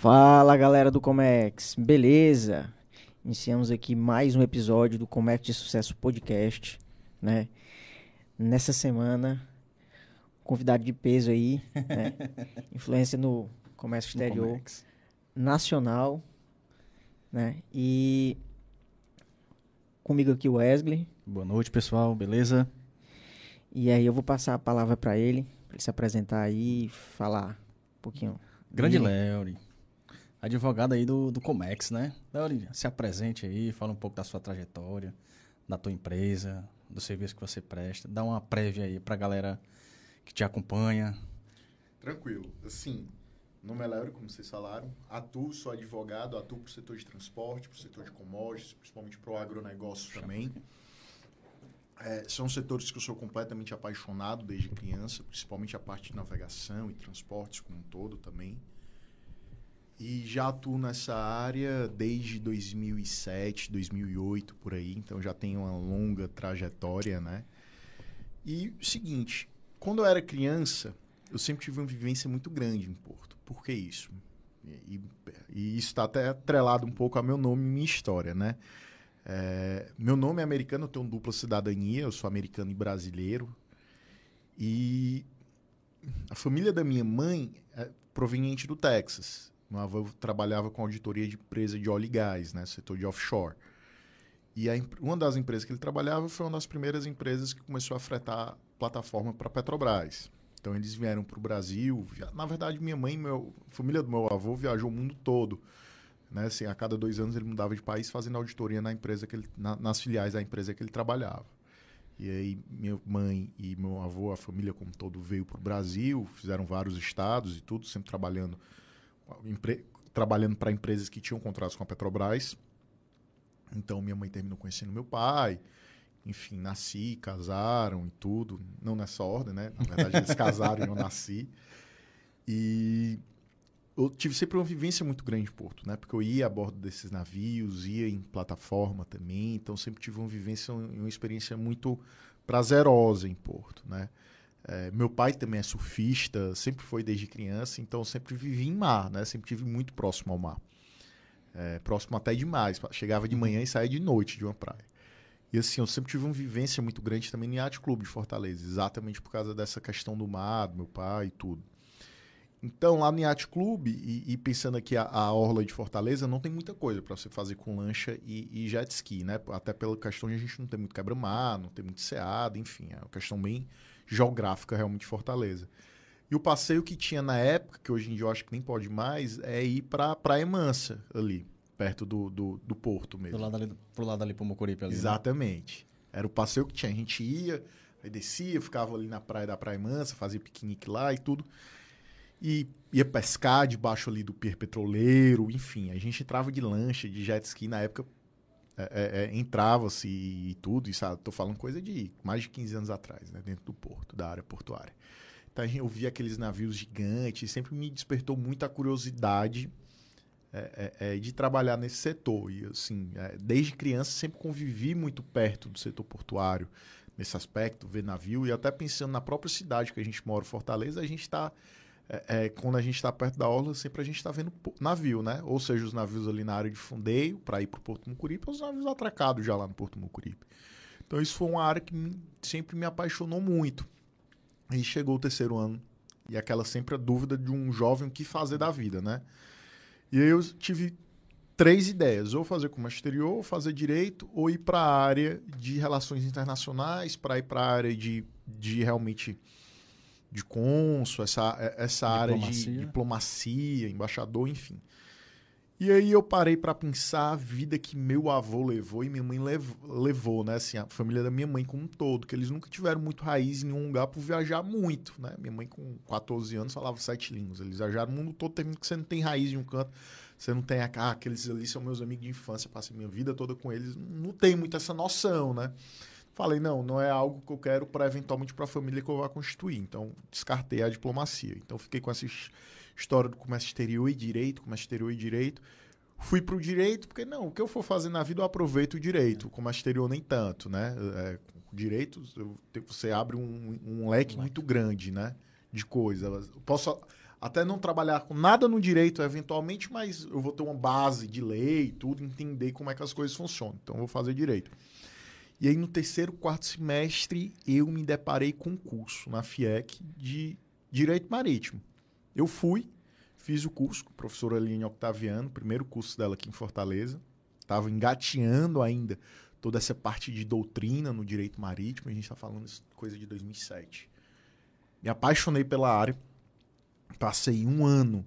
Fala galera do Comex, beleza? Iniciamos aqui mais um episódio do Comex de Sucesso Podcast, né? Nessa semana, convidado de peso aí, né? influência no comércio exterior Comex. nacional, né? E comigo aqui o Wesley, Boa noite, pessoal, beleza? e aí eu vou passar a palavra para ele, para ele se apresentar aí e falar um pouquinho. Grande. Léo, advogado aí do, do Comex, né? Léo, se apresente aí, fala um pouco da sua trajetória, da tua empresa, do serviço que você presta. Dá uma prévia aí pra galera que te acompanha. Tranquilo. Assim, nome é Léo, como vocês falaram. Atuo, sou advogado, atuo para o setor de transporte, para o setor de commodities, principalmente para o agronegócio também. É, são setores que eu sou completamente apaixonado desde criança, principalmente a parte de navegação e transportes como um todo também. E já atuo nessa área desde 2007, 2008, por aí. Então já tenho uma longa trajetória, né? E seguinte, quando eu era criança, eu sempre tive uma vivência muito grande em Porto. Por que isso? E, e- e isso está até atrelado um pouco ao meu nome e minha história, né? É, meu nome é americano, eu tenho dupla cidadania, eu sou americano e brasileiro. E a família da minha mãe é proveniente do Texas. Meu avô trabalhava com auditoria de empresa de óleo e gás, né? Setor de offshore. E a uma das empresas que ele trabalhava foi uma das primeiras empresas que começou a fretar plataforma para Petrobras. Então eles vieram para o Brasil. Na verdade, minha mãe, meu, a família do meu avô viajou o mundo todo. Né? Assim, a cada dois anos ele mudava de país fazendo auditoria na empresa que ele, na- nas filiais da empresa que ele trabalhava. E aí minha mãe e meu avô, a família como todo, veio para o Brasil, fizeram vários estados e tudo, sempre trabalhando empre- trabalhando para empresas que tinham contratos com a Petrobras. Então minha mãe terminou conhecendo meu pai. Enfim, nasci, casaram e tudo. Não nessa ordem, né? Na verdade, eles casaram e eu nasci. E eu tive sempre uma vivência muito grande em Porto, né? Porque eu ia a bordo desses navios, ia em plataforma também. Então sempre tive uma vivência, uma experiência muito prazerosa em Porto, né? É, meu pai também é surfista, sempre foi desde criança, então eu sempre vivi em mar, né? Sempre tive muito próximo ao mar. É, próximo até demais. Chegava de manhã e saía de noite de uma praia. E assim, eu sempre tive uma vivência muito grande também no Yacht Clube de Fortaleza, exatamente por causa dessa questão do mar, do meu pai e tudo. Então, lá no Yacht Clube, e, e pensando aqui a, a Orla de Fortaleza, não tem muita coisa para você fazer com lancha e, e jet ski, né? Até pela questão de a gente não ter muito quebra-mar, não ter muito ceado, enfim, é uma questão bem geográfica realmente de Fortaleza. E o passeio que tinha na época, que hoje em dia eu acho que nem pode mais, é ir para Praia Mansa, ali, perto do, do, do porto mesmo. Do lado ali, pro lado ali pro Mocoripe ali. né? Exatamente. Era o passeio que tinha. A gente ia, aí descia, ficava ali na praia da Praia Mansa, fazia piquenique lá e tudo. E ia pescar debaixo ali do pier petroleiro, enfim. A gente entrava de lancha, de jet ski na época. É, é, é, Entrava-se e tudo. Isso, ah, tô falando coisa de mais de 15 anos atrás, né? Dentro do porto, da área portuária. Então eu via aqueles navios gigantes, sempre me despertou muita curiosidade é, é, é, de trabalhar nesse setor. E assim, desde criança sempre convivi muito perto do setor portuário nesse aspecto, ver navio e até pensando na própria cidade que a gente mora, Fortaleza, a gente está é, é, quando a gente está perto da orla, sempre a gente está vendo navio, né? Ou seja, os navios ali na área de fundeio para ir para o Porto Mucuripe, ou os navios atracados já lá no Porto Mucuripe. Então isso foi uma área que sempre me apaixonou muito. Aí chegou o terceiro ano e aquela sempre a dúvida de um jovem o que fazer da vida, né? E aí eu tive três ideias: ou fazer comércio exterior, ou fazer direito, ou ir para a área de relações internacionais, para ir para a área de, de realmente de cônsul, essa, essa área de Diplomacia. embaixador, enfim. E aí eu parei para pensar a vida que meu avô levou e minha mãe lev- levou, né? Assim, a família da minha mãe como um todo, que eles nunca tiveram muito raiz em nenhum lugar por viajar muito, né? Minha mãe com 14 anos falava sete línguas. Eles viajaram o mundo todo, termina que você não tem raiz em um canto, você não tem, ah, aqueles ali são meus amigos de infância, passei minha vida toda com eles, não tem muito essa noção, né? Falei, não, não é algo que eu quero para eventualmente para a família que eu vá constituir. Então, descartei a diplomacia. Então, fiquei com essa his- história do comércio exterior e direito, comércio exterior e direito. Fui para o direito, porque não, o que eu for fazer na vida eu aproveito o direito, o comércio exterior nem tanto, né? É, direito, você abre um, um leque muito grande, né? De coisas. Eu Posso até não trabalhar com nada no direito eventualmente, mas eu vou ter uma base de lei e tudo, entender como é que as coisas funcionam. Então, eu vou fazer direito. E aí, no terceiro, quarto semestre, eu me deparei com um curso na FIEC de Direito Marítimo. Eu fui, fiz o curso com a professora Aline Octaviano, primeiro curso dela aqui em Fortaleza. Estava engateando ainda toda essa parte de doutrina no direito marítimo. A gente está falando de coisa de 2007. Me apaixonei pela área. Passei um ano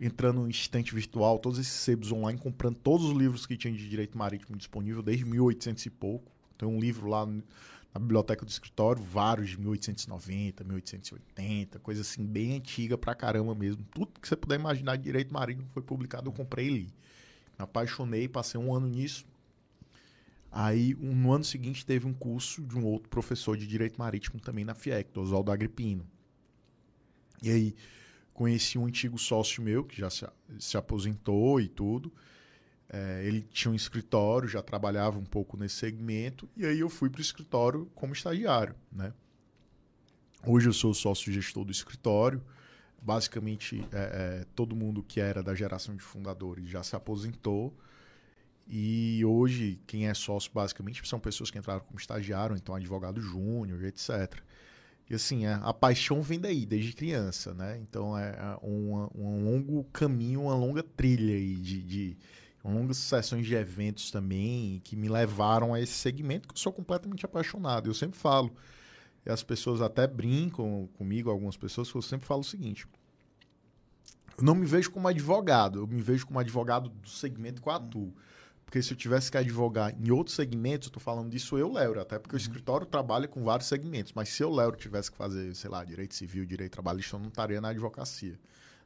entrando no estante virtual, todos esses sebos online, comprando todos os livros que tinha de direito marítimo disponível desde 1800 e pouco. Tem um livro lá na biblioteca do escritório, vários de 1890, 1880, coisa assim, bem antiga pra caramba mesmo. Tudo que você puder imaginar de direito marítimo foi publicado, eu comprei ali. Me apaixonei, passei um ano nisso. Aí, um, no ano seguinte, teve um curso de um outro professor de direito marítimo também na FIEC, do Oswaldo Agripino. E aí, conheci um antigo sócio meu, que já se, se aposentou e tudo. É, ele tinha um escritório, já trabalhava um pouco nesse segmento, e aí eu fui para o escritório como estagiário. Né? Hoje eu sou sócio gestor do escritório. Basicamente, é, é, todo mundo que era da geração de fundadores já se aposentou. E hoje, quem é sócio, basicamente, são pessoas que entraram como estagiário, então advogado júnior, etc. E assim, a, a, paixão vem daí, desde criança, né? Então é, é um, um longo caminho, uma longa trilha aí de, de longas sessões de eventos também que me levaram a esse segmento que eu sou completamente apaixonado. Eu sempre falo, e as pessoas até brincam comigo, algumas pessoas, que eu sempre falo o seguinte: eu não me vejo como advogado, eu me vejo como advogado do segmento que eu atuo. Porque se eu tivesse que advogar em outros segmentos, eu estou falando disso eu, Léo, até porque uhum. o escritório trabalha com vários segmentos. Mas se eu, Léo, tivesse que fazer, sei lá, direito civil, direito trabalhista, eu não estaria na advocacia.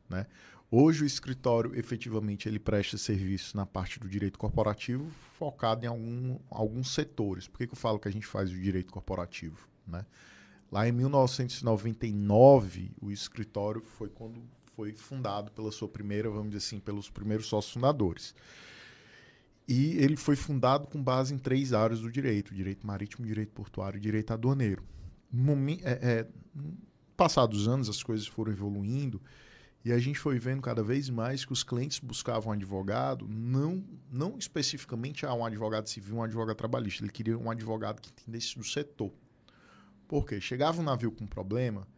Né? Hoje o escritório efetivamente ele presta serviço na parte do direito corporativo focado em algum, alguns setores. Por que, que eu falo que a gente faz o direito corporativo? Né? Lá em 1999, o escritório foi quando foi fundado pela sua primeira, vamos dizer assim, pelos primeiros sócios fundadores. E ele foi fundado com base em três áreas do direito: direito marítimo, direito portuário e direito aduaneiro. É, é, passados anos, as coisas foram evoluindo e a gente foi vendo cada vez mais que os clientes buscavam um advogado, não, não especificamente ah, um advogado civil, um advogado trabalhista. Ele queria um advogado que entendesse do setor. Por quê? Chegava um navio com um problema,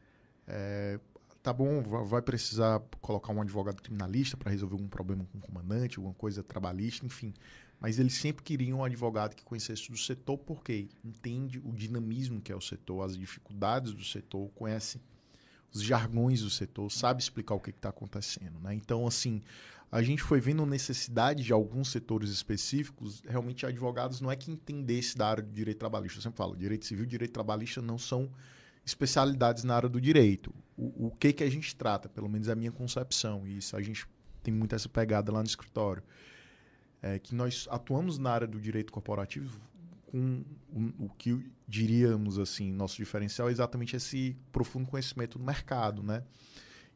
é, tá bom, vai precisar colocar um advogado criminalista para resolver algum problema com o comandante, alguma coisa trabalhista, enfim. Mas eles sempre queriam um advogado que conhecesse do setor, porque entende o dinamismo que é o setor, as dificuldades do setor, conhece os jargões do setor, sabe explicar o que está acontecendo. Né? Então, assim, a gente foi vendo necessidade de alguns setores específicos, realmente advogados não é que entendesse da área do direito trabalhista. Eu sempre falo, direito civil e direito trabalhista não são especialidades na área do direito. O, o que, que a gente trata, pelo menos é a minha concepção, e isso a gente tem muito essa pegada lá no escritório, é que nós atuamos na área do direito corporativo com o, o que diríamos assim, nosso diferencial é exatamente esse profundo conhecimento do mercado, né?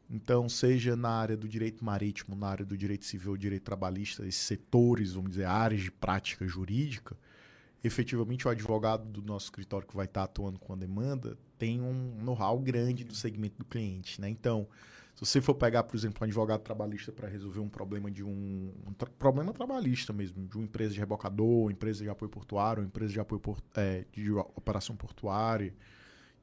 Então, seja na área do direito marítimo, na área do direito civil, direito trabalhista, esses setores, vamos dizer, áreas de prática jurídica, efetivamente o advogado do nosso escritório que vai estar atuando com a demanda tem um know-how grande do segmento do cliente, né? Então, se você for pegar, por exemplo, um advogado trabalhista para resolver um problema de um, um tra problema trabalhista mesmo, de uma empresa de rebocador, empresa de apoio portuário, empresa de apoio é, de operação portuária,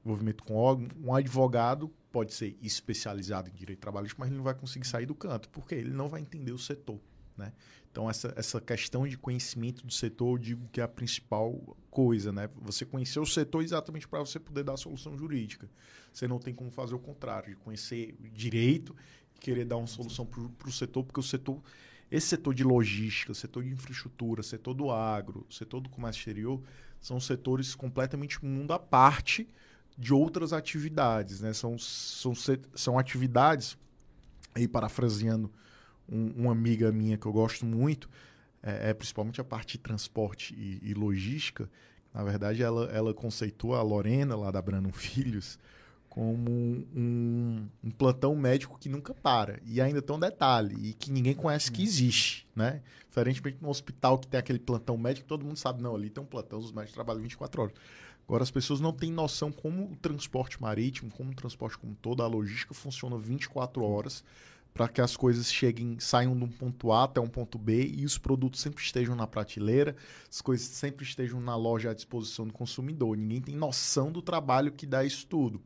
envolvimento com órgão, um advogado pode ser especializado em direito trabalhista, mas ele não vai conseguir sair do canto, porque ele não vai entender o setor. Né? Então, essa, essa questão de conhecimento do setor, eu digo que é a principal coisa. Né? Você conhecer o setor exatamente para você poder dar a solução jurídica. Você não tem como fazer o contrário, de conhecer direito e querer dar uma solução para o setor, porque o setor, esse setor de logística, setor de infraestrutura, setor do agro, setor do comércio exterior, são setores completamente mundo à parte de outras atividades. Né? São, são, são atividades, aí parafraseando um, uma amiga minha que eu gosto muito, é, é principalmente a parte de transporte e, e, logística. Na verdade, ela, ela conceitua a Lorena, lá da Brandon Filhos, como um, um, plantão médico que nunca para. E ainda tem um detalhe, e que ninguém conhece que existe, né? Diferentemente no hospital que tem aquele plantão médico, todo mundo sabe, não, ali tem um plantão, os médicos trabalham 24 horas. Agora, as pessoas não têm noção como o transporte marítimo, como o transporte como toda a logística funciona 24 horas para que as coisas cheguem, saiam de um ponto A até um ponto B e os produtos sempre estejam na prateleira, as coisas sempre estejam na loja à disposição do consumidor. Ninguém tem noção do trabalho que dá isso tudo.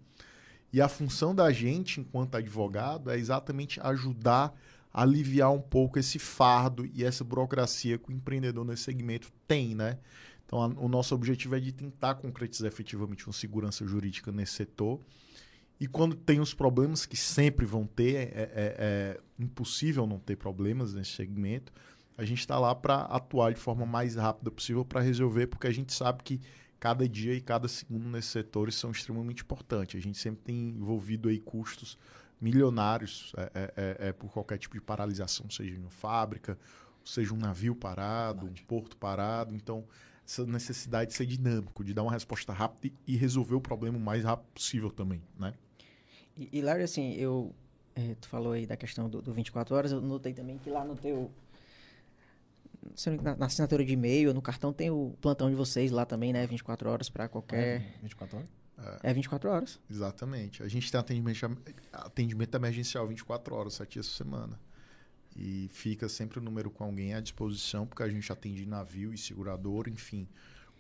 E a função da gente, enquanto advogado, é exatamente ajudar a aliviar um pouco esse fardo e essa burocracia que o empreendedor nesse segmento tem, né? Então, a, o nosso objetivo é de tentar concretizar efetivamente uma segurança jurídica nesse setor. E quando tem os problemas, que sempre vão ter, é, é, é impossível não ter problemas nesse segmento, a gente está lá para atuar de forma mais rápida possível para resolver, porque a gente sabe que cada dia e cada segundo nesses setores são extremamente importantes. A gente sempre tem envolvido aí custos milionários é, é, é, é por qualquer tipo de paralisação, seja em uma fábrica, seja um navio parado, Verdade. um porto parado. Então, essa necessidade de ser dinâmico, de dar uma resposta rápida e resolver o problema o mais rápido possível também, né? E, e Larry, assim, eu... É, tu falou aí da questão do, do 24 horas, eu notei também que lá no teu... Na, na assinatura de e-mail, no cartão tem o plantão de vocês lá também, né? 24 horas para qualquer... É, 24 horas? É. é 24 horas. Exatamente. A gente tem atendimento, atendimento emergencial 24 horas, 7 dias por semana. E fica sempre o número com alguém à disposição, porque a gente atende navio e segurador, enfim.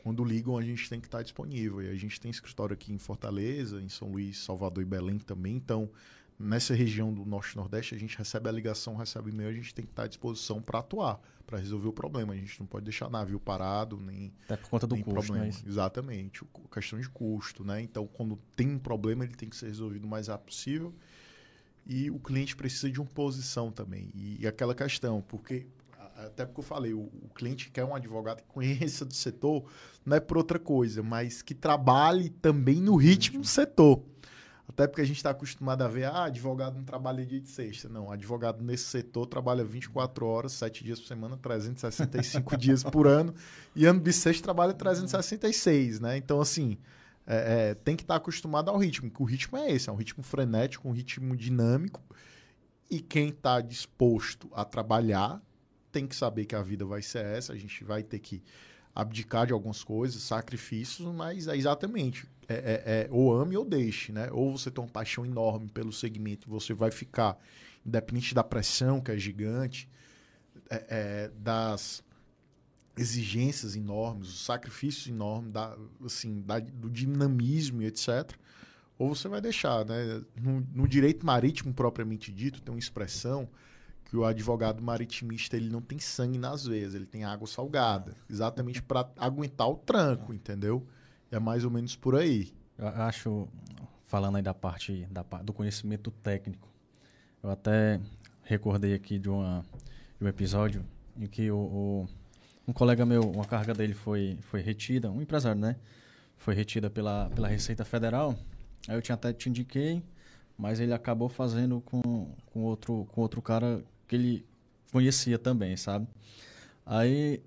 Quando ligam, a gente tem que estar disponível. E a gente tem escritório aqui em Fortaleza, em São Luís, Salvador e Belém também. Então, nessa região do Norte e Nordeste, a gente recebe a ligação, recebe e-mail, a gente tem que estar à disposição para atuar, para resolver o problema. A gente não pode deixar navio parado, nem. Até por conta do custo, problema. Mas... Exatamente, questão de custo, né? Então, quando tem um problema, ele tem que ser resolvido o mais rápido possível e o cliente precisa de uma posição também. E, e aquela questão, porque até porque eu falei, o, o, cliente quer um advogado que conheça do setor, não é por outra coisa, mas que trabalhe também no ritmo do setor. Até porque a gente está acostumado a ver, ah, advogado não trabalha dia de sexta. Não, advogado nesse setor trabalha 24 horas, 7 dias por semana, 365 dias por ano. E ano bissexto trabalha 366, né? Então, assim, é, é, tem que estar acostumado ao ritmo, que o ritmo é esse, é um ritmo frenético, um ritmo dinâmico, e quem está disposto a trabalhar tem que saber que a vida vai ser essa, a gente vai ter que abdicar de algumas coisas, sacrifícios, mas é exatamente, é, é, é, ou ame ou deixe, né? Ou você tem uma paixão enorme pelo segmento, você vai ficar, independente da pressão, que é gigante, é, é, das exigências enormes, os sacrifícios enormes, da, assim, da, do dinamismo e etc. Ou você vai deixar, né? No, no, direito marítimo propriamente dito, tem uma expressão que o advogado maritimista ele não tem sangue nas veias, ele tem água salgada, exatamente para aguentar o tranco, entendeu? É mais ou menos por aí. Eu acho, falando aí da parte da, do conhecimento técnico, eu até recordei aqui de, uma, de um episódio em que o, o um colega meu, uma carga dele foi, foi retida, um empresário, né? Foi retida pela, pela Receita Federal. Aí eu tinha até te indiquei, mas ele acabou fazendo com, com, outro, com outro cara que ele conhecia também, sabe? Aí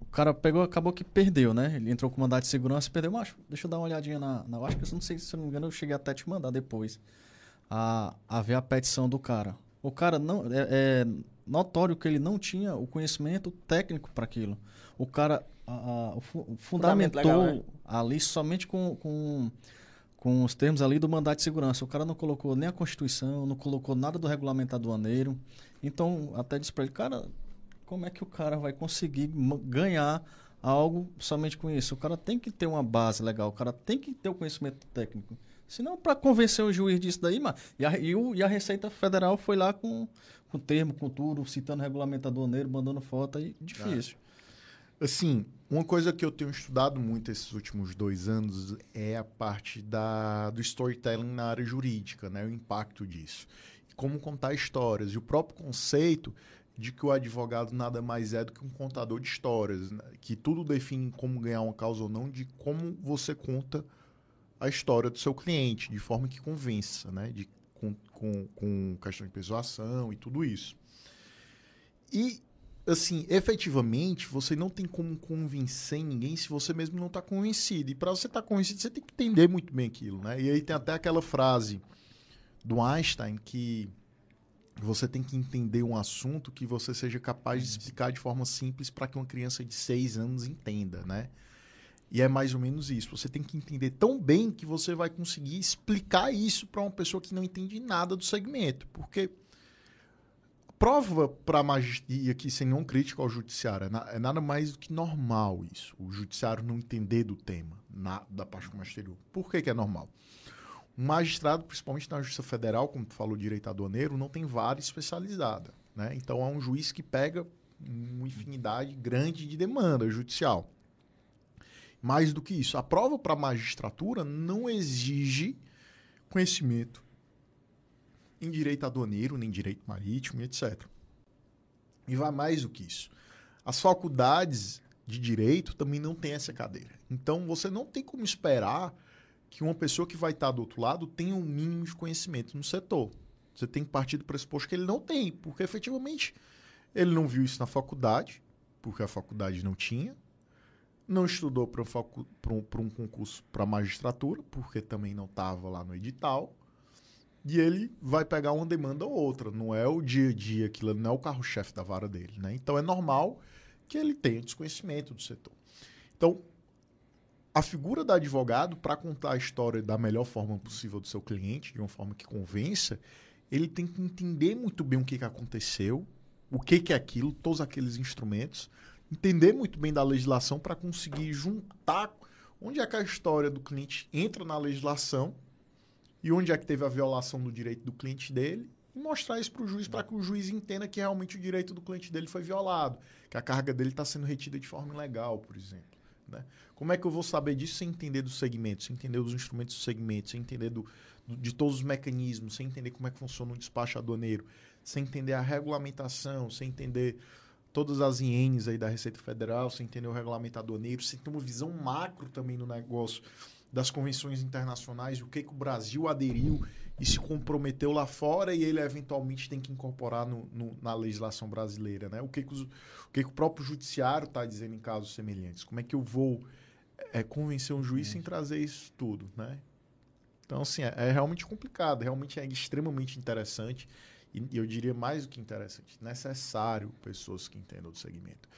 o cara pegou, acabou que perdeu, né? Ele entrou com mandado de segurança e perdeu. Mas deixa eu dar uma olhadinha na. na acho que eu não sei se eu não me engano, eu cheguei até te mandar depois a, a ver a petição do cara. O cara não. É, é notório que ele não tinha o conhecimento técnico para aquilo. O cara a, a, fundamentou legal, né? ali somente com, com, com os termos ali do mandato de segurança. O cara não colocou nem a Constituição, não colocou nada do regulamento aduaneiro. Então, até disse para ele, cara, como é que o cara vai conseguir ganhar algo somente com isso? O cara tem que ter uma base legal, o cara tem que ter o conhecimento técnico. Senão, para convencer o juiz disso daí, mas, e, a, e, o, e a Receita Federal foi lá com, com termo, com tudo, citando regulamento aduaneiro, mandando foto, aí difícil. É. Assim, uma coisa que eu tenho estudado muito esses últimos dois anos é a parte da, do storytelling na área jurídica, né? o impacto disso. Como contar histórias. E o próprio conceito de que o advogado nada mais é do que um contador de histórias, né? que tudo define como ganhar uma causa ou não, de como você conta a história do seu cliente, de forma que convença, né? De, com, com, com questão de persuasão e tudo isso. E, assim, efetivamente, você não tem como convencer ninguém se você mesmo não está convencido. E para você estar tá convencido, você tem que entender muito bem aquilo, né? E aí tem até aquela frase do Einstein que você tem que entender um assunto que você seja capaz de explicar de forma simples para que uma criança de seis anos entenda, né? E é mais ou menos isso. Você tem que entender tão bem que você vai conseguir explicar isso para uma pessoa que não entende nada do segmento. Porque prova para a magia aqui, sem nenhum crítico ao judiciário, é, na, é, nada mais do que normal isso. O judiciário não entender do tema na, da parte exterior. Por que, que é normal? Um magistrado, principalmente na Justiça Federal, como tu falou, direito aduaneiro, não tem vara especializada. Né? Então, é um juiz que pega uma infinidade grande de demanda judicial. Mais do que isso, a prova para a magistratura não exige conhecimento em direito aduaneiro, nem direito marítimo, etc. E vai mais do que isso. As faculdades de direito também não têm essa cadeira. Então você não tem como esperar que uma pessoa que vai estar do outro lado tenha um mínimo de conhecimento no setor. Você tem que partir do pressuposto que ele não tem, porque efetivamente ele não viu isso na faculdade, porque a faculdade não tinha, não estudou para um, um concurso para magistratura, porque também não estava lá no edital, e ele vai pegar uma demanda ou outra. Não é o dia a dia, aquilo não é o carro-chefe da vara dele. Né? Então é normal que ele tenha desconhecimento do setor. Então, a figura do advogado, para contar a história da melhor forma possível do seu cliente, de uma forma que convença, ele tem que entender muito bem o que, que aconteceu, o que, que é aquilo, todos aqueles instrumentos, entender muito bem da legislação para conseguir juntar onde é que a história do cliente entra na legislação e onde é que teve a violação do direito do cliente dele e mostrar isso para o juiz para que o juiz entenda que realmente o direito do cliente dele foi violado, que a carga dele está sendo retida de forma ilegal, por exemplo. Né? Como é que eu vou saber disso sem entender dos segmentos, sem entender dos instrumentos do segmento, sem entender do, do, de todos os mecanismos, sem entender como é que funciona o despacho aduaneiro, sem entender a regulamentação, sem entender todas as ienes aí da Receita Federal, sem entender o regulamento aduaneiro, sem ter uma visão macro também no negócio das convenções internacionais, o que, que o Brasil aderiu e se comprometeu lá fora e ele eventualmente tem que incorporar no, no, na legislação brasileira. Né? O, que, que, os, o, que, que o próprio judiciário está dizendo em casos semelhantes? Como é que eu vou é, convencer um juiz sem trazer isso tudo? Né? Então, assim, é, é, realmente complicado, realmente é extremamente interessante e, e eu diria mais do que interessante, necessário pessoas que entendam do segmento.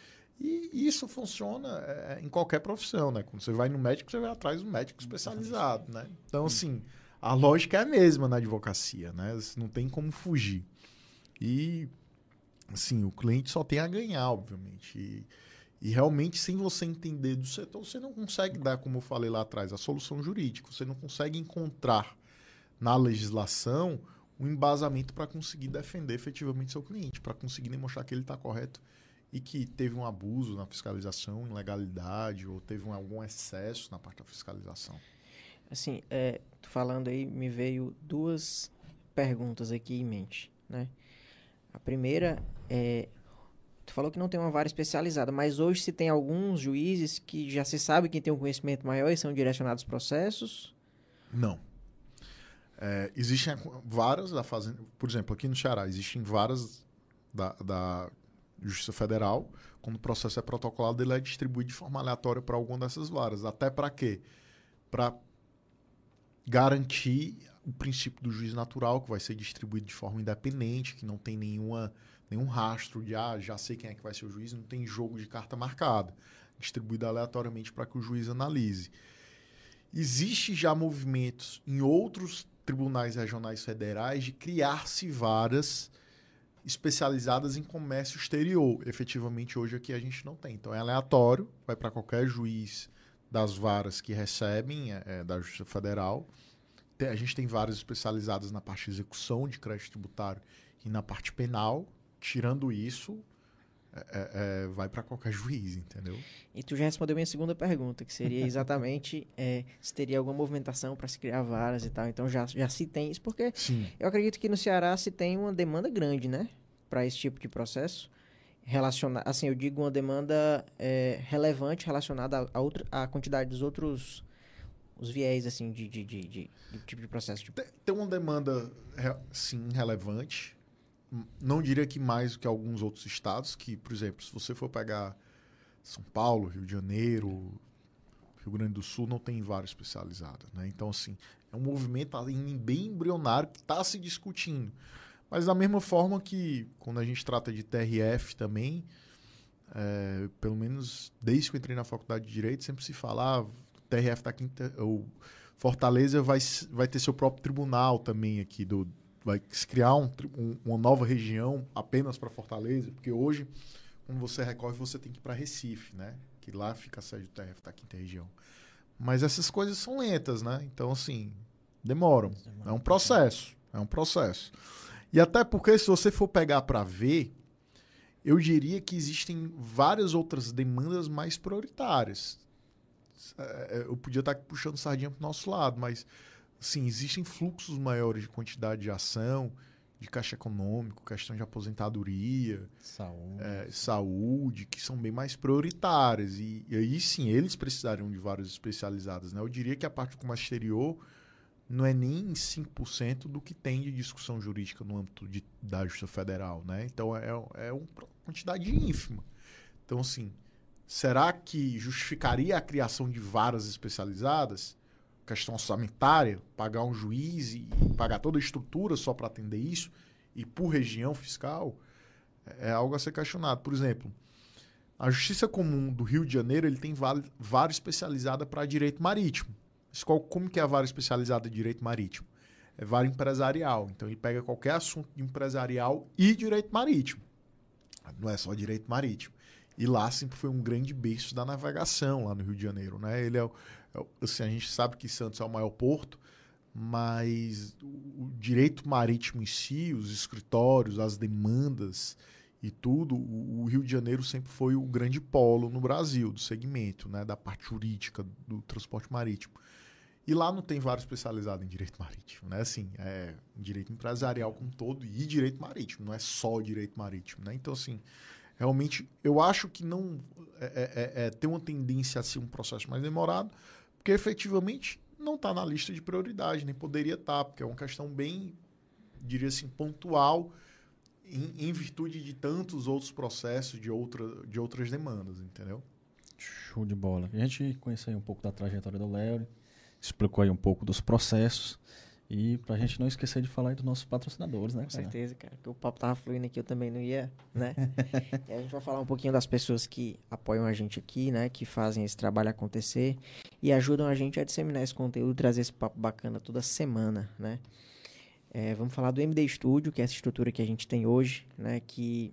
E isso funciona é, em qualquer profissão, né? Quando você vai no médico, você vai atrás do médico especializado, né? Então, assim, a lógica é a mesma na advocacia, né? Não tem como fugir. E, assim, o cliente só tem a ganhar, obviamente. E, e realmente, sem você entender do setor, você não consegue dar, como eu falei lá atrás, a solução jurídica. Você não consegue encontrar na legislação um embasamento para conseguir defender efetivamente seu cliente, para conseguir demonstrar que ele está correto e que teve um abuso na fiscalização, ilegalidade ou teve um, algum excesso na parte da fiscalização? Assim, é, falando aí, me veio duas perguntas aqui em mente, né? A primeira é, tu falou que não tem uma vara especializada, mas hoje se tem alguns juízes que já se sabe quem tem um conhecimento maior e são direcionados processos? Não. É, existem varas da fazenda, por exemplo, aqui no Ceará, existem varas da, da Justiça Federal, quando o processo é protocolado, ele é distribuído de forma aleatória para alguma dessas varas. Até para quê? Para garantir o princípio do juiz natural, que vai ser distribuído de forma independente, que não tem nenhuma, nenhum rastro de, ah, já sei quem é que vai ser o juiz, não tem jogo de carta marcada. Distribuído aleatoriamente para que o juiz analise. Existe já movimentos em outros tribunais regionais federais de criar-se varas especializadas em comércio exterior. Efetivamente, hoje aqui a gente não tem. Então, é aleatório, vai para qualquer juiz das varas que recebem é, é, da Justiça Federal. Tem, a gente tem varas especializadas na parte de execução de crédito tributário e na parte penal. Tirando isso, é, é, é vai para qualquer juiz, entendeu? E tu já respondeu minha segunda pergunta, que seria exatamente é, se teria alguma movimentação para se criar varas e tal. Então já, já se tem isso, porque Sim. eu acredito que no Ceará se tem uma demanda grande, né? Para esse tipo de processo. Relaciona assim, eu digo uma demanda é, relevante relacionada a, a, outra, a quantidade dos outros os viés assim de, de, de, de, de tipo de processo. Tipo. Tem, tem uma demanda, sim, relevante não diria que mais do que alguns outros estados, que, por exemplo, se você for pegar São Paulo, Rio de Janeiro, Rio Grande do Sul, não tem vara especializada. Né? Então, assim, é um movimento bem embrionário que está se discutindo. Mas da mesma forma que, quando a gente trata de TRF também, é, pelo menos desde que eu entrei na faculdade de Direito, sempre se falava, o TRF da Quinta, o Fortaleza vai, vai ter seu próprio tribunal também aqui, do, vai se criar um, um, uma nova região apenas para Fortaleza, porque hoje, quando você recorre, você tem que ir para Recife, né? Que lá fica a sede do TRF da Quinta Região. Mas essas coisas são lentas, né? Então, assim, demoram. É um processo. É um processo. E até porque, se você for pegar para ver, eu diria que existem várias outras demandas mais prioritárias. É, é, eu podia estar puxando sardinha para o nosso lado, mas sim, existem fluxos maiores de quantidade de ação, de caixa econômico, questão de aposentadoria, saúde, é, saúde que são bem mais prioritárias. E, e, aí sim, eles precisariam de vários especializados. Né? Eu diria que a parte comércio exterior não é nem 5% do que tem de discussão jurídica no âmbito de, da Justiça Federal. Né? Então é, é uma quantidade ínfima. Então, assim, será que justificaria a criação de varas especializadas? Questão orçamentária, pagar um juiz e pagar toda a estrutura só para atender isso, e por região fiscal, é algo a ser questionado. Por exemplo, a Justiça Comum do Rio de Janeiro ele tem vara especializada para direito marítimo. Qual, como que é a vara especializada de direito marítimo? É vara empresarial. Então ele pega qualquer assunto empresarial e direito marítimo. Não é só direito marítimo. E lá sempre foi um grande berço da navegação lá no Rio de Janeiro, né? Ele é, é assim, a gente sabe que Santos é o maior porto, mas o direito marítimo em si, os escritórios, as demandas e tudo, o Rio de Janeiro sempre foi o grande polo no Brasil do segmento, né, da parte jurídica do transporte marítimo. E lá não tem vários especializados em direito marítimo, né? Assim, é direito empresarial como todo e direito marítimo, não é só direito marítimo, né? Então, assim, realmente, eu acho que não é, é, é, é tem uma tendência a ser um processo mais demorado, porque efetivamente não está na lista de prioridade, nem poderia estar, tá, porque é uma questão bem, diria assim, pontual em, em virtude de tantos outros processos, de, outra, de outras demandas, entendeu? Show de bola. A gente conheceu um pouco da trajetória do Léo, explicou aí um pouco dos processos. E pra gente não esquecer de falar aí dos nossos patrocinadores, né? Com cara? certeza, cara. Porque o papo tava fluindo aqui, eu também não ia, né? e a gente vai falar um pouquinho das pessoas que apoiam a gente aqui, né? Que fazem esse trabalho acontecer e ajudam a gente a disseminar esse conteúdo, trazer esse papo bacana toda semana, né? É, vamos falar do MD Studio, que é essa estrutura que a gente tem hoje, né? Que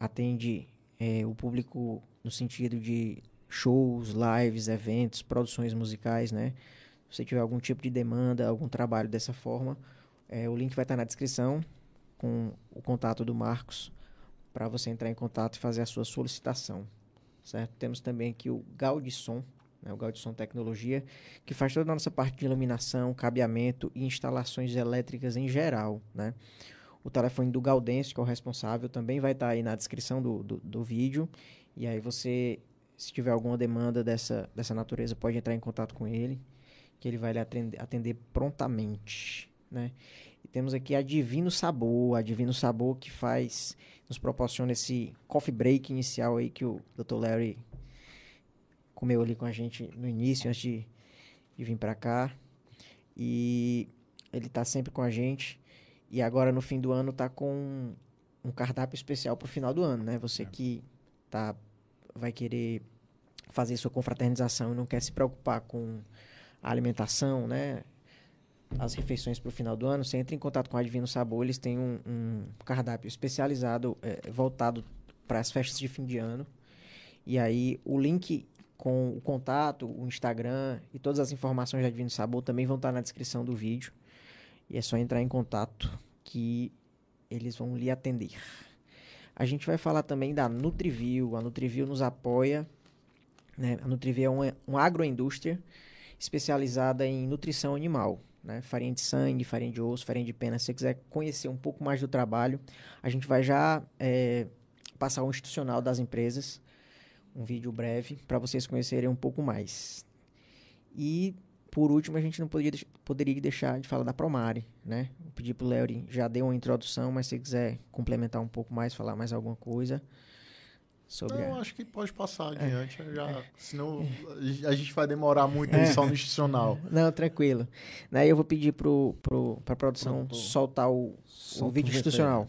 atende é, o público no sentido de shows, lives, eventos, produções musicais, né? Se tiver algum tipo de demanda, algum trabalho dessa forma, é, o link vai estar na descrição com o contato do Marcos para você entrar em contato e fazer a sua solicitação, certo? Temos também aqui o Gaudisson, né, o Gaudisson Tecnologia, que faz toda a nossa parte de iluminação, cabeamento e instalações elétricas em geral, né? O telefone do Gaudêncio, que é o responsável, também vai estar aí na descrição do, do, do vídeo. E aí você se tiver alguma demanda dessa, dessa natureza, pode entrar em contato com ele, que ele vai lhe atender, atender prontamente, né? E temos aqui a Divino Sabor, a Divino Sabor que faz, nos proporciona esse coffee break inicial aí que o Dr. Larry comeu ali com a gente no início, antes de, de vir para cá. E ele tá sempre com a gente. E agora no fim do ano tá com um cardápio especial pro final do ano, né? Você é. que tá vai querer fazer sua confraternização e não quer se preocupar com a alimentação, né? As refeições para o final do ano, você entra em contato com a Divino Sabor, eles têm um, um cardápio especializado, é, voltado para as festas de fim de ano. E aí o link com o contato, o Instagram e todas as informações da Divino Sabor também vão estar na descrição do vídeo. E é só entrar em contato que eles vão lhe atender. A gente vai falar também da Nutriview. A Nutriview nos apoia. Né? A Nutriview é uma, uma agroindústria especializada em nutrição animal. Né? Farinha de sangue, farinha de osso, farinha de pena. Se você quiser conhecer um pouco mais do trabalho, a gente vai já é, passar o institucional das empresas. Um vídeo breve para vocês conhecerem um pouco mais. E por último, a gente não poderia, poderia deixar de falar da Promare, né? Pedir pro Léo, já deu uma introdução, mas se quiser complementar um pouco mais, falar mais alguma coisa sobre Não, a... acho que pode passar é. adiante, é. já, senão a gente vai demorar muito é. só no institucional. Não, tranquilo. Daí eu vou pedir pro, pro, pra produção Pronto. soltar o, o vídeo institucional.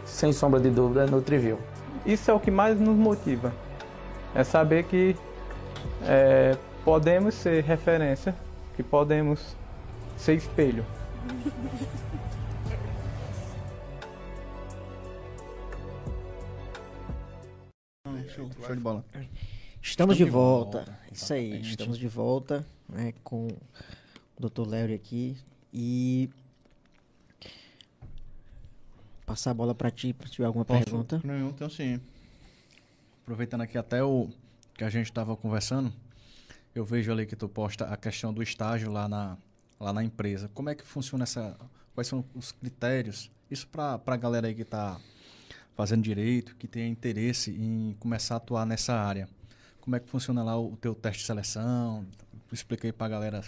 sem sombra de dúvida, é Nutrivil. Isso é o que mais nos motiva. É saber que é, podemos ser referência, que podemos ser espelho. Show, show de bola. Estamos, de, volta. volta. Isso aí, estamos de volta né, com o Dr. Léo aqui. E passar a bola para ti, para tiver alguma Posso? pergunta. Não, então sim. Aproveitando aqui até o que a gente estava conversando, eu vejo ali que tu posta a questão do estágio lá na, lá na empresa. Como é que funciona essa... Quais são os critérios? Isso para a galera aí que está fazendo direito, que tenha interesse em começar a atuar nessa área. Como é que funciona lá o teu teste de seleção? Expliquei para a galera.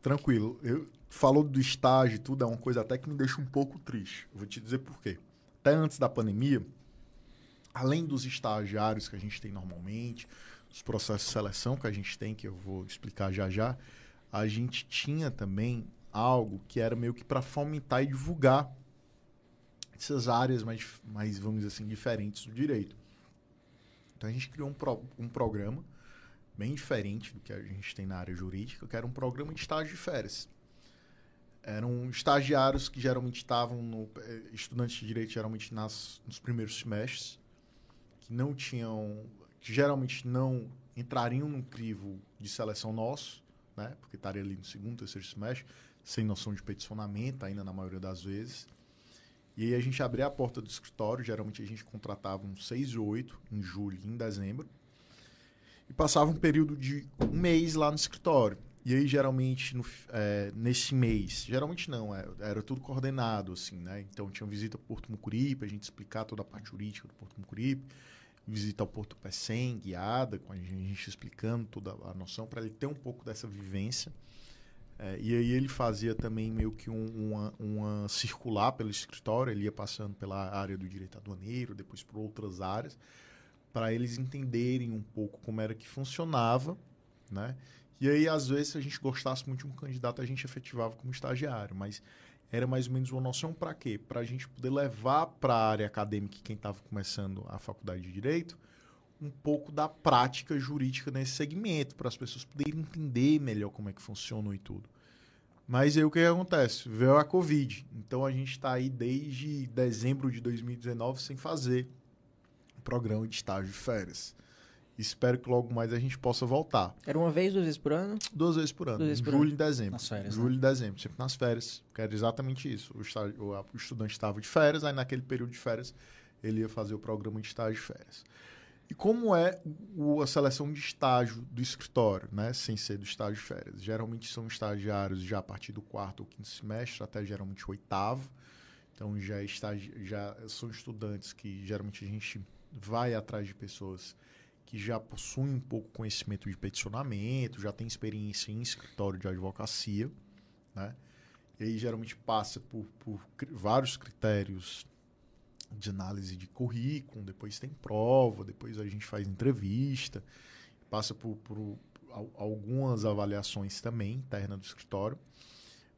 Tranquilo. Eu falou do estágio e tudo, é uma coisa até que me deixa um pouco triste. Eu vou te dizer por quê. Até antes da pandemia, além dos estagiários que a gente tem normalmente, os processos de seleção que a gente tem, que eu vou explicar já já, a gente tinha também algo que era meio que para fomentar e divulgar essas áreas mais, mais, vamos dizer assim, diferentes do direito. Então a gente criou um, pro, um programa bem diferente do que a gente tem na área jurídica, que era um programa de estágio de férias. Eram estagiários que geralmente estavam, no, eh, estudantes de direito geralmente nas, nos primeiros semestres, que não tinham, que geralmente não entrariam no crivo de seleção nosso, né, porque estaria ali no segundo, terceiro semestre, sem noção de peticionamento ainda na maioria das vezes e aí a gente abria a porta do escritório, geralmente a gente contratava uns seis ou oito em julho em dezembro, e passava um período de um mês lá no escritório. E aí, geralmente, no, é, nesse mês, geralmente não, era, é, era tudo coordenado, assim, né? Então, tinha visita ao Porto Mucuripe, a gente explicar toda a parte jurídica do Porto Mucuripe, visita ao Porto Pecém, guiada, com a gente explicando toda a noção, para ele ter um pouco dessa vivência. É, e aí ele fazia também meio que um, uma, uma circular pelo escritório, ele ia passando pela área do direito aduaneiro, depois por outras áreas, para eles entenderem um pouco como era que funcionava, né? E aí, às vezes, se a gente gostasse muito de um candidato, a gente efetivava como estagiário, mas era mais ou menos uma noção para quê? Para a gente poder levar para a área acadêmica quem estava começando a faculdade de Direito, um pouco da prática jurídica nesse segmento, para as pessoas poderem entender melhor como é que funciona e tudo. Mas aí o que, acontece? Veio a Covid. Então a gente está aí desde dezembro de 2019 sem fazer o programa de estágio de férias. Espero que logo mais a gente possa voltar. Era uma vez, duas vezes por ano? Duas vezes por ano. Vezes por julho ano. e dezembro. Nas férias. Julho né? e dezembro, sempre nas férias. Que era exatamente isso. O, estágio, o estudante estava de férias, aí naquele período de férias ele ia fazer o programa de estágio de férias. E como é o, a seleção de estágio do escritório, né? sem ser do estágio de férias? Geralmente são estagiários já a partir do quarto ou quinto semestre, até geralmente o oitavo. Então já, é estagi já são estudantes que geralmente a gente vai atrás de pessoas que já possuem um pouco conhecimento de peticionamento, já tem experiência em escritório de advocacia, né? E aí geralmente passa por, por vários critérios de análise de currículo, depois tem prova, depois a gente faz entrevista, passa por, por algumas avaliações também interna do escritório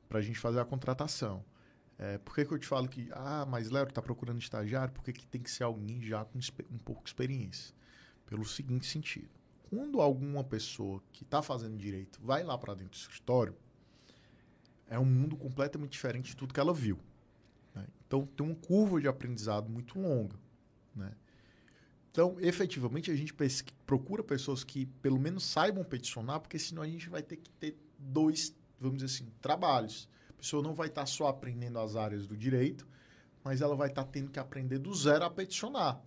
para a gente fazer a contratação. É, por que, que eu te falo que, ah, mas Léo, está procurando estagiário? Por que, que tem que ser alguém já com um pouco de experiência? Pelo seguinte sentido. Quando alguma pessoa que está fazendo direito vai lá para dentro do escritório, é um mundo completamente diferente de tudo que ela viu. Né? Então, tem uma curva de aprendizado muito longa. Né? Então, efetivamente, a gente procura pessoas que pelo menos saibam peticionar, porque senão a gente vai ter que ter dois, vamos dizer assim, trabalhos. A pessoa não vai estar só aprendendo as áreas do direito, mas ela vai estar tendo que aprender do zero a peticionar.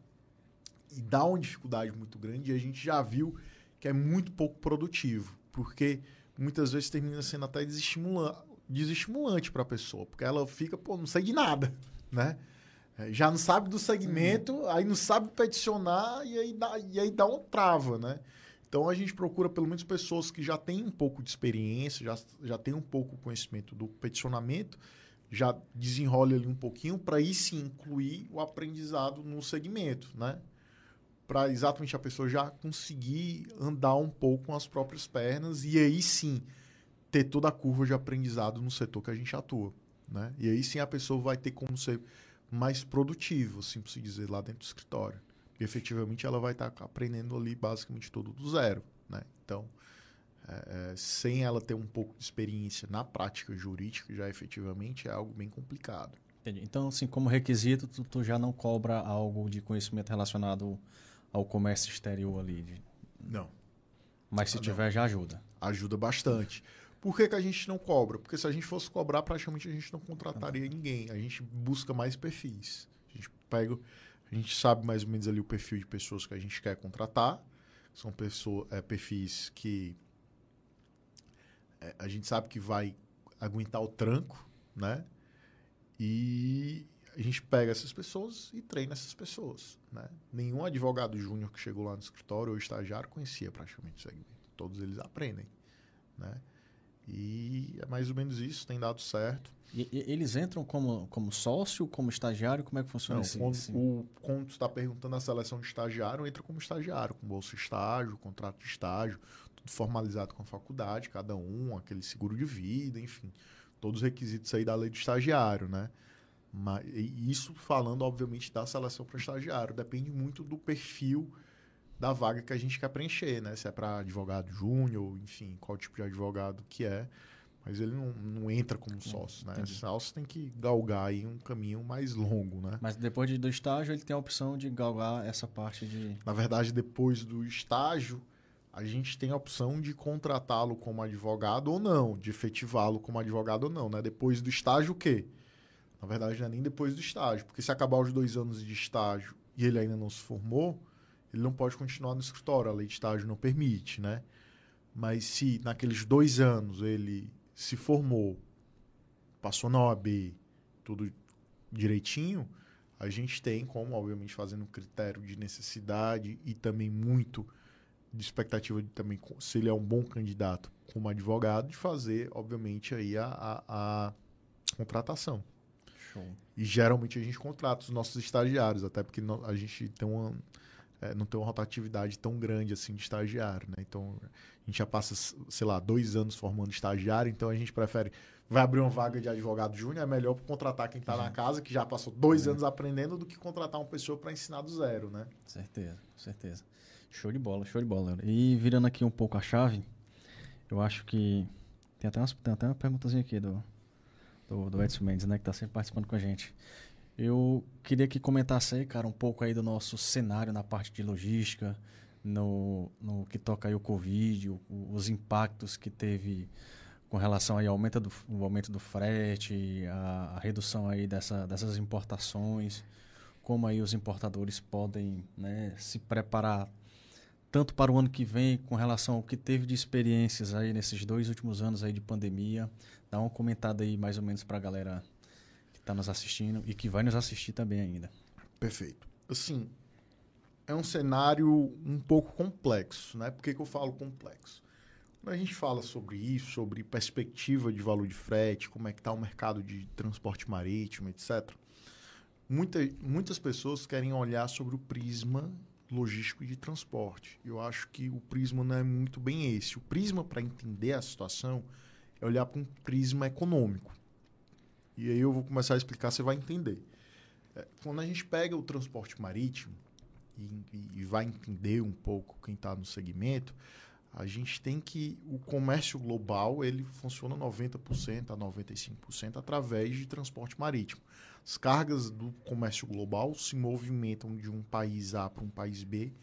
E dá uma dificuldade muito grande e a gente já viu que é muito pouco produtivo, porque muitas vezes termina sendo até desestimula- desestimulante para a pessoa, porque ela fica, pô, não sei de nada, né? É, Já não sabe do segmento, aí não sabe peticionar e aí dá, e aí dá uma trava, né? Então a gente procura pelo menos pessoas que já têm um pouco de experiência, já, já têm um pouco de conhecimento do peticionamento, já desenrola ali um pouquinho para aí sim incluir o aprendizado no segmento, né? Para exatamente a pessoa já conseguir andar um pouco com as próprias pernas e aí sim ter toda a curva de aprendizado no setor que a gente atua, né? E aí sim a pessoa vai ter como ser mais produtivo, assim por se dizer, lá dentro do escritório. E efetivamente ela vai estar aprendendo ali basicamente tudo do zero, né? Então, é, é, sem ela ter um pouco de experiência na prática jurídica, já efetivamente é algo bem complicado. Entendi. Então, assim, como requisito, tu, tu já não cobra algo de conhecimento relacionado ao comércio exterior ali. de- Não. Mas se Ah, não. tiver, já ajuda. Ajuda bastante. Por que, que a gente não cobra? Porque se a gente fosse cobrar, praticamente a gente não contrataria ninguém. A gente busca mais perfis. A gente pega, a gente sabe mais ou menos ali o perfil de pessoas que a gente quer contratar. São pessoas, é, perfis que é, a gente sabe que vai aguentar o tranco, né? E a gente pega essas pessoas e treina essas pessoas, né? Nenhum advogado júnior que chegou lá no escritório ou estagiário conhecia praticamente o segmento. Todos eles aprendem, né? E é mais ou menos isso, tem dado certo. E, e eles entram como, como sócio, como estagiário? Como é que funciona esse, quando, esse- o, quando está perguntando a seleção de estagiário, entra como estagiário, com bolsa de estágio, contrato de estágio, tudo formalizado com a faculdade, cada um, aquele seguro de vida, enfim, todos os requisitos aí da lei do estagiário, né? Mas, isso falando, obviamente, da seleção para estagiário, depende muito do perfil da vaga que a gente quer preencher, né? Se é para advogado júnior, enfim, qual tipo de advogado que é. Mas ele não, não entra como sócio, né? entendi. Sócio tem que galgar aí um caminho mais longo, né? Mas depois de, do estágio, ele tem a opção de galgar essa parte de... Na verdade, depois do estágio, a gente tem a opção de contratá-lo como advogado ou não, de efetivá-lo como advogado ou não, né? Depois do estágio, o quê? Na verdade, não é nem depois do estágio, porque se acabar os dois anos de estágio e ele ainda não se formou, ele não pode continuar no escritório, a lei de estágio não permite, né? Mas se naqueles dois anos ele se formou, passou na OAB, tudo direitinho, a gente tem como, obviamente, fazendo um critério de necessidade e também muito de expectativa de também, se ele é um bom candidato como advogado, de fazer, obviamente, aí a, a, a contratação. Show. E geralmente a gente contrata os nossos estagiários, até porque a gente tem uma, é, não tem uma rotatividade tão grande assim de estagiário, né? Então a gente já passa, sei lá, dois anos formando estagiário, então a gente prefere. Vai abrir uma vaga de advogado júnior, é melhor contratar quem está na casa, que já passou dois anos aprendendo, do que contratar uma pessoa para ensinar do zero, né? Certeza, certeza. Show de bola, show de bola, Léo. E virando aqui um pouco a chave, eu acho que. Tem até, umas, tem até uma perguntazinha aqui do, do, do Edson Mendes, né? Que tá sempre participando com a gente. Eu queria que comentasse aí, cara, um pouco aí do nosso cenário na parte de logística, no, no que toca aí o Covid, o- os impactos que teve com relação aí ao aumento do, aumento do frete, a, a redução aí dessa, dessas importações, como aí os importadores podem né, se preparar tanto para o ano que vem com relação ao que teve de experiências aí nesses dois últimos anos aí de pandemia. Dá uma comentada aí mais ou menos para a galera que está nos assistindo e que vai nos assistir também ainda. Perfeito. Assim, é um cenário um pouco complexo, né? Por que, que eu falo complexo? Quando a gente fala sobre isso, sobre perspectiva de valor de frete, como é que está o mercado de transporte marítimo, etc., muita, muitas pessoas querem olhar sobre o prisma logístico e de transporte. Eu acho que o prisma não é muito bem esse. O prisma, para entender a situação, é olhar para um prisma econômico. E aí eu vou começar a explicar, você vai entender. É, Quando a gente pega o transporte marítimo e, e- e vai entender um pouco quem está no segmento, A gente tem que o comércio global ele funciona 90% a 95% através de transporte marítimo. As cargas do comércio global se movimentam de um país A para um país B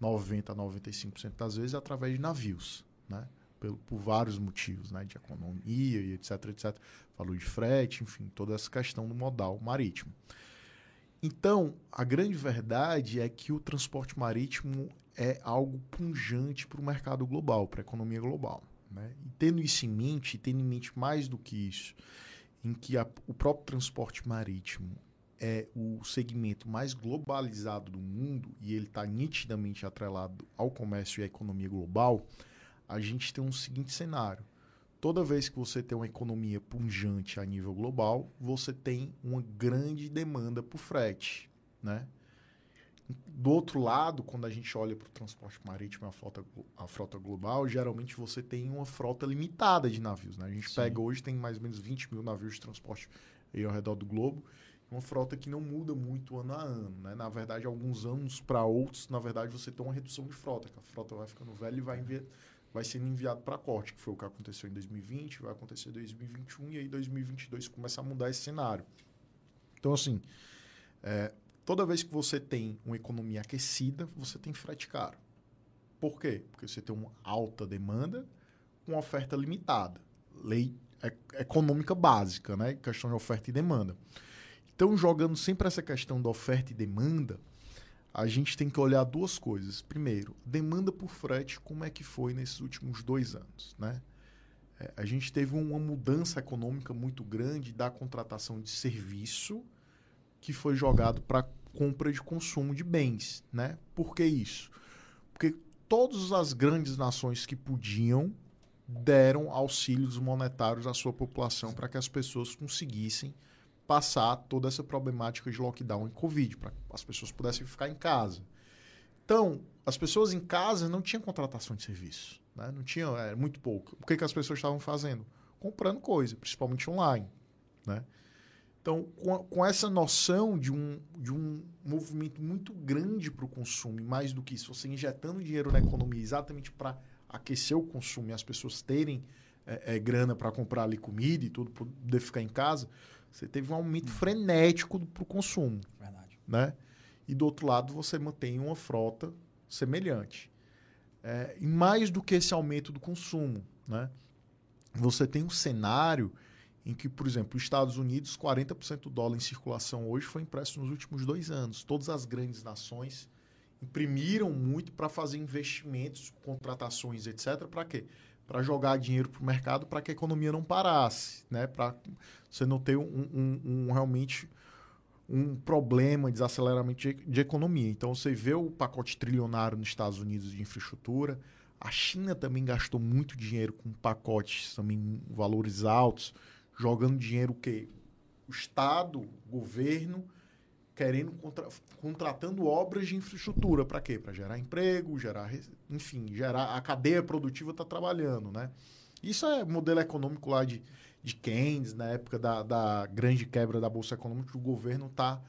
90 a 95% das vezes através de navios, né? Por, por, vários motivos, né? De economia e etc, etc. Falou de frete, enfim, toda essa questão do modal marítimo. Então, a grande verdade é que o transporte marítimo é algo punjante para o mercado global, para a economia global. Né? E tendo isso em mente, tendo em mente mais do que isso, em que a, o próprio transporte marítimo é o segmento mais globalizado do mundo e ele está nitidamente atrelado ao comércio e à economia global, a gente tem um seguinte cenário. Toda vez que você tem uma economia punjante a nível global, você tem uma grande demanda por frete, né? Do outro lado, quando a gente olha para o transporte marítimo, a frota, a frota global, geralmente você tem uma frota limitada de navios. Né? A gente Sim. pega hoje, tem mais ou menos 20 mil navios de transporte aí ao redor do globo uma frota que não muda muito ano a ano, né? Na verdade, alguns anos para outros, na verdade, você tem uma redução de frota, que a frota vai ficando velha e vai, enviar, vai sendo enviado para corte, que foi o que aconteceu em 2020, vai acontecer em 2021 e aí 2022 começa a mudar esse cenário. Então, assim, é, toda vez que você tem uma economia aquecida, você tem frete caro. Por quê? Porque você tem uma alta demanda com oferta limitada. Lei econômica básica, né? Questão de oferta e demanda. Então, jogando sempre essa questão da oferta e demanda, a gente tem que olhar duas coisas. Primeiro, demanda por frete, como é que foi nesses últimos dois anos, né? É, a gente teve uma mudança econômica muito grande da contratação de serviço que foi jogado para compra de consumo de bens, né? Por que isso? Porque todas as grandes nações que podiam deram auxílios monetários à sua população para que as pessoas conseguissem passar toda essa problemática de lockdown e Covid, para as pessoas pudessem ficar em casa. Então, as pessoas em casa não tinham contratação de serviço. Né? Não tinham, é muito pouco. O que, que as pessoas estavam fazendo? Comprando coisa, principalmente online. Né? Então, com, com, essa noção de um, de um movimento muito grande para o consumo, e mais do que isso, você injetando dinheiro na economia exatamente para aquecer o consumo e as pessoas terem é, é, grana para comprar ali comida e tudo, poder ficar em casa, você teve um aumento frenético para o consumo. Verdade. Né? E do outro lado, você mantém uma frota semelhante. É, e mais do que esse aumento do consumo, né? você tem um cenário em que, por exemplo, os Estados Unidos, 40% do dólar em circulação hoje foi impresso nos últimos dois anos. Todas as grandes nações imprimiram muito para fazer investimentos, contratações, etc. Para quê? para jogar dinheiro para o mercado para que a economia não parasse, né? Para você não ter um, um, um, realmente um problema, desaceleramento de, de, economia. Então você vê o pacote trilionário nos Estados Unidos de infraestrutura. A China também gastou muito dinheiro com pacotes também valores altos, jogando dinheiro o quê? O Estado, o governo querendo contra, contratando obras de infraestrutura para quê? Para gerar emprego, gerar, enfim, gerar a cadeia produtiva está trabalhando, né? Isso é modelo econômico lá de, de Keynes, na época da, da grande quebra da bolsa econômica, o governo está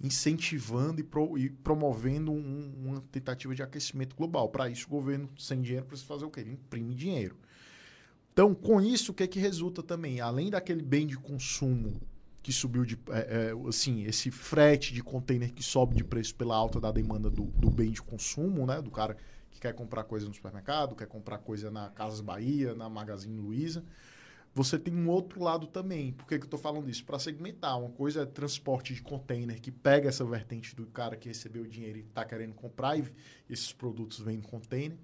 incentivando e, pro, e promovendo um, uma tentativa de aquecimento global. Para isso, o governo sem dinheiro precisa fazer o quê? Ele imprime dinheiro. Então, com isso, o que é que resulta também? Além daquele bem de consumo que subiu de. É, é, assim, esse frete de container que sobe de preço pela alta da demanda do, do bem de consumo, né? Do cara que quer comprar coisa no supermercado, quer comprar coisa na Casas Bahia, na Magazine Luiza. Você tem um outro lado também. Por que, que eu estou falando isso? Para segmentar. Uma coisa é transporte de container, que pega essa vertente do cara que recebeu o dinheiro e está querendo comprar, e esses produtos vêm em container.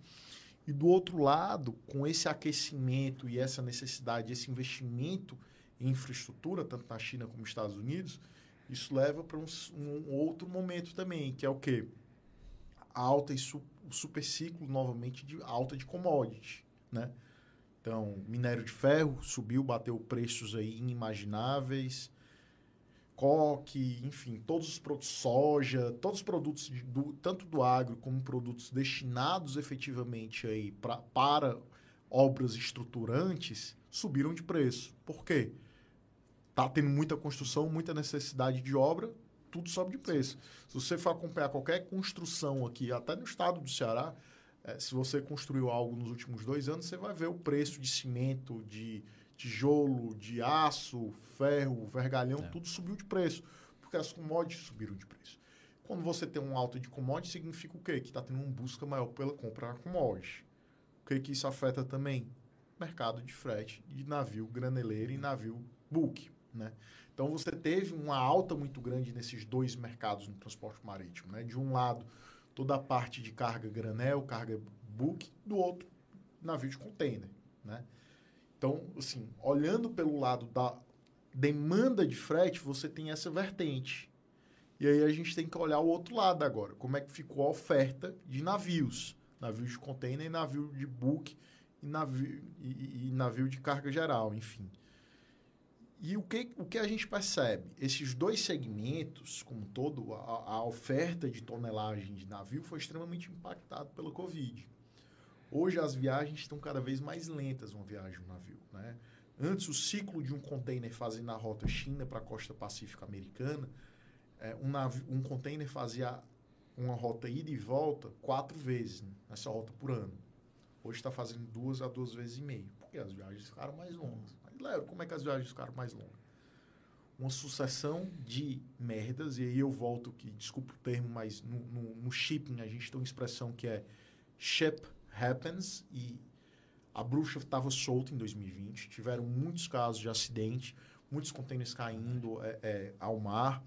E do outro lado, com esse aquecimento e essa necessidade, esse investimento infraestrutura, tanto na China como nos Estados Unidos, isso leva para um, um, outro momento também, que é o quê? A alta e su, o super ciclo, novamente, de alta de commodity, né? Então, minério de ferro subiu, bateu preços aí inimagináveis, coque, enfim, todos os produtos, soja, todos os produtos, de, do, tanto do agro como produtos destinados efetivamente aí pra, para obras estruturantes, subiram de preço. Por quê? Está tendo muita construção, muita necessidade de obra, tudo sobe de preço. Se você for acompanhar qualquer construção aqui, até no estado do Ceará, É, se você construiu algo nos últimos dois anos, você vai ver o preço de cimento, de tijolo, de aço, ferro, vergalhão, É. tudo subiu de preço, porque as commodities subiram de preço. Quando você tem um alta de commodity, significa o quê? Que está tendo uma busca maior pela compra da commodity. O que, que isso afeta também? Mercado de frete de navio graneleiro e navio bulk, né? Então você teve uma alta muito grande nesses dois mercados no transporte marítimo, né? De um lado, toda a parte de carga granel, carga bulk, do outro, navio de container, né? Então, assim, olhando pelo lado da demanda de frete, você tem essa vertente. E aí a gente tem que olhar o outro lado agora. Como é que ficou a oferta de navios? Navios de container e navio de bulk e navio, e, e- navio de carga geral, enfim. E o que, o que a gente percebe? Esses dois segmentos, como todo, a, a oferta de tonelagem de navio foi extremamente impactado pela Covid. Hoje as viagens estão cada vez mais lentas, uma viagem um navio. Né? Antes, o ciclo de um container fazendo a rota China para a costa pacífica americana, é, um, navio, um container fazia uma rota ida e volta quatro vezes né, nessa rota por ano. Hoje está fazendo duas a duas vezes e meio, porque as viagens ficaram mais longas. Mas, Léo, como é que as viagens ficaram mais longas? Uma sucessão de merdas, e aí eu volto que, desculpa o termo, mas no, no, no shipping a gente tem uma expressão que é ship happens, e a bruxa estava solta em 2020, tiveram muitos casos de acidente, muitos contêineres caindo é, é, ao mar,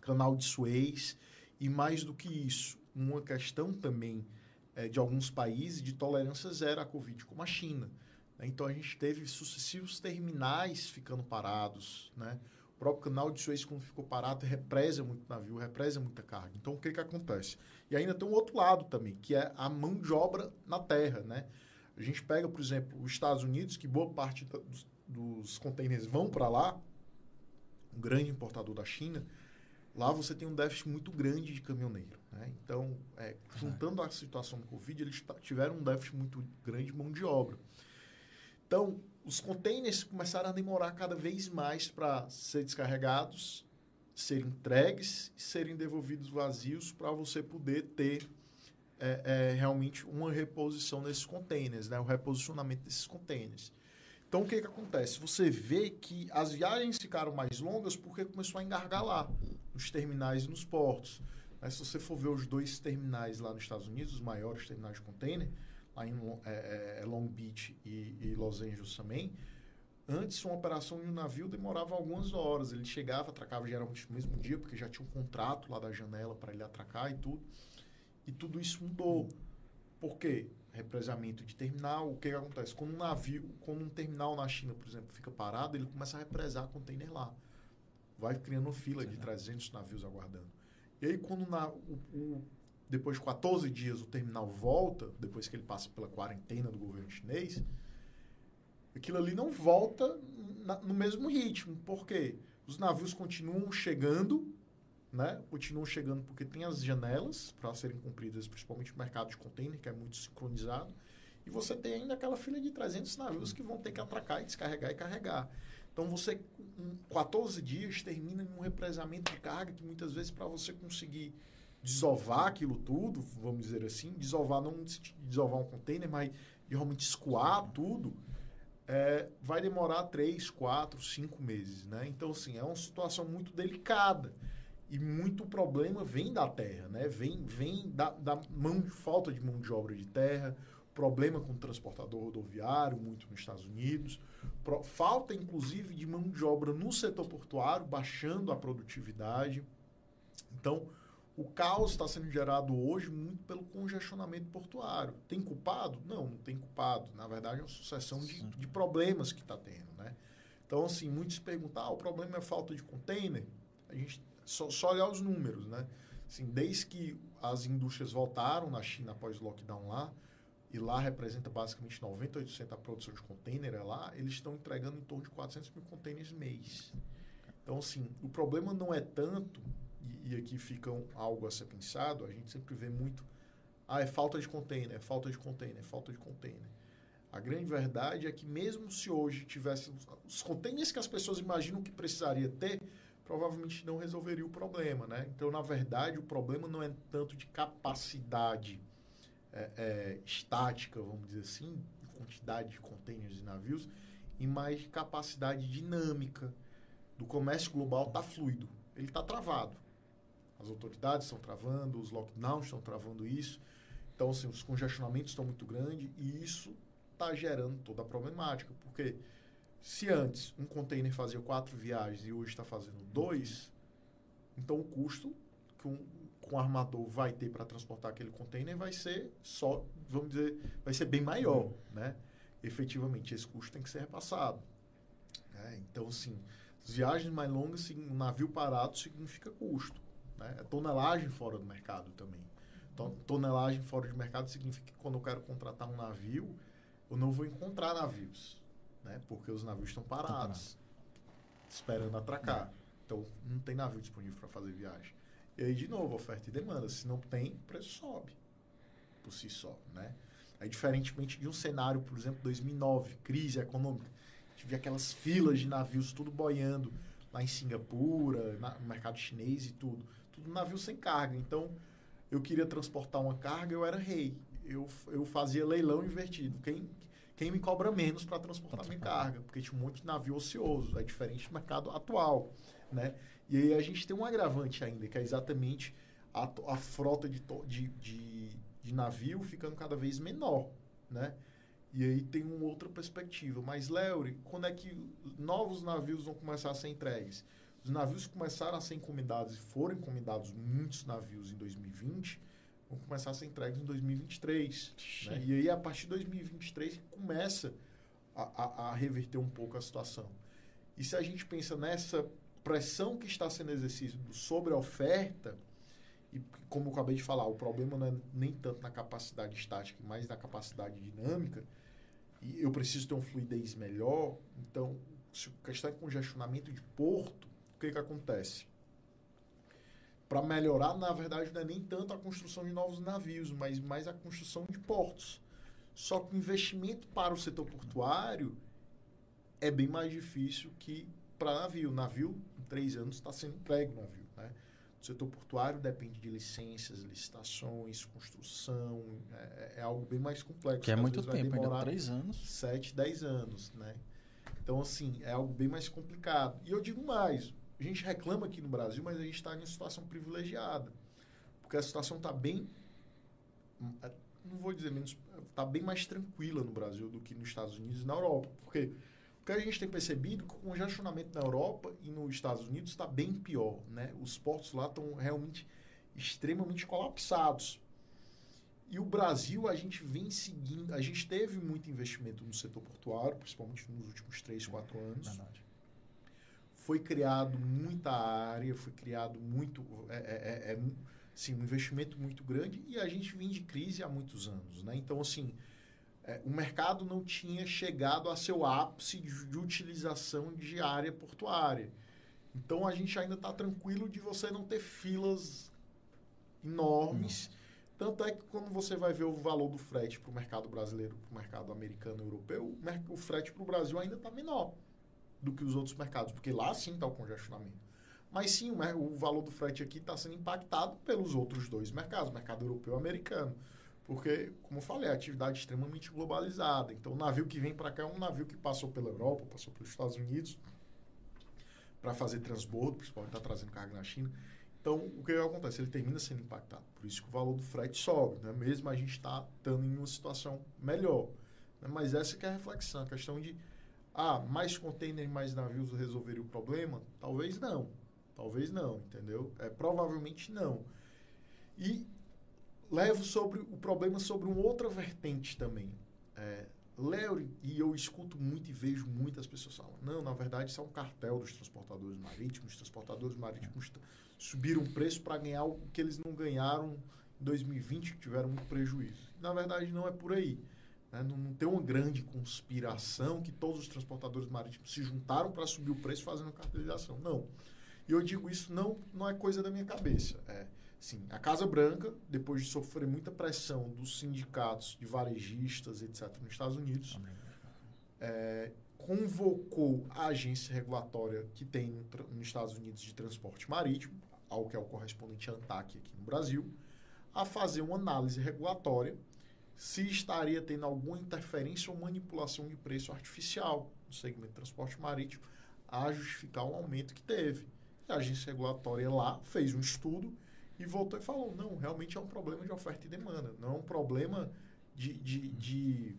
canal de Suez, e mais do que isso, uma questão também é, de alguns países de tolerância zero à Covid, como a China. né? Então a gente teve sucessivos terminais ficando parados, né? O próprio canal de Suez, quando ficou parado, represa muito navio, represa muita carga. Então, o que que acontece? E ainda tem um outro lado também, que é a mão de obra na terra, né? A gente pega, por exemplo, os Estados Unidos, que boa parte dos, dos containers vão para lá, um grande importador da China, lá você tem um déficit muito grande de caminhoneiro. Né? Então, é, juntando a situação do Covid, eles tiveram um déficit muito grande de mão de obra. Então, os containers começaram a demorar cada vez mais para ser descarregados, serem entregues e serem devolvidos vazios para você poder ter é, é, realmente uma reposição nesses containers, né? o reposicionamento desses containers. Então, o que, que acontece? Você vê que as viagens ficaram mais longas porque começou a engargar lá, nos terminais e nos portos. Mas se você for ver os dois terminais lá nos Estados Unidos, os maiores terminais de container, lá em Lo- é, é, Long Beach e, e Los Angeles também, antes uma operação de um navio demorava algumas horas. Ele chegava, atracava geralmente no mesmo dia, porque já tinha um contrato lá da janela para ele atracar e tudo. E tudo isso mudou. Por quê? Represamento de terminal. O que, que acontece? Quando um navio, quando um terminal na China, por exemplo, fica parado, ele começa a represar container lá. Vai criando fila de 300 navios aguardando. E aí, quando na, o, o- depois de 14 dias o terminal volta, depois que ele passa pela quarentena do governo chinês, aquilo ali não volta na- no mesmo ritmo. Por quê? Os navios continuam chegando, né? Continuam chegando porque tem as janelas para serem cumpridas, principalmente no mercado de container, que é muito sincronizado. E você tem ainda aquela fila de 300 navios que vão ter que atracar e descarregar e carregar. Então você, em 14 dias, termina em um represamento de carga que muitas vezes para você conseguir desovar aquilo tudo, vamos dizer assim, desovar não de desovar um container, mas realmente escoar tudo, é, vai demorar 3, 4, 5 meses, né? Então, assim, é uma situação muito delicada. E muito problema vem da terra, né? Vem, vem da, da mão de falta de mão de obra de terra, problema com o transportador rodoviário, muito nos Estados Unidos, pro- falta inclusive de mão de obra no setor portuário, baixando a produtividade. Então, o caos está sendo gerado hoje muito pelo congestionamento portuário. Tem culpado? Não, não tem culpado. Na verdade, é uma sucessão de, de problemas que está tendo, né? Então, assim, muitos perguntam, ah, o problema é falta de container? A gente só, só olhar os números, né? Assim, desde que as indústrias voltaram na China após o lockdown lá, e lá representa basicamente 98% da produção de container é lá, eles estão entregando em torno de 400 mil containers mês. Então, assim, o problema não é tanto, e, e aqui fica um- algo a ser pensado, a gente sempre vê muito, ah, é falta de container, é falta de container, é falta de container. A grande verdade é que mesmo se hoje tivesse os- containers que as pessoas imaginam que precisaria ter, provavelmente não resolveria o problema, né? Então, na verdade, o problema não é tanto de capacidade é, é, estática, vamos dizer assim, de quantidade de contêineres e navios, e mais de capacidade dinâmica do comércio global está fluido. Ele está travado. As autoridades estão travando, os lockdowns estão travando isso. Então, assim, os congestionamentos estão muito grandes e isso está gerando toda a problemática. Porque se antes um container fazia quatro viagens e hoje está fazendo dois, então o custo que um, que um armador vai ter para transportar aquele container vai ser só, vamos dizer, vai ser bem maior, né? Efetivamente, esse custo tem que ser repassado. Né? Então, assim, as viagens mais longas, um navio parado significa custo. Né? A tonelagem fora do mercado também. Então, tonelagem fora do mercado significa que quando eu quero contratar um navio, eu não vou encontrar navios, né? Porque os navios estão parados, esperando atracar. Então, não tem navio disponível para fazer viagem. E aí, de novo, oferta e demanda. Se não tem, o preço sobe por si só, né? Aí, diferentemente de um cenário, por exemplo, 2009, crise econômica, tive aquelas filas de navios tudo boiando lá em Singapura, na, no mercado chinês e tudo. Navio sem carga. Então, eu queria transportar uma carga, eu era rei. Eu, eu fazia leilão invertido. Quem, quem me cobra menos para transportar minha carga? Porque tinha um monte de navio ocioso. É diferente do mercado atual, né? E aí a gente tem um agravante ainda, que é exatamente a, a frota de, de, de, de navio ficando cada vez menor, né? E aí tem uma outra perspectiva. Mas, Léo, quando é que novos navios vão começar a ser entregues? Os navios que começaram a ser encomendados e foram encomendados muitos navios em 2020 vão começar a ser entregues em 2023. Né? E aí, a partir de 2023, começa a, a, a reverter um pouco a situação. E se a gente pensa nessa pressão que está sendo exercida sobre a oferta, e como eu acabei de falar, o problema não é nem tanto na capacidade estática, mas na capacidade dinâmica, e eu preciso ter uma fluidez melhor, então, se a questão é congestionamento de porto, o que, que acontece? Para melhorar, na verdade, não é nem tanto a construção de novos navios, mas mais a construção de portos. Só que o investimento para o setor portuário é bem mais difícil que para navio. Navio, em três anos, está sendo entregue o navio. Né? O setor portuário depende de licenças, licitações, construção. É, é algo bem mais complexo. Que é muito tempo, ainda três anos. Sete, dez anos, né? Então, assim, é algo bem mais complicado. E eu digo mais, a gente reclama aqui no Brasil, mas a gente está em uma situação privilegiada. Porque a situação está bem... Não vou dizer menos... Está bem mais tranquila no Brasil do que nos Estados Unidos e na Europa. Porque porque a gente tem percebido que o congestionamento na Europa e nos Estados Unidos está bem pior. Né? Os portos lá estão realmente extremamente colapsados. E o Brasil, a gente vem seguindo, a gente teve muito investimento no setor portuário, principalmente nos últimos 3, 4 anos. Verdade. Foi criado muita área, foi criado muito. É, é, é, é, sim, um investimento muito grande e a gente vem de crise há muitos anos. Né? Então, assim, é, o mercado não tinha chegado a seu ápice de, de utilização de área portuária. Então a gente ainda está tranquilo de você não ter filas enormes. Hum. Tanto é que quando você vai ver o valor do frete para o mercado brasileiro, para o mercado americano e europeu, o frete para o Brasil ainda está menor do que os outros mercados, porque lá sim está o congestionamento. Mas sim, o, o valor do frete aqui está sendo impactado pelos outros dois mercados, mercado europeu e americano. Porque, como eu falei, é atividade extremamente globalizada. Então, o navio que vem para cá é um navio que passou pela Europa, passou pelos Estados Unidos para fazer transbordo, principalmente está trazendo carga na China. Então, o que acontece? Ele termina sendo impactado. Por isso que o valor do frete sobe, né? mesmo a gente está estando em uma situação melhor. Né? Mas essa que é a reflexão, a questão de ah, mais container, mais navios resolveria o problema? Talvez não. Talvez não, entendeu? É, provavelmente não. E levo sobre o problema sobre uma outra vertente também. É, Léo, e eu escuto muito e vejo muitas pessoas falando, não, na verdade isso é um cartel dos transportadores marítimos, os transportadores marítimos subiram o preço para ganhar o que eles não ganharam em 2020, que tiveram muito prejuízo. Na verdade, não é por aí. Né? Não, não, tem uma grande conspiração que todos os transportadores marítimos se juntaram para subir o preço fazendo a cartelização. Não. E eu digo isso não, não é coisa da minha cabeça. É, Sim, a Casa Branca, depois de sofrer muita pressão dos sindicatos de varejistas, etc., nos Estados Unidos, é, convocou a agência regulatória que tem nos Estados Unidos de transporte marítimo, ao que é o correspondente ANTAC aqui no Brasil, a fazer uma análise regulatória se estaria tendo alguma interferência ou manipulação de preço artificial no segmento de transporte marítimo a justificar o aumento que teve. E a agência regulatória lá fez um estudo e voltou e falou: não, realmente é um problema de oferta e demanda, não é um problema de, de, de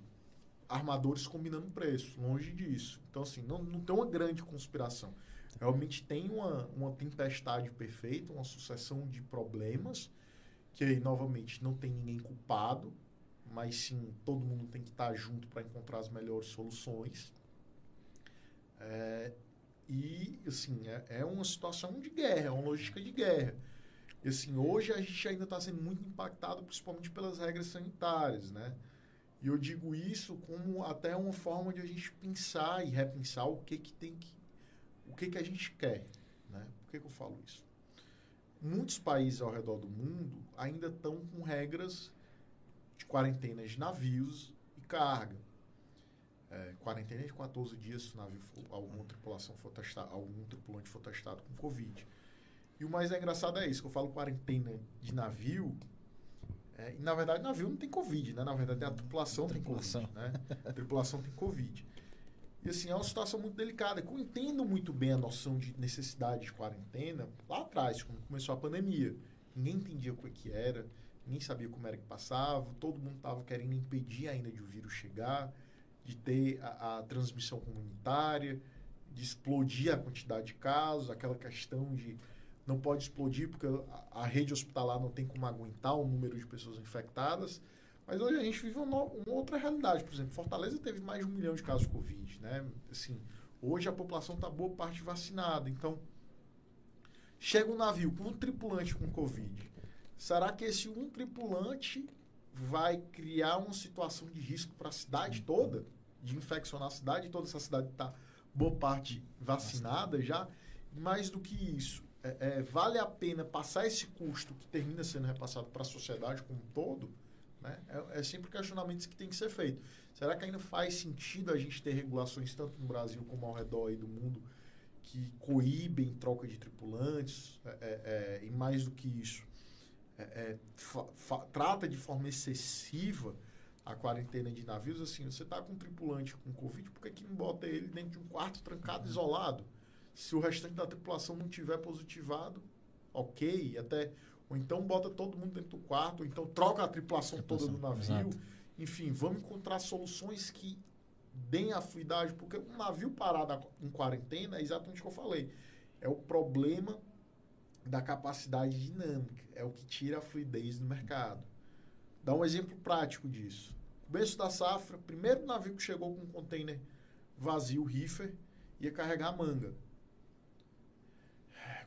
armadores combinando preço, longe disso. Então, assim, não, não tem uma grande conspiração. Realmente tem uma, uma tempestade perfeita, uma sucessão de problemas, que aí, novamente, não tem ninguém culpado, mas sim todo mundo tem que estar junto para encontrar as melhores soluções. É, e, assim, é, é, uma situação de guerra, é uma logística de guerra. E, assim, hoje a gente ainda está sendo muito impactado, principalmente pelas regras sanitárias, né? E eu digo isso como até uma forma de a gente pensar e repensar o que que tem que o que que a gente quer, né? Por que, que eu falo isso? Muitos países ao redor do mundo ainda estão com regras de quarentena de navios e carga. É, quarentena de 14 dias se o navio for, alguma tripulação for testado, algum tripulante for testado com Covid. E o mais engraçado é isso, que eu falo quarentena de navio, é, e, na verdade, o navio não tem Covid, né? Na verdade, a tripulação, tripulação. tem Covid, né? A tripulação tem Covid. E, assim, é uma situação muito delicada. Eu entendo muito bem a noção de necessidade de quarentena lá atrás, quando começou a pandemia. Ninguém entendia o que era, ninguém sabia como era que passava, todo mundo estava querendo impedir ainda de o vírus chegar, de ter a, a transmissão comunitária, de explodir a quantidade de casos, aquela questão de não pode explodir porque a, a, rede hospitalar não tem como aguentar o número de pessoas infectadas. Mas hoje a gente vive uma, uma, outra realidade. Por exemplo, Fortaleza teve mais de um milhão de casos de Covid. Né? Assim, hoje a população está boa parte vacinada. Então, chega um navio com um tripulante com Covid. Será que esse um tripulante vai criar uma situação de risco para a cidade toda? De infeccionar a cidade toda? Essa cidade está boa parte vacinada já. Mais do que isso, é, é, vale a pena passar esse custo que termina sendo repassado para a sociedade como um todo? Né? É, é sempre questionamentos que tem que ser feito. Será que ainda faz sentido a gente ter regulações tanto no Brasil como ao redor do mundo que coíbem troca de tripulantes? É, é, é e mais do que isso, trata de forma excessiva a quarentena de navios, assim, você está com um tripulante com Covid, por que, que não bota ele dentro de um quarto trancado, isolado? Se o restante da tripulação não tiver positivado, ok, até ou então bota todo mundo dentro do quarto, ou então troca a tripulação, toda do navio. Exato. Enfim, vamos encontrar soluções que deem a porque um navio parado em quarentena é exatamente o que eu falei. É o problema da capacidade dinâmica, é o que tira a fluidez do mercado. Dá um exemplo prático disso. Começo da safra, primeiro navio que chegou com um container vazio, reefer, ia carregar manga.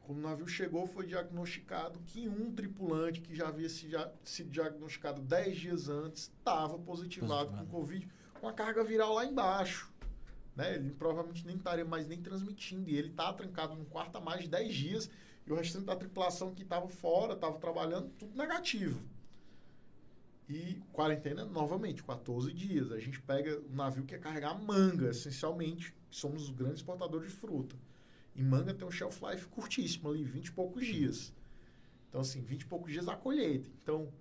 Quando o navio chegou, foi diagnosticado que um tripulante que já havia sido diagnosticado 10 dias antes estava positivado, com Covid, com a carga viral lá embaixo. Né? Ele provavelmente nem estaria mais nem transmitindo. E ele está trancado no quarto há mais de 10 dias. E o restante da tripulação que estava fora, estava trabalhando, tudo negativo. E quarentena, novamente, 14 dias. A gente pega o navio que é carregar manga, essencialmente, somos os grandes exportadores de fruta. E manga tem um shelf life curtíssimo ali, 20 e poucos dias. Então, assim, 20 e poucos dias a colheita. Então,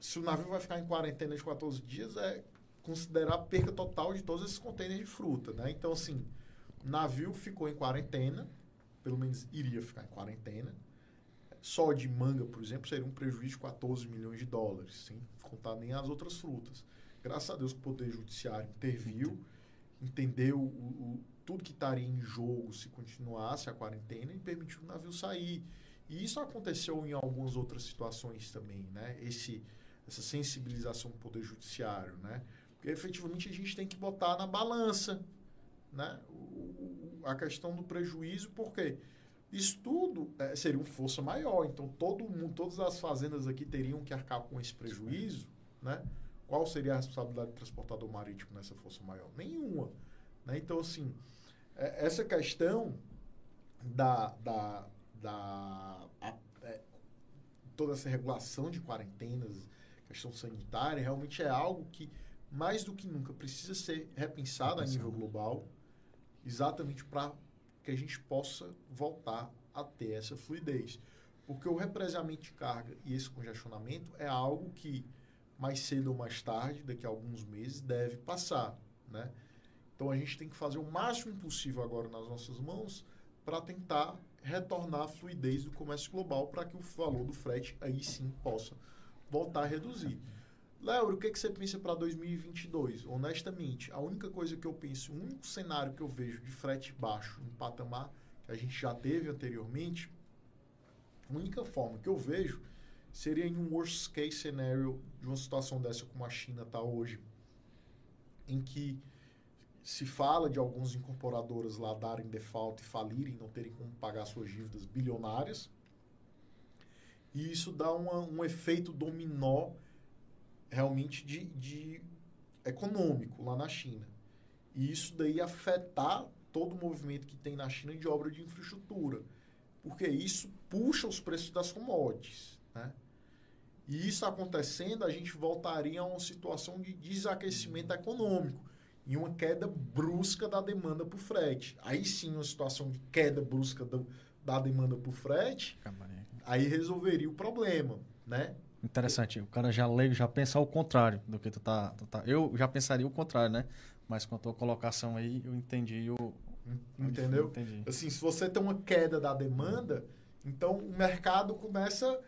se o navio vai ficar em quarentena de 14 dias, é considerar a perca total de todos esses contêineres de fruta, né? Então, assim, o navio ficou em quarentena, pelo menos iria ficar em quarentena. Só de manga, por exemplo, seria um prejuízo de 14 milhões de dólares, sem contar nem as outras frutas. Graças a Deus o Poder Judiciário interviu, entendeu o, o tudo que estaria em jogo se continuasse a quarentena e permitiu o navio sair. E isso aconteceu em algumas outras situações também, né? Esse, essa sensibilização do Poder Judiciário, né? Porque efetivamente a gente tem que botar na balança, né? O, a questão do prejuízo, porque isso tudo é, seria uma força maior. Então, todo mundo, todas as fazendas aqui teriam que arcar com esse prejuízo, né? Qual seria a responsabilidade do transportador marítimo nessa força maior? Nenhuma. Né? Então, assim, é, essa questão da, da, da a, é, toda essa regulação de quarentenas, questão sanitária, realmente é algo que, mais do que nunca, precisa ser repensado a nível global, exatamente para que a gente possa voltar a ter essa fluidez. Porque o represamento de carga e esse congestionamento é algo que mais cedo ou mais tarde, daqui a alguns meses, deve passar, né? Então a gente tem que fazer o máximo possível agora nas nossas mãos para tentar retornar a fluidez do comércio global para que o valor do frete aí sim possa voltar a reduzir. Léo, o que, que você pensa para 2022? Honestamente, a única coisa que eu penso, o único cenário que eu vejo de frete baixo, um patamar que a gente já teve anteriormente, a única forma que eu vejo seria em um worst case scenario de uma situação dessa como a China está hoje, em que se fala de algumas incorporadoras lá darem default e falirem, não terem como pagar suas dívidas bilionárias. E isso dá uma, um efeito dominó realmente de, de econômico lá na China. E isso daí afetar todo o movimento que tem na China de obra de infraestrutura. Porque isso puxa os preços das commodities. Né? E isso acontecendo, a gente voltaria a uma situação de desaquecimento econômico e uma queda brusca da demanda por frete. Aí sim, uma situação de queda brusca do, da demanda por frete, aí resolveria o problema, né? Interessante. O cara já lê, já pensa ao contrário do que tu tá, tu tá. Eu já pensaria o contrário, né? Mas com a tua colocação aí, eu entendi o. Entendeu? Entendi. Assim, se você tem uma queda da demanda, então o mercado começa.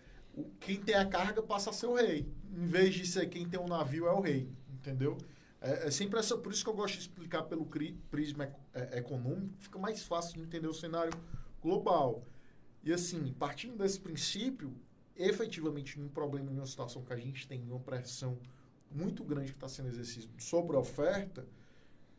Quem tem a carga passa a ser o rei. Em vez de ser quem tem o um navio, é o rei. Entendeu? É, é, sempre essa. Por isso que eu gosto de explicar pelo prisma é, econômico, fica mais fácil de entender o cenário global. E assim, partindo desse princípio, efetivamente, num problema, numa situação que a gente tem uma pressão muito grande que está sendo exercida sobre a oferta,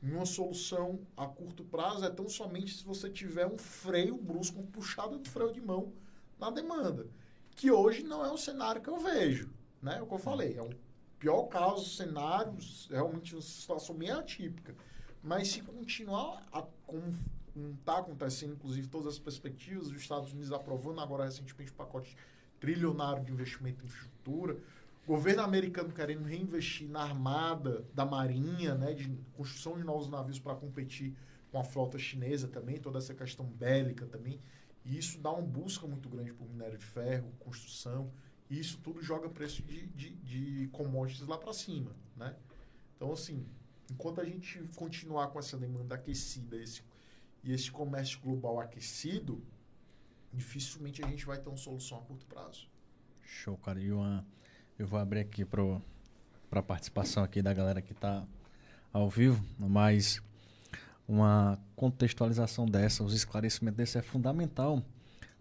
uma solução a curto prazo é tão somente se você tiver um freio brusco, um puxada de freio de mão na demanda. Que hoje não é um cenário que eu vejo. Né? É o que eu falei, é um pior caso, cenário, realmente uma situação meio atípica. Mas se continuar a, como está acontecendo, inclusive todas as perspectivas, os Estados Unidos aprovando agora recentemente o pacote trilionário de investimento em infraestrutura, governo americano querendo reinvestir na armada da marinha, né, de construção de novos navios para competir com a frota chinesa também, toda essa questão bélica também, e isso dá uma busca muito grande por minério de ferro, construção, e isso tudo joga preço de, de, de commodities lá para cima, né? Então, assim, enquanto a gente continuar com essa demanda aquecida esse, e esse comércio global aquecido, dificilmente a gente vai ter uma solução a curto prazo. Show, cara. E uma, eu vou abrir aqui para a participação aqui da galera que está ao vivo, mas uma contextualização dessa, os esclarecimentos desse é fundamental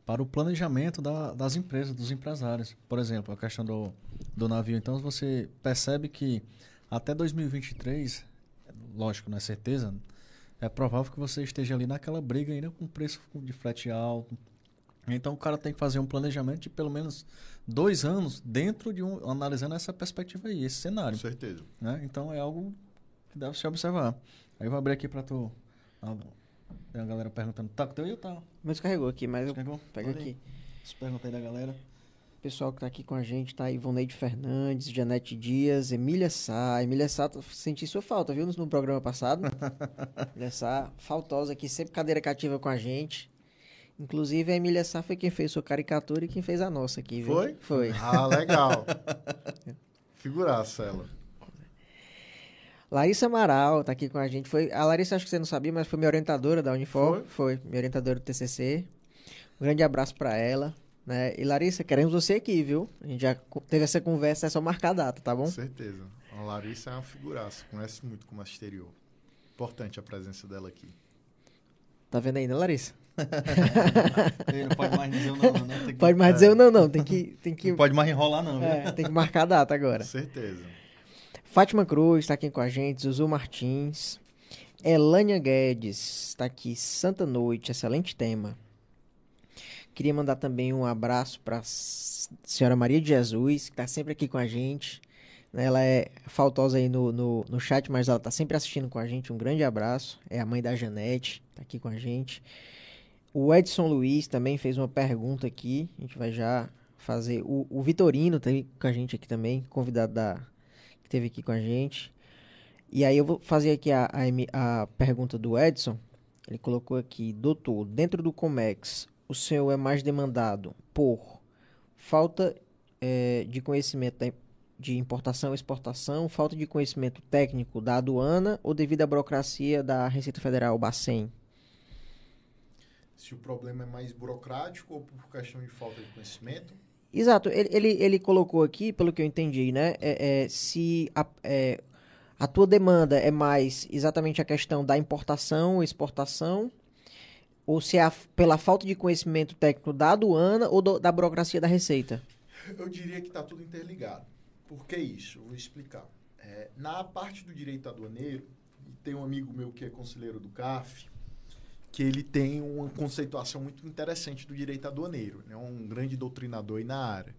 para o planejamento da, das empresas, dos empresários. Por exemplo, a questão do, do navio. Então, você percebe que até 2023, lógico, não é certeza, é provável que você esteja ali naquela briga ainda com preço de frete alto. Então, o cara tem que fazer um planejamento de pelo menos dois anos dentro de um... analisando essa perspectiva aí, esse cenário. Com certeza. Né? Então, é algo que deve se observar. Aí eu vou abrir aqui para tu... Tem a galera perguntando, tá com teu ou tá? Mas carregou aqui, mas Descarregou? eu pego Olha aqui. As perguntas aí da galera. O pessoal que tá aqui com a gente tá Ivoneide Fernandes, Janete Dias, Emília Sá. Emília Sá, senti sua falta, viu, no programa passado? Emília Sá, faltosa aqui, sempre cadeira cativa com a gente. Inclusive, a Emília Sá foi quem fez sua caricatura e quem fez a nossa aqui, viu? Foi? Foi. Ah, legal. Figuraça ela. Larissa Amaral tá aqui com a gente. Foi, a Larissa, acho que você não sabia, mas foi minha orientadora da Unifor. Foi, minha orientadora do TCC. Um grande abraço para ela. Né? E Larissa, queremos você aqui, viu? A gente já teve essa conversa, é só marcar a data, tá bom? Com certeza. A Larissa é uma figuraça, conhece muito comércio exterior. Importante a presença dela aqui. Tá vendo aí, né, Larissa? Ele não pode mais dizer o não, não? Tem que- Pode mais dizer o não, não. Tem que, tem que, Não pode mais enrolar, não, é, tem que marcar a data agora. Com certeza. Fátima Cruz está aqui com a gente, Zuzu Martins. Elânia Guedes está aqui, Santa Noite, excelente tema. Queria mandar também um abraço para a senhora Maria de Jesus, que está sempre aqui com a gente. né? Ela é faltosa aí no, no, no chat, mas ela está sempre assistindo com a gente. Um grande abraço. É a mãe da Janete, está aqui com a gente. O Edson Luiz também fez uma pergunta aqui. A gente vai já fazer. O, o Vitorino está com a gente aqui também, convidado da, que teve aqui com a gente. E aí eu vou fazer aqui a, a, a pergunta do Edson. Ele colocou aqui, doutor, dentro do Comex, o senhor é mais demandado por falta eh, de conhecimento de importação e exportação, falta de conhecimento técnico da aduana ou devido à burocracia da Receita Federal, Bacen? Se o problema é mais burocrático ou por questão de falta de conhecimento? Exato, ele, ele, ele colocou aqui, pelo que eu entendi, né? É, é, se a, é, a tua demanda é mais exatamente a questão da importação ou exportação, ou se é a, pela falta de conhecimento técnico da aduana ou do, da burocracia da Receita? Eu diria que está tudo interligado. Por que isso? Eu vou explicar. É, na parte do direito aduaneiro, tem um amigo meu que é conselheiro do CAF, que ele tem uma conceituação muito interessante do direito aduaneiro. É né? um grande doutrinador na área,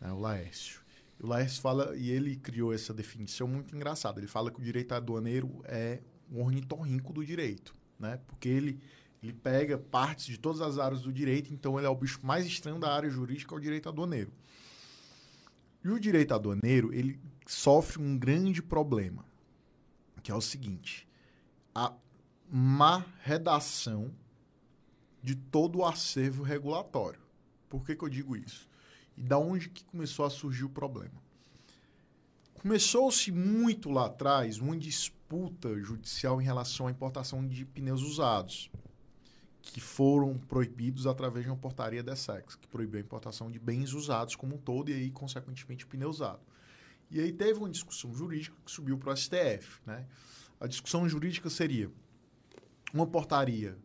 né? o Laércio. O Laércio fala, e ele criou essa definição muito engraçada. Ele fala que o direito aduaneiro é um ornitorrinco do direito, né? Porque ele, ele pega partes de todas as áreas do direito, então ele é o bicho mais estranho da área jurídica, é o direito aduaneiro. E o direito aduaneiro, ele sofre um grande problema, que é o seguinte: a má redação de todo o acervo regulatório. Por que, que eu digo isso? E da onde que começou a surgir o problema? Começou-se muito lá atrás uma disputa judicial em relação à importação de pneus usados, que foram proibidos através de uma portaria da SEX, que proibiu a importação de bens usados como um todo e aí, consequentemente, pneu usado. E aí teve uma discussão jurídica que subiu para o STF. Né? A discussão jurídica seria uma portaria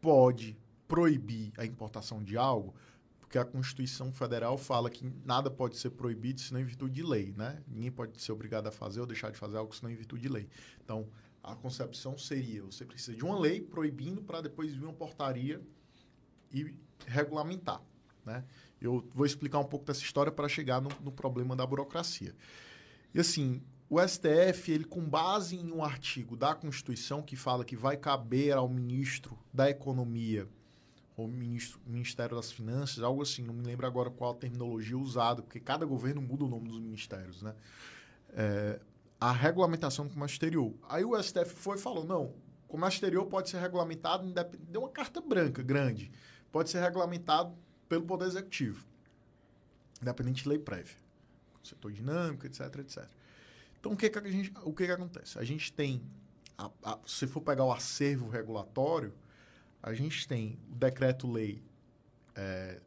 pode proibir a importação de algo porque a Constituição Federal fala que nada pode ser proibido senão em virtude de lei, né? Ninguém pode ser obrigado a fazer ou deixar de fazer algo senão em virtude de lei. Então, a concepção seria, você precisa de uma lei proibindo para depois vir uma portaria e regulamentar, né? Eu vou explicar um pouco dessa história para chegar no, no problema da burocracia. E assim, o STF, ele com base em um artigo da Constituição que fala que vai caber ao ministro da Economia ou ministro, Ministério das Finanças, algo assim, não me lembro agora qual a terminologia usada, porque cada governo muda o nome dos ministérios, né? É, a regulamentação do comércio exterior. Aí o STF foi e falou, não, o comércio exterior pode ser regulamentado, deu uma carta branca grande, pode ser regulamentado pelo Poder Executivo, independente de lei prévia, setor dinâmico, etc, etc. Então, o que, que, a gente, o que, que acontece? A gente tem, a, a, se for pegar o acervo regulatório, a gente tem o decreto-lei, é,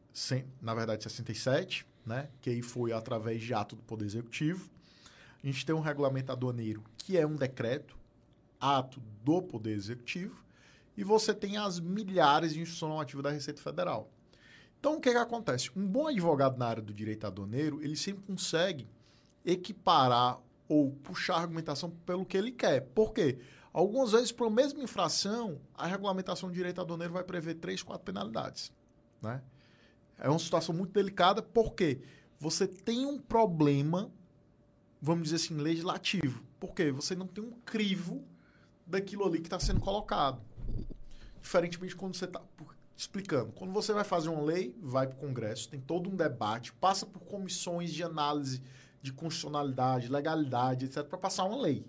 na verdade, 67, né, que aí foi através de ato do Poder Executivo. A gente tem um regulamento aduaneiro, que é um decreto, ato do Poder Executivo. E você tem as milhares de instrução normativa da Receita Federal. Então, o que, que acontece? Um bom advogado na área do direito aduaneiro, ele sempre consegue equiparar ou puxar a argumentação pelo que ele quer. Por quê? Algumas vezes, para a mesma infração, a regulamentação de direito aduaneiro vai prever três, quatro penalidades. Né? É uma situação muito delicada porque você tem um problema, vamos dizer assim, legislativo. Por quê? Você não tem um crivo daquilo ali que está sendo colocado. Diferentemente quando você está explicando. Quando você vai fazer uma lei, vai para o Congresso, tem todo um debate, passa por comissões de análise de constitucionalidade, legalidade, etc., para passar uma lei.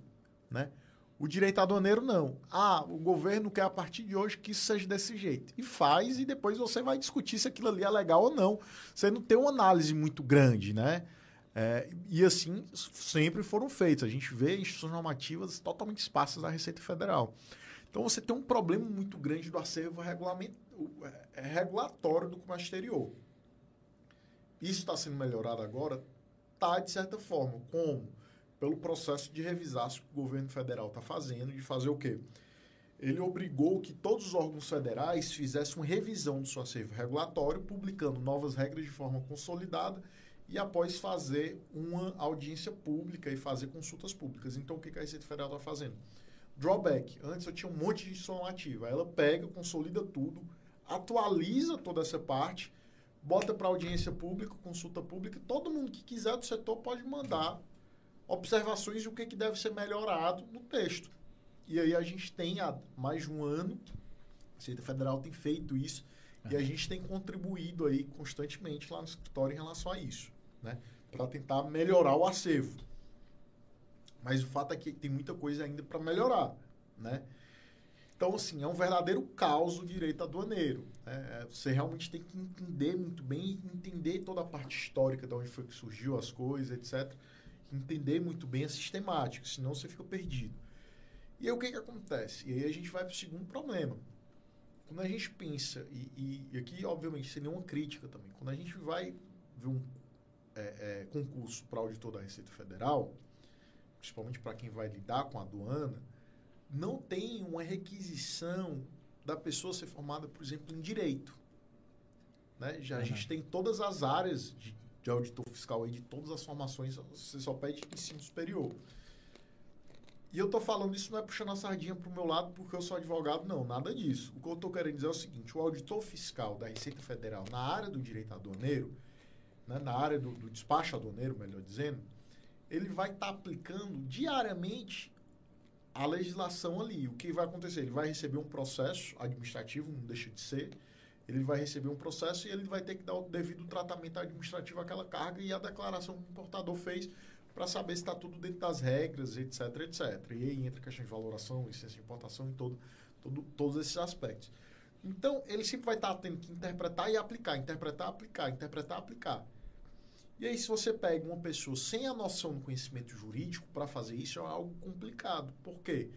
Né? O direito aduaneiro não. Ah, o governo quer a partir de hoje que isso seja desse jeito. E faz, e depois você vai discutir se aquilo ali é legal ou não. Você não tem uma análise muito grande, né? É, e assim sempre foram feitos. A gente vê instituições normativas totalmente esparsas da Receita Federal. Então você tem um problema muito grande do acervo regulamento, é, regulatório do comércio exterior. Isso está sendo melhorado agora? Está, de certa forma. Como? pelo processo de revisar que o governo federal está fazendo, de fazer o quê? Ele obrigou que todos os órgãos federais fizessem uma revisão do seu acervo regulatório, publicando novas regras de forma consolidada e após fazer uma audiência pública e fazer consultas públicas. Então, o que a Receita Federal está fazendo? Drawback. Antes eu tinha um monte de instituição ativa. Ela pega, consolida tudo, atualiza toda essa parte, bota para audiência pública, consulta pública. Todo mundo que quiser do setor pode mandar observações de o que, que deve ser melhorado no texto. E aí a gente tem há mais de um ano, a Receita Federal tem feito isso, é. e a gente tem contribuído aí constantemente lá no escritório em relação a isso, né? Para tentar melhorar o acervo. Mas o fato é que tem muita coisa ainda para melhorar, né? Então, assim, é um verdadeiro caos o direito aduaneiro. né? você realmente tem que entender muito bem, entender toda a parte histórica de onde foi que surgiu as coisas, etc. Entender muito bem a sistemática, senão você fica perdido. E aí o que, que acontece? E aí a gente vai para o segundo problema. Quando a gente pensa, e, e- e aqui, obviamente, sem nenhuma crítica também, quando a gente vai ver um é, é, concurso para auditor da Receita Federal, principalmente para quem vai lidar com a aduana, não tem uma requisição da pessoa ser formada, por exemplo, em direito. Né? Já a gente tem todas as áreas de, de auditor fiscal aí, de todas as formações, você só pede ensino superior. E eu tô falando isso não é puxando a sardinha pro meu lado porque eu sou advogado, não, nada disso. O que eu tô querendo dizer é o seguinte, o auditor fiscal da Receita Federal na área do direito aduaneiro, né, na área do, do despacho aduaneiro, melhor dizendo, ele vai estar aplicando diariamente a legislação ali. O que vai acontecer? Ele vai receber um processo administrativo, não deixa de ser. Ele vai receber um processo e ele vai ter que dar o devido tratamento administrativo àquela carga e a declaração que o importador fez para saber se está tudo dentro das regras, etc, etc. E aí entra a questão de valoração, licença de importação e todo, todo, todos esses aspectos. Então, ele sempre vai estar tendo que interpretar e aplicar, interpretar, aplicar, interpretar, aplicar. E aí, se você pega uma pessoa sem a noção do conhecimento jurídico para fazer isso, é algo complicado. Por quê?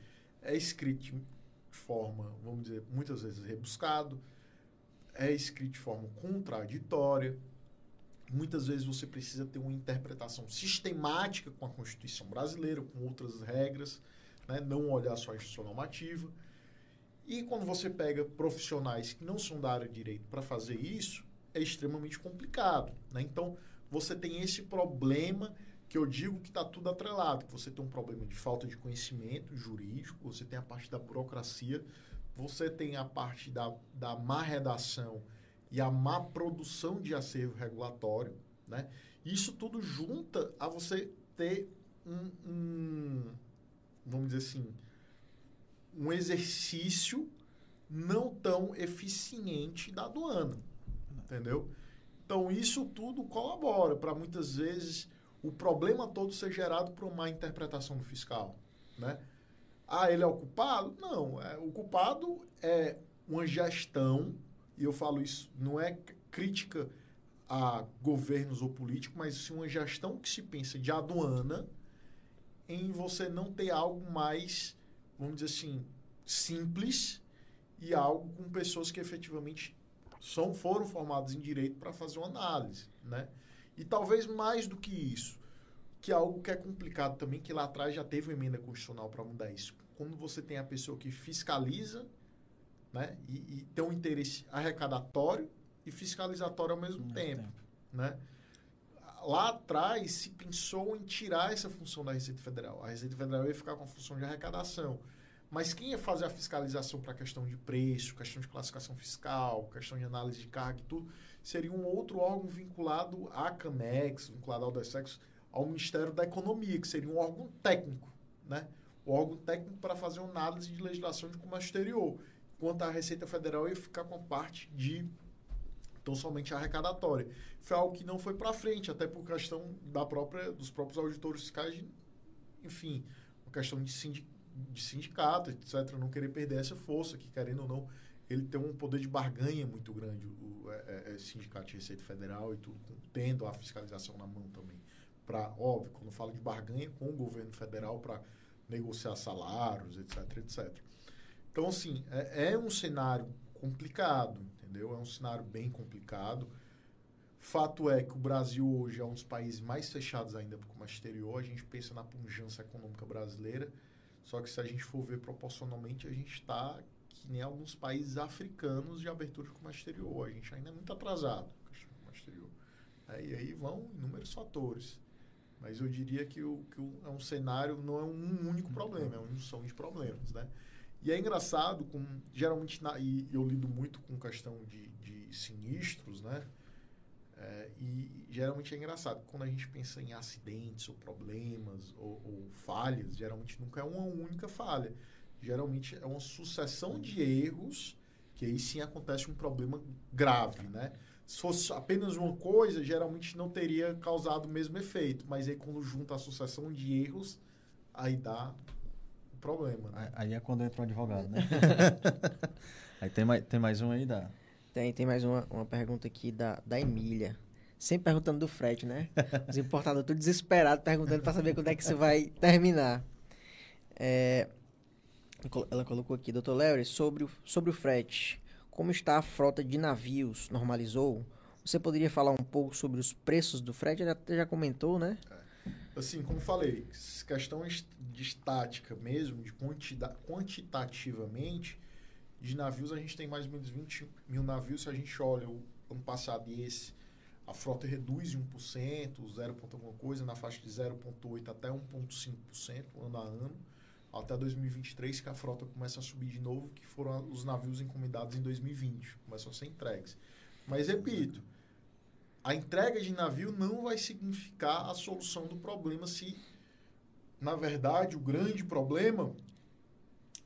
É escrito de forma, vamos dizer, muitas vezes rebuscado, é escrito de forma contraditória. Muitas vezes você precisa ter uma interpretação sistemática com a Constituição brasileira, com outras regras, né? não olhar só a instituição normativa. E quando você pega profissionais que não são da área de direito para fazer isso, é extremamente complicado. Né? Então, você tem esse problema que eu digo que está tudo atrelado. Você tem um problema de falta de conhecimento jurídico, você tem a parte da burocracia, você tem a parte da, da má redação e a má produção de acervo regulatório. Né? Isso tudo junta a você ter um, um vamos dizer assim, um exercício não tão eficiente da aduana. Entendeu? Então, isso tudo colabora para muitas vezes o problema todo ser gerado por uma interpretação do fiscal. Né? Ah, ele é o culpado? Não. É, o culpado é uma gestão, e eu falo isso, não é crítica a governos ou políticos, mas sim uma gestão que se pensa de aduana em você não ter algo mais, vamos dizer assim, simples e algo com pessoas que efetivamente são, foram formadas em direito para fazer uma análise, né? E talvez mais do que isso, que é algo que é complicado também, que lá atrás já teve uma emenda constitucional para mudar isso. Quando você tem a pessoa que fiscaliza, né? E, e tem um interesse arrecadatório e fiscalizatório ao mesmo Ao mesmo tempo, tempo. né? Lá atrás se pensou em tirar essa função da Receita Federal. A Receita Federal ia ficar com a função de arrecadação. Mas quem ia fazer a fiscalização para a questão de preço, questão de classificação fiscal, questão de análise de carga e tudo, seria um outro órgão vinculado à CAMEX, vinculado ao DSEX, ao Ministério da Economia, que seria um órgão técnico, né? O órgão técnico para fazer uma análise de legislação de comércio exterior. Enquanto a Receita Federal ia ficar com a parte de então somente arrecadatória. Foi algo que não foi para frente, até por questão da própria dos próprios auditores fiscais, enfim, uma questão de, sindi, de sindicato, etc, não querer perder essa força, que querendo ou não, ele tem um poder de barganha muito grande, o, o é, é, sindicato de Receita Federal e tudo, tendo a fiscalização na mão também. Para, óbvio, quando fala de barganha com o governo federal para negociar salários, etc, etc. Então, assim, é, é um cenário complicado, entendeu? É um cenário bem complicado. Fato é que o Brasil hoje é um dos países mais fechados ainda para o comércio exterior. A gente pensa na pujança econômica brasileira, só que se a gente for ver proporcionalmente, a gente está que nem alguns países africanos de abertura de comércio exterior. A gente ainda é muito atrasado com do comércio exterior. E aí vão inúmeros fatores. Mas eu diria que, o, que o, é um cenário, não é um único problema, é uma junção de problemas, né? E é engraçado, com, geralmente, na, e eu lido muito com questão de, de sinistros, né? É, e geralmente é engraçado, quando a gente pensa em acidentes ou problemas ou, ou falhas, geralmente nunca é uma única falha. Geralmente é uma sucessão de erros que aí sim acontece um problema grave, né? Se fosse apenas uma coisa, geralmente não teria causado o mesmo efeito. Mas aí quando junta a sucessão de erros, aí dá o problema. Né? Aí é quando entra o advogado, né? aí tem mais, tem mais um aí, da. Tem, tem mais uma, uma pergunta aqui da, da Emília. Sempre perguntando do frete, né? Os importadores tudo desesperados perguntando para saber quando é que isso vai terminar. É, ela colocou aqui, doutor Léo, sobre o, sobre o frete. Como está a frota de navios? Normalizou? Você poderia falar um pouco sobre os preços do frete? Até já comentou, né? É. Assim, como falei, questão de estática mesmo, de quantitativamente, de navios a gente tem mais ou menos 20 mil navios. Se a gente olha o ano passado e esse, a frota reduz em 1%, 0, alguma coisa, na faixa de 0,8% até 1,5% ano a ano, até 2023, que a frota começa a subir de novo, que foram os navios encomendados em 2020, começam a ser entregues. Mas repito, a entrega de navio não vai significar a solução do problema se, na verdade, o grande problema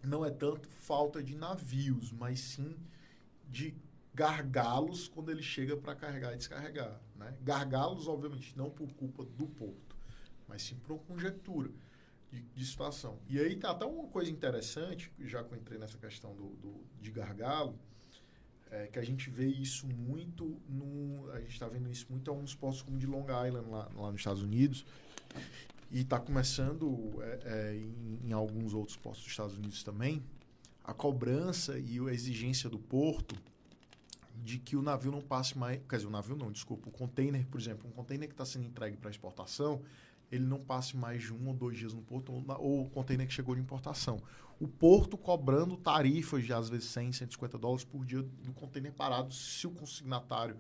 não é tanto falta de navios, mas sim de gargalos quando ele chega para carregar e descarregar. Né? Gargalos, obviamente, não por culpa do porto, mas sim por conjectura de, de, situação. E aí tá até uma coisa interessante, já que eu entrei nessa questão do, do de gargalo, é, que a gente vê isso muito no. A gente está vendo isso muito em alguns postos como de Long Island, lá, lá nos Estados Unidos. E está começando é, é, em, em, alguns outros postos dos Estados Unidos também, a cobrança e a exigência do porto de que o navio não passe mais. Quer dizer, o navio não, desculpa. O container, por exemplo, um container que está sendo entregue para exportação, ele não passe mais de um ou dois dias no porto, ou, ou o container que chegou de importação o porto cobrando tarifas de às vezes 100, 150 dólares por dia do container parado se o consignatário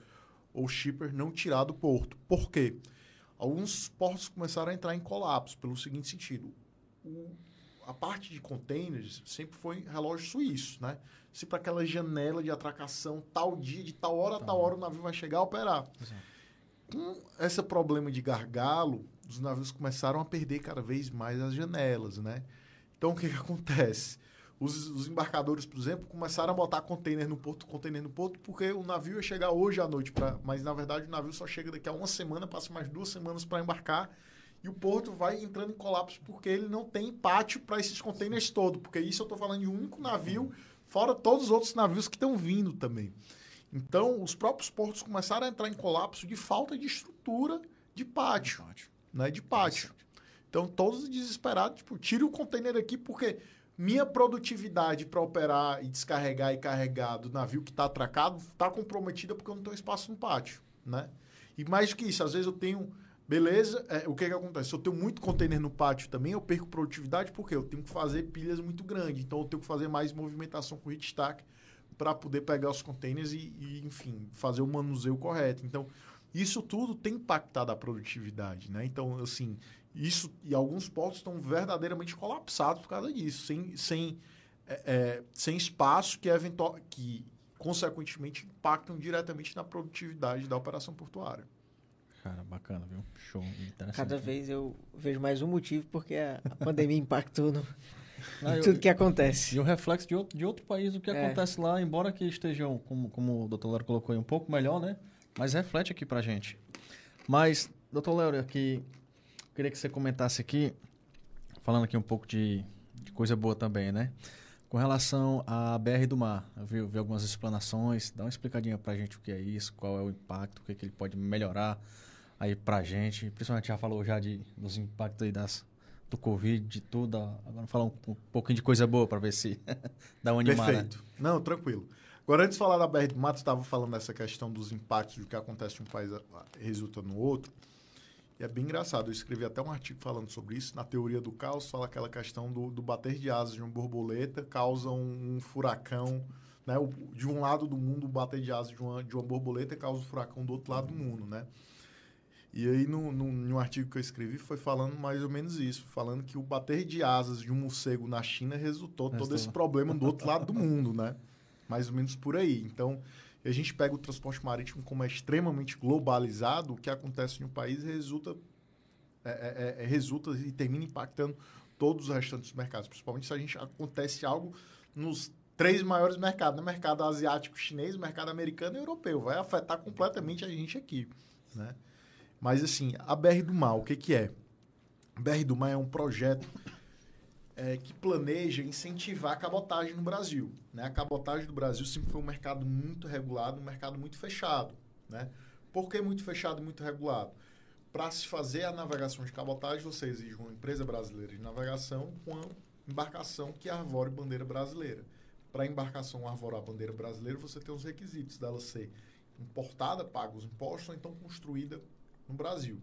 ou shipper não tirar do porto. Por quê? Alguns portos começaram a entrar em colapso pelo seguinte sentido. O, a parte de containers sempre foi relógio suíço, né? Se para aquela janela de atracação, tal dia, de tal hora a tal hora o navio vai chegar a operar. Exato. Com esse problema de gargalo, os navios começaram a perder cada vez mais as janelas, né? Então, o que, que acontece? Os, os, embarcadores, por exemplo, começaram a botar container no porto, container no porto, porque o navio ia chegar hoje à noite, pra, mas na verdade o navio só chega daqui a uma semana, passa mais duas semanas para embarcar, e o porto vai entrando em colapso porque ele não tem pátio para esses containers todos, porque isso eu estou falando de um único navio, fora todos os outros navios que estão vindo também. Então, os próprios portos começaram a entrar em colapso de falta de estrutura de pátio, né, de pátio. Então, todos desesperados, tipo, tire o container aqui, porque minha produtividade para operar e descarregar e carregar do navio que está atracado está comprometida porque eu não tenho espaço no pátio, né? E mais que isso, às vezes eu tenho... Beleza, é, o que, que acontece? Se eu tenho muito container no pátio também, eu perco produtividade porque eu tenho que fazer pilhas muito grandes. Então, eu tenho que fazer mais movimentação com o stack para poder pegar os containers e, e, enfim, fazer o manuseio correto. Então, isso tudo tem impactado a produtividade, né? Então, assim, isso e alguns portos estão verdadeiramente colapsados por causa disso, sem, sem, é, é, sem espaço que, eventual, que consequentemente impactam diretamente na produtividade da operação portuária. Cara, bacana, viu? Show, Cada vez eu vejo mais um motivo porque a, a pandemia impactou no, ah, tudo eu, que acontece. E o reflexo de outro, de outro país, o que é. acontece lá, embora que estejam, como, como o doutor Léo colocou aí, um pouco melhor, né? Mas reflete aqui pra gente. Mas, doutor Léo, aqui queria que você comentasse aqui, falando aqui um pouco de, de coisa boa também, né? Com relação à BR do Mar, eu vi, vi, algumas explanações, dá uma explicadinha pra gente o que é isso, qual é o impacto, o que, é que ele pode melhorar aí pra gente. Principalmente já falou já de, dos impactos aí das, do Covid, de tudo. Agora falar um, um pouquinho de coisa boa para ver se dá uma animada. Perfeito. Não, tranquilo. Agora, antes de falar da BR do Mar, estava falando dessa questão dos impactos do que acontece em um país resulta no outro. E é bem engraçado. Eu escrevi até um artigo falando sobre isso. Na teoria do caos, fala aquela questão do, do bater de asas de uma borboleta causa um, um furacão. Né? O, de um lado do mundo, o bater de asas de uma, de uma borboleta causa um furacão do outro lado do mundo, né? E aí, no, no, no artigo que eu escrevi, foi falando mais ou menos isso. Falando que o bater de asas de um morcego na China resultou todo esse problema do outro lado do mundo, né? Mais ou menos por aí. Então, e a gente pega o transporte marítimo como é extremamente globalizado, o que acontece em um país resulta, é, é, é, é, resulta e termina impactando todos os restantes mercados, principalmente se a gente acontece algo nos três maiores mercados, né? mercado asiático, chinês, mercado americano e europeu. Vai afetar completamente a gente aqui, né? Mas, assim, a BR do Mar, o que, que é? A BR do Mar é um projeto é, que planeja incentivar a cabotagem no Brasil. Né? A cabotagem do Brasil sempre foi um mercado muito regulado, um mercado muito fechado. Né? Por que muito fechado e muito regulado? Para se fazer a navegação de cabotagem, você exige uma empresa brasileira de navegação com uma embarcação que arvore bandeira brasileira. Para a embarcação arvorar bandeira brasileira, você tem os requisitos dela ser importada, paga os impostos, ou então construída no Brasil.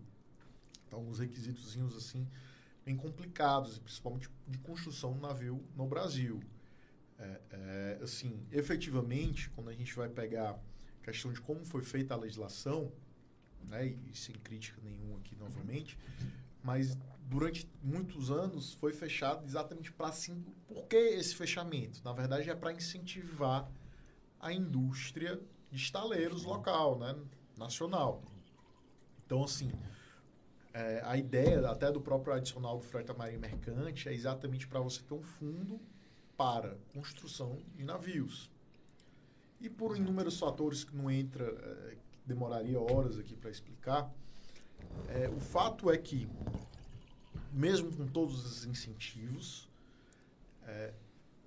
Então, alguns requisitos assim bem complicados, principalmente de construção do navio no Brasil. É, é, assim, efetivamente, quando a gente vai pegar a questão de como foi feita a legislação, né, e sem crítica nenhuma aqui novamente, mas durante muitos anos foi fechado exatamente para assim. Por que esse fechamento? Na verdade, é para incentivar a indústria de estaleiros local, né, nacional. Então, assim, é, a ideia até do próprio adicional do frete marinha mercante é exatamente para você ter um fundo para construção de navios. E por inúmeros fatores que não entra, é, demoraria horas aqui para explicar, é, o fato é que, mesmo com todos os incentivos, é,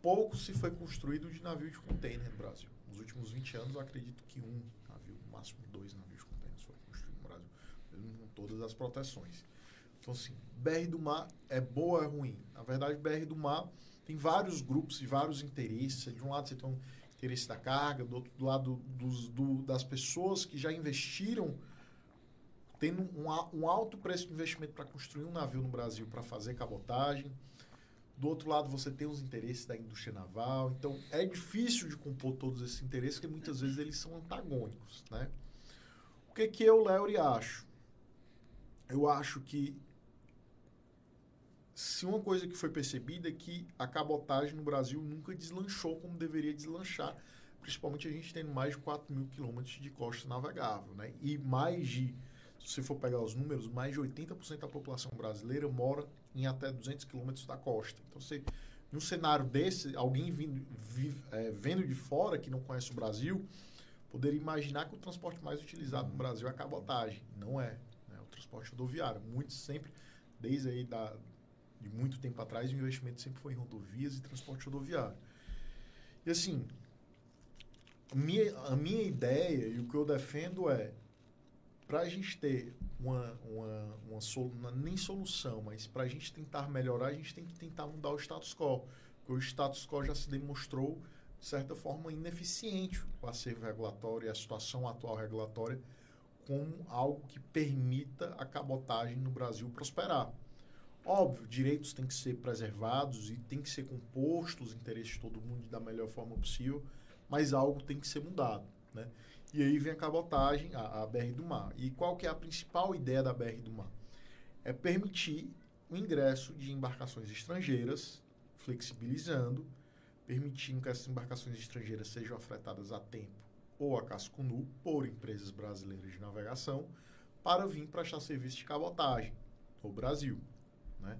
pouco se foi construído de navio de container no Brasil. Nos últimos 20 anos, acredito que um navio, no máximo dois navios de container foram construídos no Brasil mesmo com todas as proteções. Então, assim, BR do Mar é boa ou é ruim? Na verdade, BR do Mar tem vários grupos e vários interesses. De um lado, você tem um interesse da carga, do outro lado, dos, do, das pessoas que já investiram, tendo um, um alto preço de investimento para construir um navio no Brasil para fazer cabotagem. Do outro lado, você tem os interesses da indústria naval. Então, é difícil de compor todos esses interesses, porque muitas vezes eles são antagônicos, né? O que, que eu, Léo, acho? Eu acho que se uma coisa que foi percebida é que a cabotagem no Brasil nunca deslanchou como deveria deslanchar, principalmente a gente tendo mais de 4 mil quilômetros de costa navegável, né? E mais de, se você for pegar os números, mais de 80% da população brasileira mora em até 200 quilômetros da costa. Então, você, em um cenário desse, alguém vindo, vi, é, vendo de fora, que não conhece o Brasil, poderia imaginar que o transporte mais utilizado no Brasil é a cabotagem. Não é transporte rodoviário. Muito sempre, desde aí da, de muito tempo atrás, o investimento sempre foi em rodovias e transporte rodoviário. E assim, a minha, a minha ideia e o que eu defendo é para a gente ter uma, uma, uma, solu, nem solução, mas para a gente tentar melhorar, a gente tem que tentar mudar o status quo. Porque o status quo já se demonstrou, de certa forma, ineficiente o acervo regulatório e a situação atual regulatória como algo que permita a cabotagem no Brasil prosperar. Óbvio, direitos têm que ser preservados e tem que ser compostos os interesses de todo mundo da melhor forma possível, mas algo tem que ser mudado, né? E aí vem a cabotagem, a, a BR do Mar. E qual que é a principal ideia da BR do Mar? É permitir o ingresso de embarcações estrangeiras, flexibilizando, permitindo que essas embarcações estrangeiras sejam afetadas a tempo ou a casco nu por empresas brasileiras de navegação para vir prestar serviço de cabotagem no Brasil, né?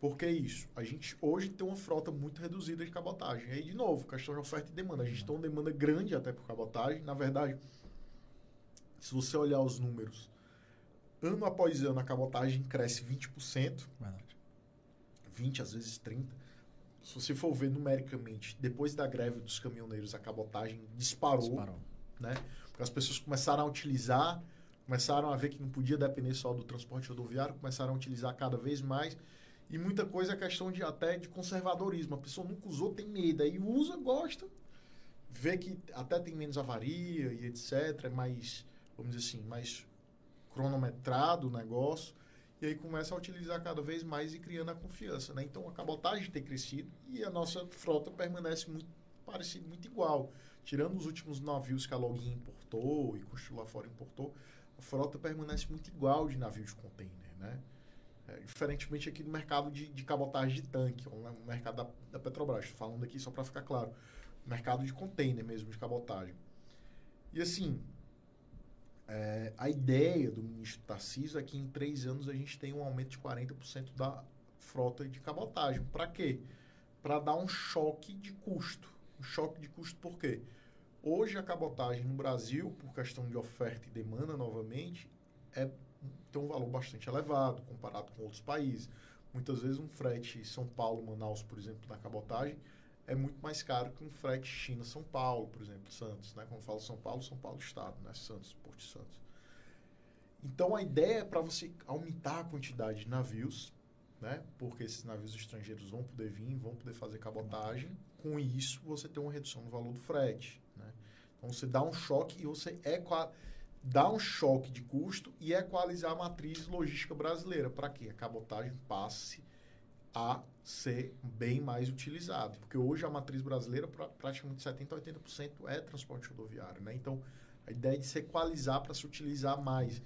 Por que isso? A gente hoje tem uma frota muito reduzida de cabotagem. Aí, de novo, questão de oferta e demanda. A gente tem uma demanda grande até por cabotagem. Na verdade, se você olhar os números, ano após ano a cabotagem cresce 20%. Verdade. 20, às vezes 30% se você for ver numericamente, depois da greve dos caminhoneiros, a cabotagem disparou, disparou. Né? Porque as pessoas começaram a utilizar, começaram a ver que não podia depender só do transporte rodoviário, começaram a utilizar cada vez mais. E muita coisa é questão de até de conservadorismo. A pessoa nunca usou, tem medo. Aí usa, gosta, vê que até tem menos avaria e etc. É mais, vamos dizer assim, mais cronometrado o negócio e aí começa a utilizar cada vez mais e criando a confiança. Né? Então a cabotagem tem crescido e a nossa frota permanece muito parecido, muito igual. Tirando os últimos navios que a Login importou e construiu lá fora importou, a frota permanece muito igual de navio de container. Né? É, diferentemente aqui do mercado de, de cabotagem de tanque, o mercado da, da Petrobras. Estou falando aqui só para ficar claro. Mercado de container mesmo, de cabotagem. E assim, é, a ideia do ministro Tarcísio é que em três anos a gente tem um aumento de 40% da frota de cabotagem. Para quê? Para dar um choque de custo. Um choque de custo por quê? Hoje a cabotagem no Brasil, por questão de oferta e demanda novamente, é, tem um valor bastante elevado comparado com outros países. Muitas vezes um frete São Paulo, Manaus, por exemplo, na cabotagem, é muito mais caro que um frete China, São Paulo, por exemplo, Santos, né? Quando eu falo São Paulo, São Paulo Estado, né? Santos, Porto de Santos. Então a ideia é para você aumentar a quantidade de navios, né? Porque esses navios estrangeiros vão poder vir, vão poder fazer cabotagem. Com isso, você tem uma redução no valor do frete, né? Então você dá um choque e você equa... dá um choque de custo e equalizar a matriz logística brasileira para que a cabotagem passe a ser bem mais utilizado. Porque hoje a matriz brasileira, pra, praticamente 70% a 80% é transporte rodoviário. Né? Então, a ideia é de se equalizar para se utilizar mais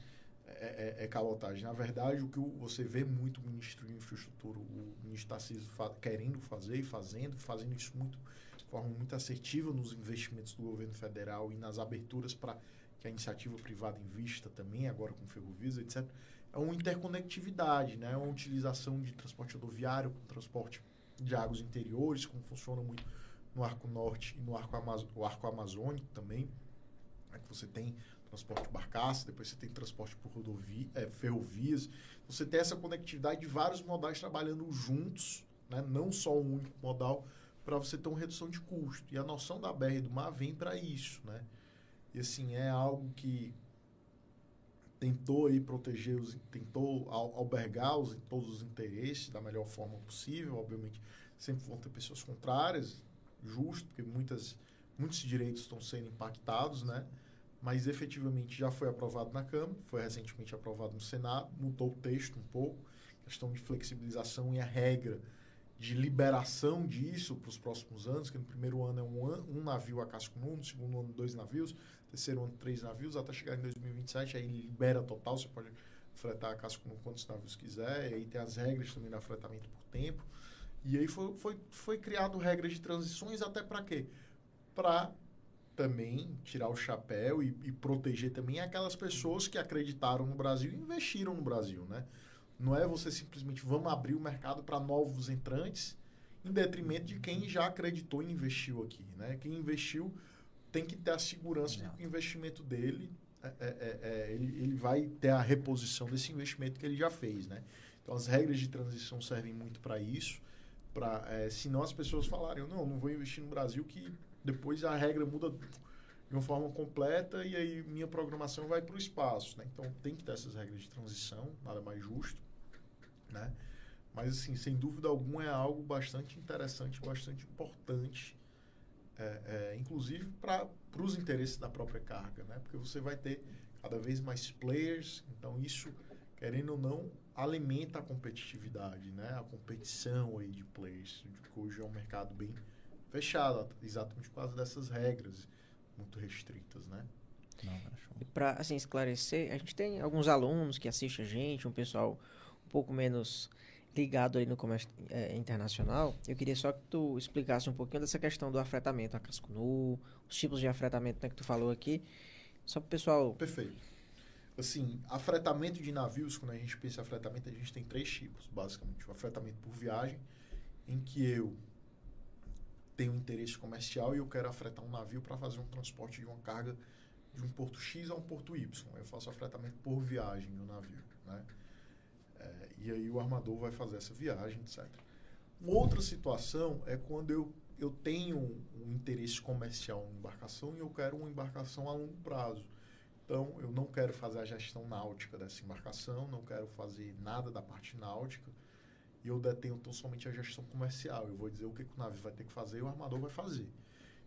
é, é, é, cabotagem. Na verdade, o que você vê muito o ministro de infraestrutura, o ministro Tarcísio fa querendo fazer e fazendo, fazendo isso muito, de forma muito assertiva nos investimentos do governo federal e nas aberturas para que a iniciativa privada invista também, agora com ferrovias, etc., é uma interconectividade, né? É uma utilização de transporte rodoviário com transporte de águas interiores, como funciona muito no Arco Norte e no Arco, Amazo o Arco Amazônico também, é que você tem transporte de barcaça, depois você tem transporte por rodovia, é, ferrovias. Você tem essa conectividade de vários modais trabalhando juntos, né? não só um único modal, para você ter uma redução de custo. E a noção da BR do mar vem para isso. Né? E assim, é algo que tentou aí proteger, os, tentou albergar os, todos os interesses da melhor forma possível. Obviamente, sempre vão ter pessoas contrárias, justo, porque muitas, muitos direitos estão sendo impactados, né? Mas efetivamente já foi aprovado na Câmara, foi recentemente aprovado no Senado, mudou o texto um pouco, questão de flexibilização e a regra de liberação disso para os próximos anos, que no primeiro ano é um, um navio a casco nu, no segundo ano dois navios, terceiro ano três navios, até chegar em 2027 aí libera total, você pode fretar a casco nu quantos navios quiser, e aí tem as regras também da fretamento por tempo. E aí foi, foi, foi criado regras de transições até para quê? Para também tirar o chapéu e, e, proteger também aquelas pessoas que acreditaram no Brasil e investiram no Brasil, né? Não é você simplesmente vamos abrir o mercado para novos entrantes em detrimento de quem já acreditou e investiu aqui, né? Quem investiu tem que ter a segurança de que o investimento dele é, é, é, é, ele, ele vai ter a reposição desse investimento que ele já fez, né? Então as regras de transição servem muito para isso, para é, senão as pessoas falarem não, não vou investir no Brasil que depois a regra muda de uma forma completa e aí minha programação vai para o espaço, né? Então tem que ter essas regras de transição, nada mais justo né? Mas, assim, sem dúvida alguma, é algo bastante interessante, bastante importante, é, é, inclusive para os interesses da própria carga, né? Porque você vai ter cada vez mais players, então isso, querendo ou não, alimenta a competitividade, né? A competição aí de players, que hoje é um mercado bem fechado, exatamente por causa dessas regras muito restritas, né? e para assim esclarecer, a gente tem alguns alunos que assistem a gente, um pessoal pouco menos ligado aí no comércio é, internacional, eu queria só que tu explicasse um pouquinho dessa questão do afretamento a casco nu, os tipos de afretamento né, que tu falou aqui, só para o pessoal... Perfeito. Assim, afretamento de navios, quando a gente pensa em afretamento, a gente tem três tipos, basicamente. O afretamento por viagem, em que eu tenho interesse comercial e eu quero afretar um navio para fazer um transporte de uma carga de um porto X a um porto Y. Eu faço afretamento por viagem do navio, né? E aí o armador vai fazer essa viagem, etc. Outra situação é quando eu, eu tenho um interesse comercial em embarcação e eu quero uma embarcação a longo prazo. Então, eu não quero fazer a gestão náutica dessa embarcação, não quero fazer nada da parte náutica e eu detenho tão somente a gestão comercial. Eu vou dizer o que, que o navio vai ter que fazer e o armador vai fazer.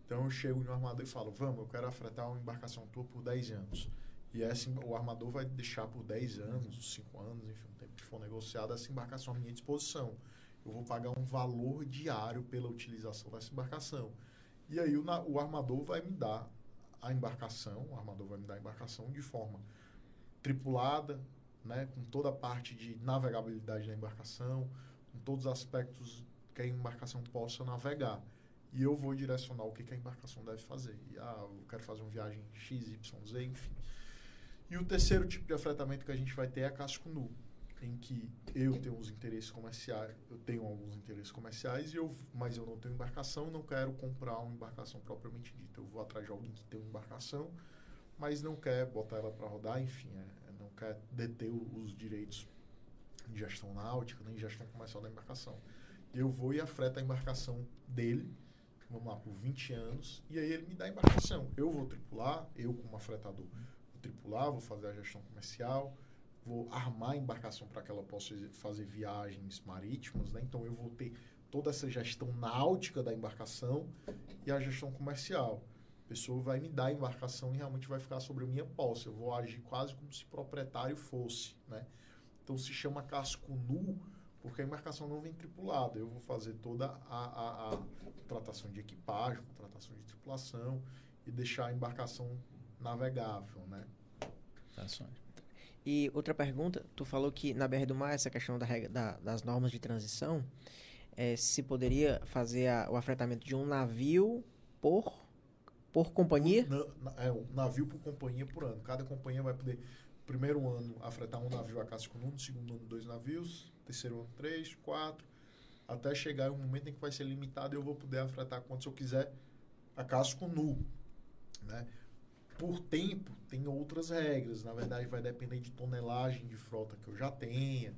Então, eu chego no armador e falo, vamos, eu quero afretar uma embarcação tua por 10 anos. E essa, o armador vai deixar por 10 anos, 5 anos, enfim, o tempo que for negociado, essa embarcação à minha disposição. Eu vou pagar um valor diário pela utilização dessa embarcação. E aí o, o armador vai me dar a embarcação, o armador vai me dar a embarcação de forma tripulada, né, com toda a parte de navegabilidade da embarcação, com todos os aspectos que a embarcação possa navegar. E eu vou direcionar o que, que a embarcação deve fazer. E, ah, eu quero fazer uma viagem X, Y, Z, enfim. E o terceiro tipo de afretamento que a gente vai ter é casco nu, em que eu tenho os interesses comerciais, eu tenho alguns interesses comerciais, e eu, mas eu não tenho embarcação, não quero comprar uma embarcação propriamente dita. Eu vou atrás de alguém que tem uma embarcação, mas não quer botar ela para rodar, enfim, é, é, não quer deter os direitos de gestão náutica, nem gestão comercial da embarcação. Eu vou e afreto a embarcação dele, vamos lá, por 20 anos, e aí ele me dá a embarcação. Eu vou tripular, eu como afretador, tripular, vou fazer a gestão comercial, vou armar a embarcação para que ela possa fazer viagens marítimas, né? Então eu vou ter toda essa gestão náutica da embarcação e a gestão comercial. A pessoa vai me dar a embarcação e realmente vai ficar sobre a minha posse. Eu vou agir quase como se proprietário fosse, né? Então se chama casco nu porque a embarcação não vem tripulada. Eu vou fazer toda a, a, a tratação de equipagem, contratação de tripulação e deixar a embarcação navegável, né? E outra pergunta, tu falou que na BR do Mar, essa questão da regra, da, das normas de transição, é, se poderia fazer a, o afretamento de um navio por, por companhia? Na, na, é, um navio por companhia por ano. Cada companhia vai poder, primeiro ano, afretar um navio a casco nu, no segundo ano, dois navios, terceiro ano, três, quatro, até chegar um momento em que vai ser limitado e eu vou poder afretar quantos eu quiser a casco nu, né? Por tempo, tem outras regras. Na verdade, vai depender de tonelagem de frota que eu já tenha.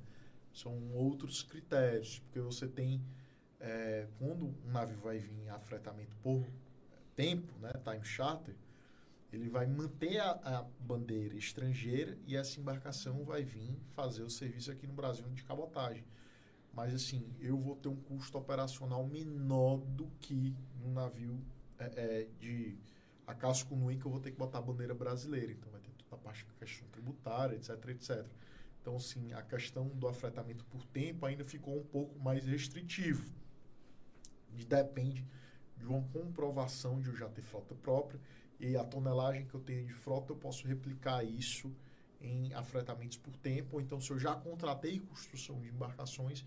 São outros critérios. Porque você tem... É, quando um navio vai vir em afretamento por tempo, né, time charter, ele vai manter a, a, bandeira estrangeira e essa embarcação vai vir fazer o serviço aqui no Brasil de cabotagem. Mas assim, eu vou ter um custo operacional menor do que um navio é, é, de a casco nu que eu vou ter que botar a bandeira brasileira. Então vai ter toda a parte da questão tributária, etc, etc. Então, sim, a questão do afretamento por tempo ainda ficou um pouco mais restritivo. E depende de uma comprovação de eu já ter frota própria e a tonelagem que eu tenho de frota, eu posso replicar isso em afretamentos por tempo. Ou então, se eu já contratei construção de embarcações,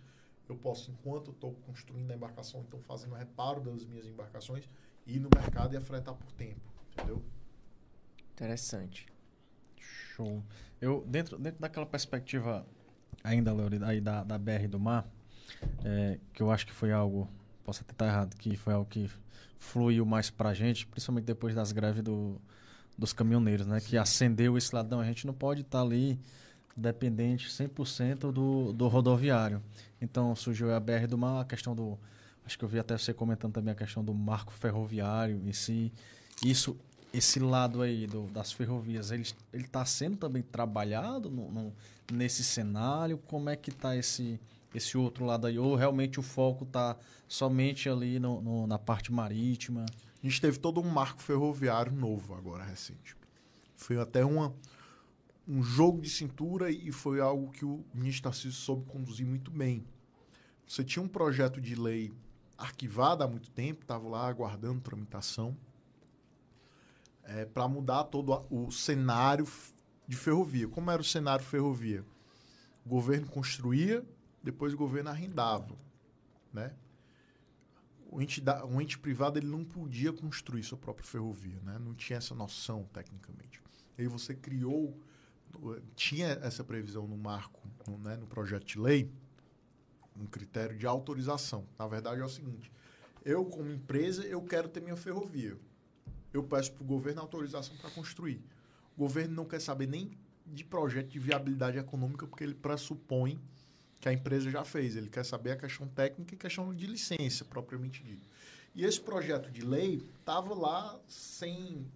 eu posso, enquanto eu estou construindo a embarcação, então fazendo reparo das minhas embarcações, ir no mercado e afretar por tempo. Entendeu? Interessante. Show. Eu, dentro, dentro daquela perspectiva ainda, Leonida, aí da, da BR do Mar, é, que eu acho que foi algo, posso até estar errado, que foi algo que fluiu mais pra gente, principalmente depois das greves do, dos caminhoneiros, né? Sim. Que acendeu esse lado, não, a gente não pode estar tá ali dependente 100% do, do rodoviário. Então surgiu a BR do Mar, a questão do... Acho que eu vi até você comentando também a questão do marco ferroviário em si. Isso esse lado aí do, das ferrovias, ele está sendo também trabalhado no, no, nesse cenário? Como é que está esse, esse outro lado aí? Ou realmente o foco está somente ali no, no, na parte marítima? A gente teve todo um marco ferroviário novo agora, recente. Foi até uma, um jogo de cintura e foi algo que o ministro Tarcísio soube conduzir muito bem. Você tinha um projeto de lei arquivado há muito tempo, estava lá aguardando tramitação é, para mudar todo o cenário de ferrovia. Como era o cenário ferrovia? O governo construía, depois o governo arrendava, né? O ente, o ente privado ele não podia construir sua própria ferrovia, né? Não tinha essa noção tecnicamente. E aí você criou, tinha essa previsão no marco, no, né, no projeto de lei, um critério de autorização. Na verdade é o seguinte: eu como empresa eu quero ter minha ferrovia eu peço para o governo autorização para construir. O governo não quer saber nem de projeto de viabilidade econômica, porque ele pressupõe que a empresa já fez. Ele quer saber a questão técnica e questão de licença, propriamente dito. E esse projeto de lei estava lá sem,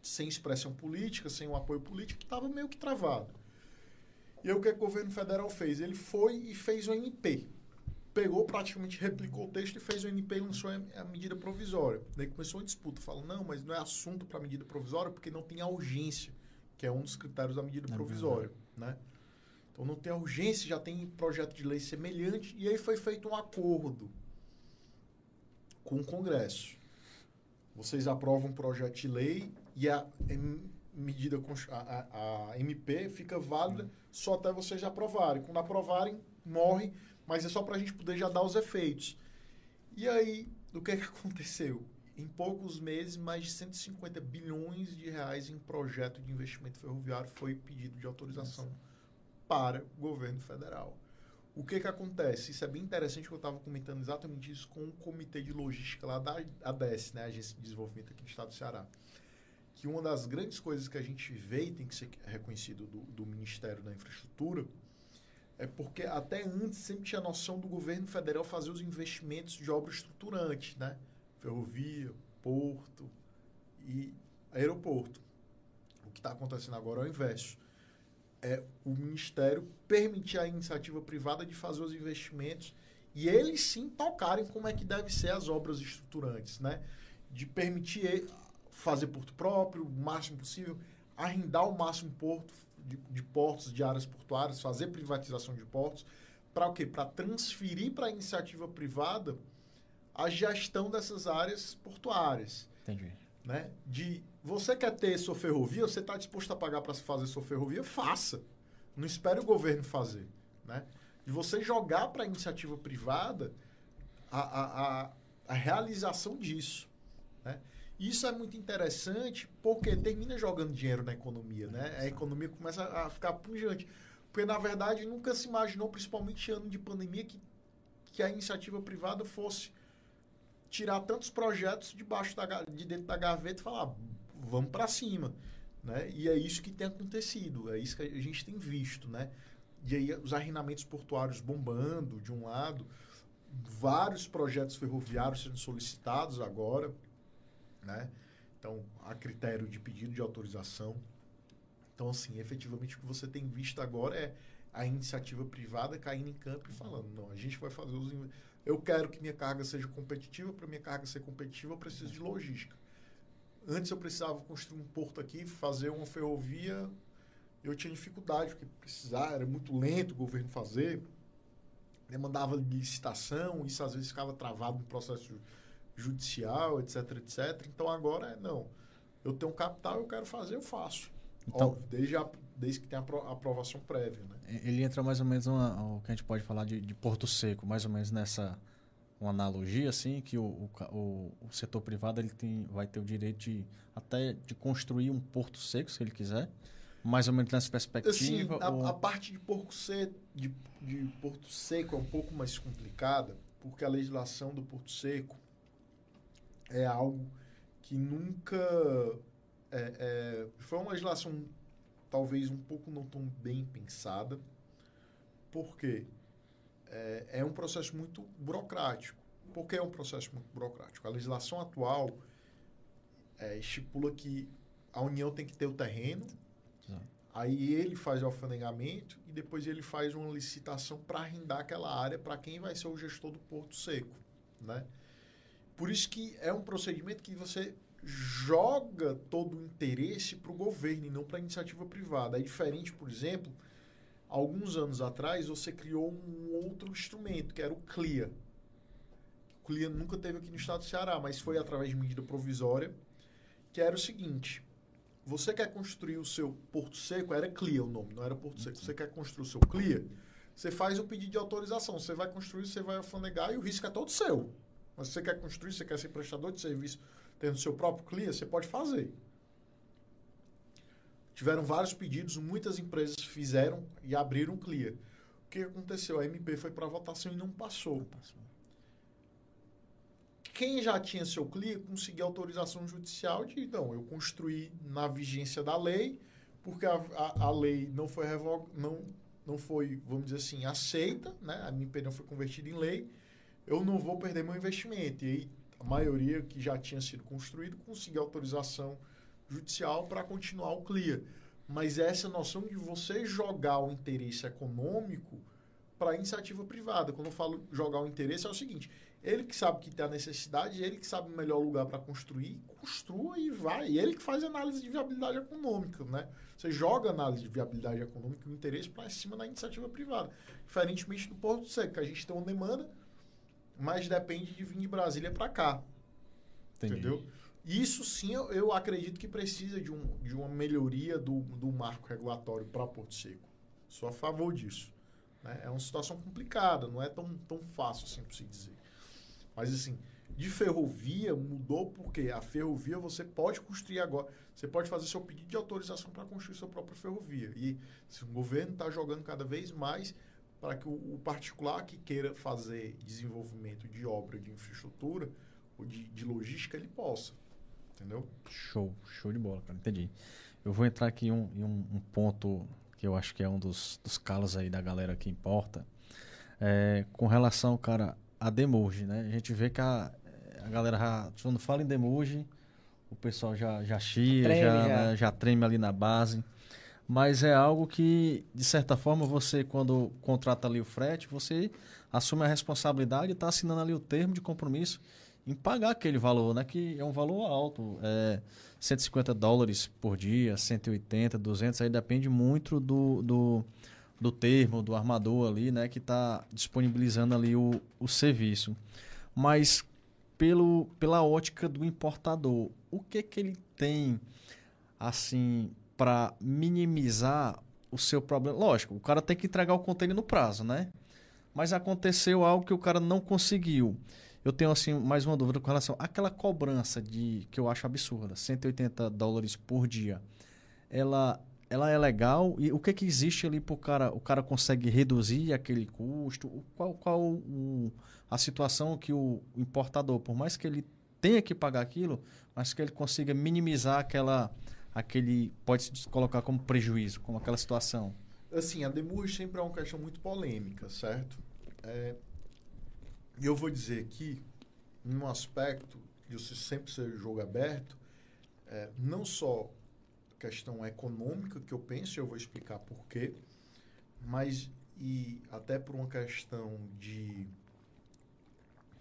sem expressão política, sem o um apoio político, estava meio que travado. E aí o é que o governo federal fez? Ele foi e fez o MP, pegou, praticamente replicou o texto e fez o NP e lançou a medida provisória. Daí começou uma disputa, falando, não, mas não é assunto para medida provisória porque não tem a urgência, que é um dos critérios da medida é provisória, né? Então não tem a urgência, já tem projeto de lei semelhante e aí foi feito um acordo com o Congresso. Vocês aprovam um projeto de lei e a medida a, a, a MP fica válida só até vocês aprovarem. Quando aprovarem, morre mas é só para a gente poder já dar os efeitos. E aí, o que, é que aconteceu? Em poucos meses, mais de 150 bilhões de reais em projeto de investimento ferroviário foi pedido de autorização Nossa. para o governo federal. O que, que acontece? Isso é bem interessante, que eu estava comentando exatamente isso com o comitê de logística lá da ADES, né, Agência de Desenvolvimento aqui do Estado do Ceará. Que uma das grandes coisas que a gente vê e tem que ser reconhecido do, do Ministério da Infraestrutura é porque até antes sempre tinha a noção do governo federal fazer os investimentos de obra estruturante, né? Ferrovia, porto e aeroporto. O que está acontecendo agora é o inverso. É o Ministério permitir à iniciativa privada de fazer os investimentos e eles sim tocarem como é que deve ser as obras estruturantes, né? De permitir e- fazer porto próprio, o máximo possível, arrendar o máximo porto de, de portos, de áreas portuárias, fazer privatização de portos, para o quê? Para transferir para a iniciativa privada a gestão dessas áreas portuárias Entendi. né? De você quer ter sua ferrovia, você está disposto a pagar para fazer sua ferrovia, faça. Não espere o governo fazer, né? De você jogar para a iniciativa privada a, a, a, a realização disso, né? Isso é muito interessante porque termina jogando dinheiro na economia, né? A economia começa a ficar pujante. Porque, na verdade, nunca se imaginou, principalmente em ano de pandemia, que, que a iniciativa privada fosse tirar tantos projetos debaixo da, de dentro da gaveta e falar, vamos para cima, né? E é isso que tem acontecido, é isso que a gente tem visto, né? E aí os arrendamentos portuários bombando de um lado, vários projetos ferroviários sendo solicitados agora, né? Então, a critério de pedido de autorização. Então, assim, efetivamente o que você tem visto agora é a iniciativa privada caindo em campo e falando, não, a gente vai fazer os eu quero que minha carga seja competitiva, para minha carga ser competitiva eu preciso de logística. Antes eu precisava construir um porto aqui, fazer uma ferrovia, eu tinha dificuldade, porque precisar, era muito lento o governo fazer, demandava licitação, isso às vezes ficava travado no processo judicial, etc, etc. Então agora é não. Eu tenho capital, eu quero fazer, eu faço. Então- Óbvio, desde, a, desde que a apro- aprovação prévia, né? Ele entra mais ou menos uma, o que a gente pode falar de, de Porto Seco, mais ou menos nessa uma analogia, assim, que o, o, o, setor privado ele tem, vai ter o direito de até de construir um porto seco, se ele quiser, mais ou menos nessa Assim, perspectiva. a, ou- a parte de Porto, Seco, de, de Porto Seco é um pouco mais complicada, porque a legislação do Porto Seco é algo que nunca. é- é, foi uma legislação talvez um pouco não tão bem pensada, porque é, é um processo muito burocrático. Por que é um processo muito burocrático? A legislação atual é, estipula que a União tem que ter o terreno, Aí ele faz o alfandegamento e depois ele faz uma licitação para arrendar aquela área para quem vai ser o gestor do Porto Seco, né? Por isso que é um procedimento que você joga todo o interesse para o governo e não para a iniciativa privada. É diferente, por exemplo, alguns anos atrás você criou um outro instrumento, que era o CLIA. O CLIA nunca teve aqui no estado do Ceará, mas foi através de medida provisória, que era o seguinte: você quer construir o seu Porto Seco, era CLIA o nome, não era Porto Seco. Você quer construir o seu CLIA, você faz o pedido de autorização. Você vai construir, você vai alfanegar e o risco é todo seu. Mas se você quer construir, você quer ser prestador de serviço tendo seu próprio CLIA, você pode fazer. Tiveram vários pedidos, muitas empresas fizeram e abriram CLIA. O que aconteceu? A MP foi para votação e não passou. Quem já tinha seu CLIA conseguiu autorização judicial de, não, eu construí na vigência da lei, porque a, a, a lei não foi revog... não, não foi, vamos dizer assim, aceita, né? A MP não foi convertida em lei, eu não vou perder meu investimento. E aí, a maioria que já tinha sido construído conseguiu autorização judicial para continuar o CLIA. Mas essa noção de você jogar o interesse econômico para a iniciativa privada. Quando eu falo jogar o interesse, é o seguinte: ele que sabe que tem a necessidade, ele que sabe o melhor lugar para construir, construa e vai. E ele que faz análise de viabilidade econômica, né? Você joga análise de viabilidade econômica e o interesse para cima da iniciativa privada. Diferentemente do Porto Seco, que a gente tem uma demanda, mas depende de vir de Brasília para cá. Entendi. Entendeu? Isso sim eu, eu acredito que precisa de, um, de uma melhoria do, do marco regulatório para Porto Seco. Sou a favor disso. Né? É uma situação complicada, não é tão, tão fácil assim para se dizer. Mas assim, de ferrovia mudou porque a ferrovia você pode construir agora. Você pode fazer seu pedido de autorização para construir sua própria ferrovia. E se o governo está jogando cada vez mais para que o, o, particular que queira fazer desenvolvimento de obra de infraestrutura ou de, de logística, ele possa. Entendeu? Show, show de bola, cara. Entendi. Eu vou entrar aqui em um, em um, um ponto que eu acho que é um dos, dos calos aí da galera que importa, é, com relação, cara, a demurge, né? A gente vê que a, a galera, já, quando fala em demurge, o pessoal já, já chia, Treme, já, já. né, já treme ali na base. Mas é algo que, de certa forma, você, quando contrata ali o frete, você assume a responsabilidade e está assinando ali o termo de compromisso em pagar aquele valor, né? Que é um valor alto. É 150 dólares por dia, 180, 200, aí depende muito do, do, do termo, do armador ali, né? Que está disponibilizando ali o, o serviço. Mas pelo, pela ótica do importador, o que que ele tem, assim, para minimizar o seu problema? Lógico, o cara tem que entregar o container no prazo, né? Mas aconteceu algo que o cara não conseguiu. Eu tenho assim mais uma dúvida com relação àquela cobrança de que eu acho absurda, 180 dólares por dia. Ela ela é legal e o que que existe ali para o cara? O cara consegue reduzir aquele custo? Qual qual o, a situação que o importador, por mais que ele tenha que pagar aquilo, mas que ele consiga minimizar aquela aquele pode se colocar como prejuízo, como aquela situação. Assim, a demurge sempre é uma questão muito polêmica, certo? É, eu vou dizer aqui, num aspecto, de sempre ser jogo aberto, é, não só questão econômica que eu penso, eu vou explicar por quê, mas e até por uma questão de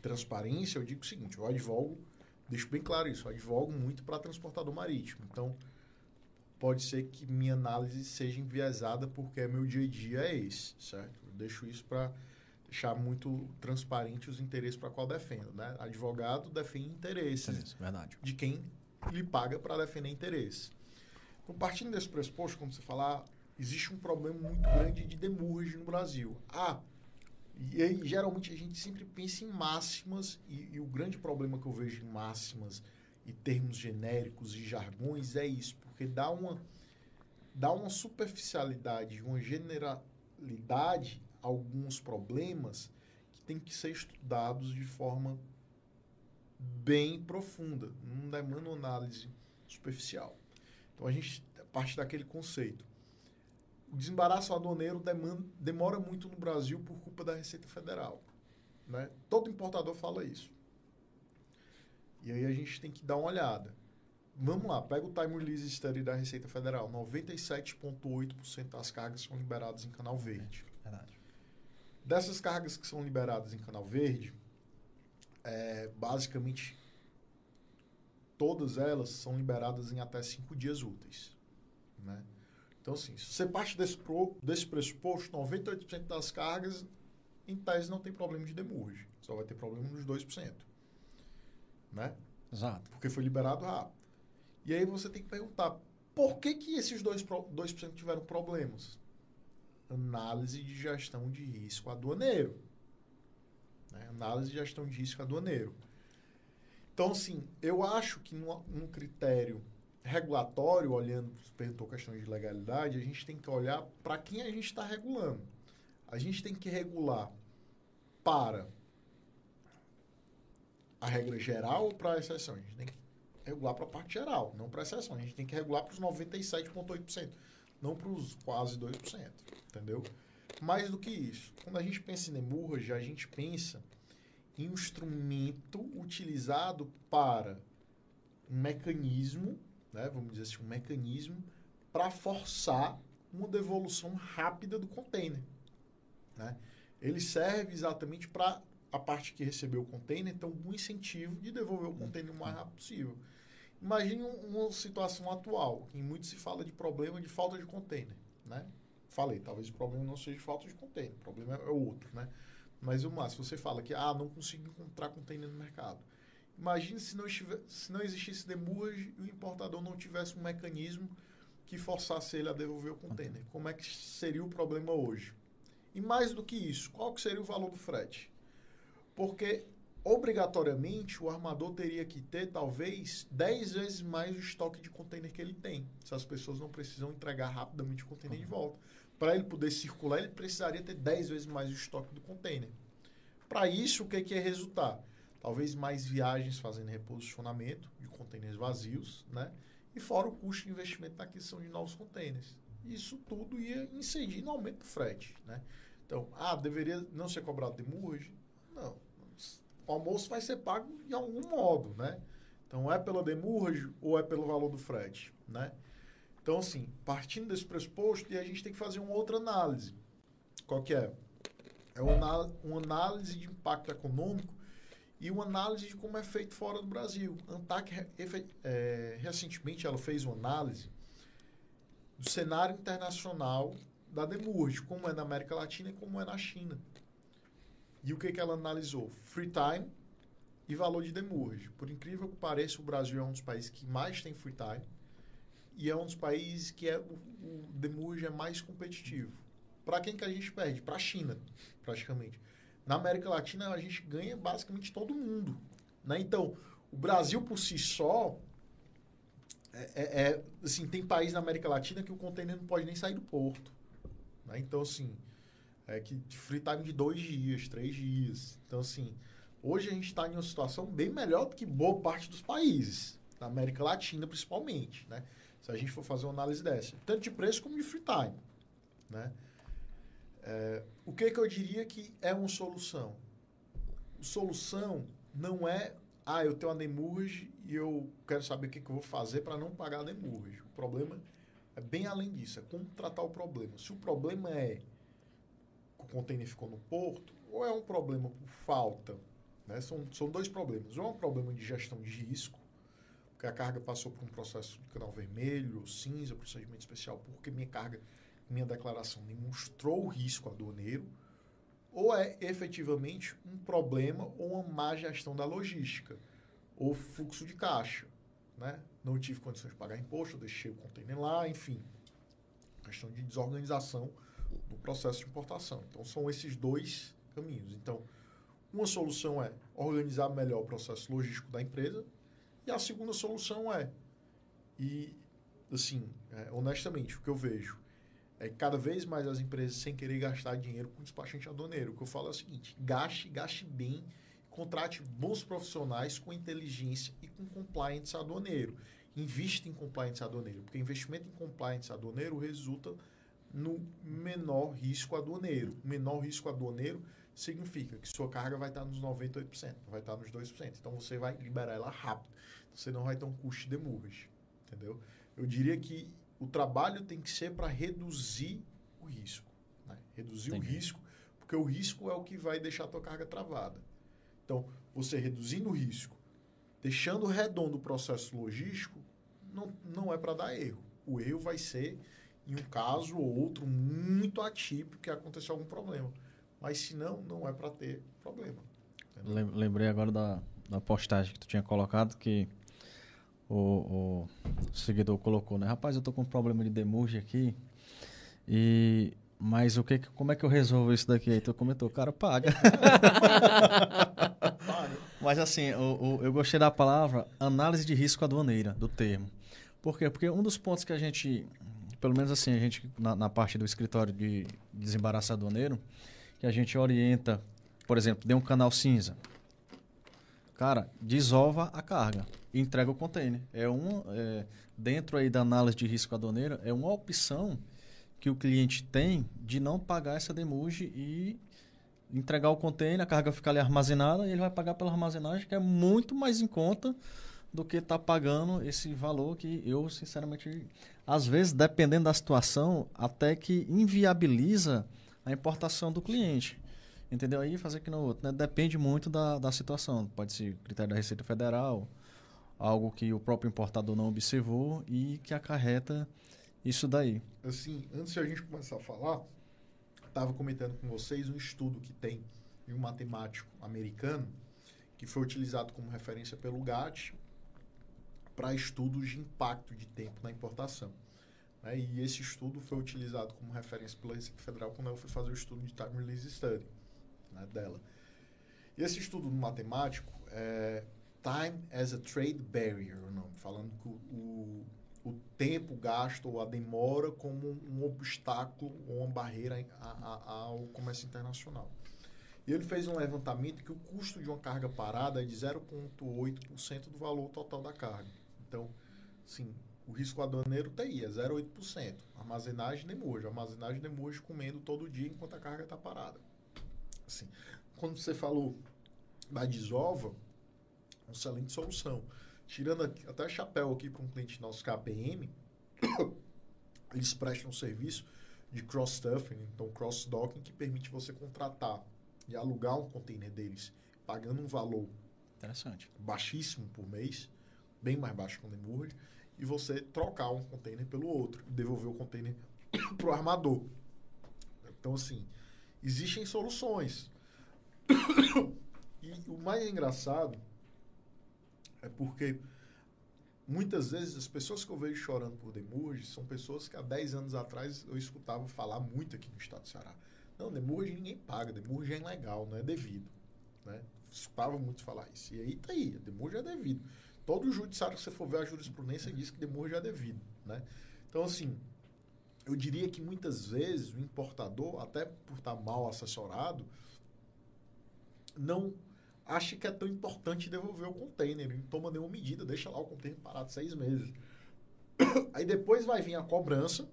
transparência, eu digo o seguinte, eu advogo, deixo bem claro isso, eu advogo muito para transportador marítimo. Então, pode ser que minha análise seja enviesada porque meu dia a dia é esse, certo? Eu deixo isso para deixar muito transparente os interesses para qual defendo, né? Advogado defende interesses Verdade. de quem lhe paga para defender interesse. Então, partindo desse pressuposto, como você falar, existe um problema muito grande de demurge no Brasil. Ah, e aí, geralmente a gente sempre pensa em máximas, e, e o grande problema que eu vejo em máximas e termos genéricos e jargões é isso, porque dá uma, dá uma superficialidade, uma generalidade a alguns problemas que tem que ser estudados de forma bem profunda, não demanda análise superficial. Então a gente parte daquele conceito. O desembaraço aduaneiro demanda, demora muito no Brasil por culpa da Receita Federal. Né? Todo importador fala isso. E aí a gente tem que dar uma olhada. Vamos lá, pega o time release study da Receita Federal. 97,8% das cargas são liberadas em canal verde. Verdade. Dessas cargas que são liberadas em canal verde, é, basicamente todas elas são liberadas em até cinco dias úteis. Né? Então, assim, se você parte desse, pro, desse pressuposto, 98% das cargas, em tese, não tem problema de demurge. Só vai ter problema nos 2%. Né? Exato. Porque foi liberado rápido. E aí você tem que perguntar, por que, que esses 2%, pro- 2 tiveram problemas? Análise de gestão de risco aduaneiro. Né? Análise de gestão de risco aduaneiro. Então, assim, eu acho que num, critério regulatório, olhando, perguntou questões de legalidade, a gente tem que olhar para quem a gente está regulando. A gente tem que regular para a regra geral ou para a exceção? A gente tem que regular para a parte geral, não para exceção. A gente tem que regular para os 97,8%, não para os quase 2%, entendeu? Mais do que isso, quando a gente pensa em demurrage, a gente pensa em um instrumento utilizado para um mecanismo, né, vamos dizer assim, um mecanismo para forçar uma devolução rápida do container. Né? Ele serve exatamente para a parte que recebeu o container ter algum incentivo de devolver o container o mais rápido possível. Imagine um- uma situação atual, em muito se fala de problema de falta de container, né? Falei, talvez o problema não seja falta de container, o problema é outro, né? Mas o se você fala que ah, não consigo encontrar container no mercado. Imagine se não, estiver, se não existisse demurrage e o importador não tivesse um mecanismo que forçasse ele a devolver o container. Como é que seria o problema hoje? E mais do que isso, qual que seria o valor do frete? Porque obrigatoriamente o armador teria que ter talvez 10 vezes mais o estoque de container que ele tem. Se as pessoas não precisam entregar rapidamente o container de volta. Para ele poder circular, ele precisaria ter 10 vezes mais o estoque do container. Para isso, o que, que é resultar? Talvez mais viagens fazendo reposicionamento de containers vazios, né? E fora o custo de investimento na aquisição de novos containers. Isso tudo ia incidir no aumento do frete, né? Então, ah, deveria não ser cobrado demurge? Não. O almoço vai ser pago de algum modo, né? Então, é pela demurge ou é pelo valor do frete, né? Então, assim, partindo desse pressuposto, a gente tem que fazer uma outra análise. Qual que é? É uma, uma análise de impacto econômico e uma análise de como é feito fora do Brasil. A ANTAC, é, recentemente, ela fez uma análise do cenário internacional da Demurge, como é na América Latina e como é na China. E o que, que ela analisou? Free time e valor de Demurge. Por incrível que pareça, o Brasil é um dos países que mais tem free time e é um dos países que é, o, o Demurge é mais competitivo. Para quem que a gente perde? Para a China, praticamente. Na América Latina, a gente ganha basicamente todo mundo. Né? Então, o Brasil por si só é, é, é, assim, tem país na América Latina que o container não pode nem sair do porto. Né? Então, assim, é que free time de dois dias, três dias. Então, assim, hoje a gente está em uma situação bem melhor do que boa parte dos países, da América Latina principalmente, né? Se a gente for fazer uma análise dessa. Tanto de preço como de free time, né? É, o que, que eu diria que é uma solução? Solução não é, ah, eu tenho uma demurge e eu quero saber o que, que eu vou fazer para não pagar a demurge. O problema é bem além disso, é como tratar o problema. Se o problema é container ficou no porto, ou é um problema por falta, né? são, são dois problemas. Ou é um problema de gestão de risco, porque a carga passou por um processo de canal vermelho, cinza, procedimento especial, porque minha carga, minha declaração demonstrou o risco aduaneiro, ou é efetivamente um problema ou uma má gestão da logística, ou fluxo de caixa né? Não tive condições de pagar imposto, deixei o container lá, enfim. Questão de desorganização do processo de importação. Então, são esses dois caminhos. Então, uma solução é organizar melhor o processo logístico da empresa e a segunda solução é, e assim, é, honestamente, o que eu vejo é cada vez mais as empresas sem querer gastar dinheiro com despachante aduaneiro. O que eu falo é o seguinte, gaste, gaste bem contrate bons profissionais com inteligência e com compliance aduaneiro. Invista em compliance aduaneiro, porque investimento em compliance aduaneiro resulta no menor risco aduaneiro. O menor risco aduaneiro significa que sua carga vai estar nos 98%, não vai estar nos 2%. Então você vai liberar ela rápido. Você não vai ter um custo de demurras, entendeu? Eu diria que o trabalho tem que ser para reduzir o risco. Né? Reduzir Entendi. o risco, porque o risco é o que vai deixar a tua carga travada. Então, você reduzindo o risco, deixando redondo o processo logístico, não, não é para dar erro. O erro vai ser em um caso ou outro muito atípico que aconteceu algum problema. Mas se não, não é para ter problema. Entendeu? Lembrei agora da, da postagem que tu tinha colocado que o, o seguidor colocou, né? Rapaz, eu tô com um problema de demurge aqui e mas o que, como é que eu resolvo isso daqui? Aí tu comentou, cara, paga. Mas assim, o, o, eu gostei da palavra análise de risco aduaneira, do termo. Por quê? Porque um dos pontos que a gente, pelo menos assim, a gente, na, na parte do escritório de desembaraço aduaneiro, que a gente orienta, por exemplo, dê um canal cinza. Cara, desova a carga e entrega o container. É um, é, dentro aí da análise de risco aduaneiro, é uma opção que o cliente tem de não pagar essa demurge e entregar o container, a carga ficar ali armazenada e ele vai pagar pela armazenagem, que é muito mais em conta do que tá pagando esse valor que eu, sinceramente, às vezes, dependendo da situação, até que inviabiliza a importação do cliente. Entendeu? Aí fazer aqui no outro. Né? Depende muito da, da situação. Pode ser critério da Receita Federal, algo que o próprio importador não observou e que acarreta isso daí. Assim, antes de a gente começar a falar, estava comentando com vocês um estudo que tem de um matemático americano que foi utilizado como referência pelo GATT para estudos de impacto de tempo na importação. Né? E esse estudo foi utilizado como referência pela Receita Federal quando ela foi fazer o estudo de Time Release Study né, dela. E esse estudo matemático é Time as a Trade Barrier, o nome, falando que o, o tempo gasto ou a demora como um obstáculo ou uma barreira ao comércio internacional. E ele fez um levantamento que o custo de uma carga parada é de 0,8% do valor total da carga. Então, sim, O risco aduaneiro TI é 0,8%. Armazenagem demurge. Armazenagem demurge comendo todo dia enquanto a carga está parada. Assim, quando você falou da desova, uma excelente solução. Tirando aqui, até chapéu aqui para um cliente nosso KPM, eles prestam um serviço de cross-stuffing, então cross-docking, que permite você contratar e alugar um container deles, pagando um valor Interessante. baixíssimo por mês, bem mais baixo que o Demurge, e você trocar um container pelo outro devolver o container para o armador. Então, assim, existem soluções. E o mais engraçado é porque muitas vezes as pessoas que eu vejo chorando por Demurge são pessoas que há 10 anos atrás eu escutava falar muito aqui no estado do Ceará. Não, Demurge ninguém paga, Demurge é ilegal, não é devido. Né? Escutava muito falar isso. E aí tá aí, Demurge é devido. Todo judiciário que você for ver a jurisprudência diz que Demurge é devido. Né? Então, assim, eu diria que muitas vezes o importador, até por estar mal assessorado, não acha que é tão importante devolver o container, não toma nenhuma medida, deixa lá o container parado seis meses. Aí depois vai vir a cobrança,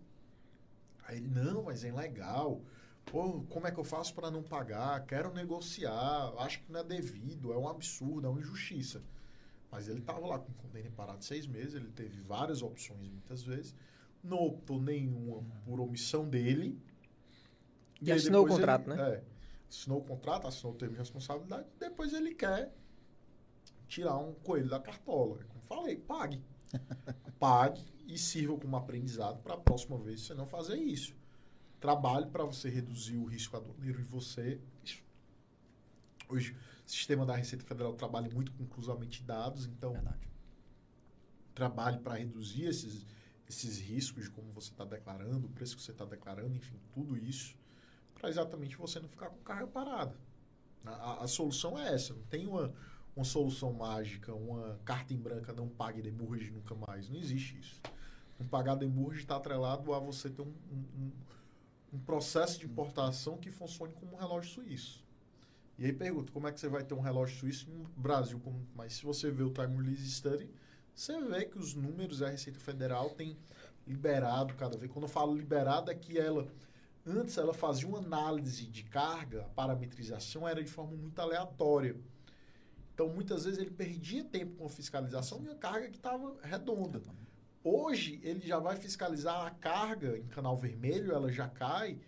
aí ele, não, mas é ilegal, pô, como é que eu faço para não pagar? Quero negociar, acho que não é devido, é um absurdo, é uma injustiça. Mas ele estava lá com o container parado seis meses, ele teve várias opções muitas vezes, não optou nenhuma por omissão dele. E aí assinou o contrato, ele- né? É, assinou o contrato, assinou o termo de responsabilidade, depois ele quer tirar um coelho da cartola. Como falei, pague. pague e sirva como aprendizado para a próxima vez você não fazer isso. Trabalhe para você reduzir o risco aduaneiro de você. Hoje, sistema da Receita Federal trabalha muito com cruzamento de dados, então Verdade. trabalhe para reduzir esses, esses riscos de como você está declarando, o preço que você está declarando, enfim, tudo isso, para exatamente você não ficar com carga parada. A, a- a solução é essa, não tem uma, uma solução mágica, uma carta em branca, não pague demurge nunca mais. Não existe isso. Não pagar demurge está atrelado a você ter um, um- um- um processo de importação que funcione como um relógio suíço. E aí pergunta, como é que você vai ter um relógio suíço no Brasil? Como, mas se você vê o Time Release Study, você vê que os números da Receita Federal tem liberado cada vez. Quando eu falo liberado, é que ela, antes ela fazia uma análise de carga, a parametrização era de forma muito aleatória. Então, muitas vezes ele perdia tempo com a fiscalização de uma carga que estava redonda. Hoje, ele já vai fiscalizar a carga em canal vermelho, ela já cai,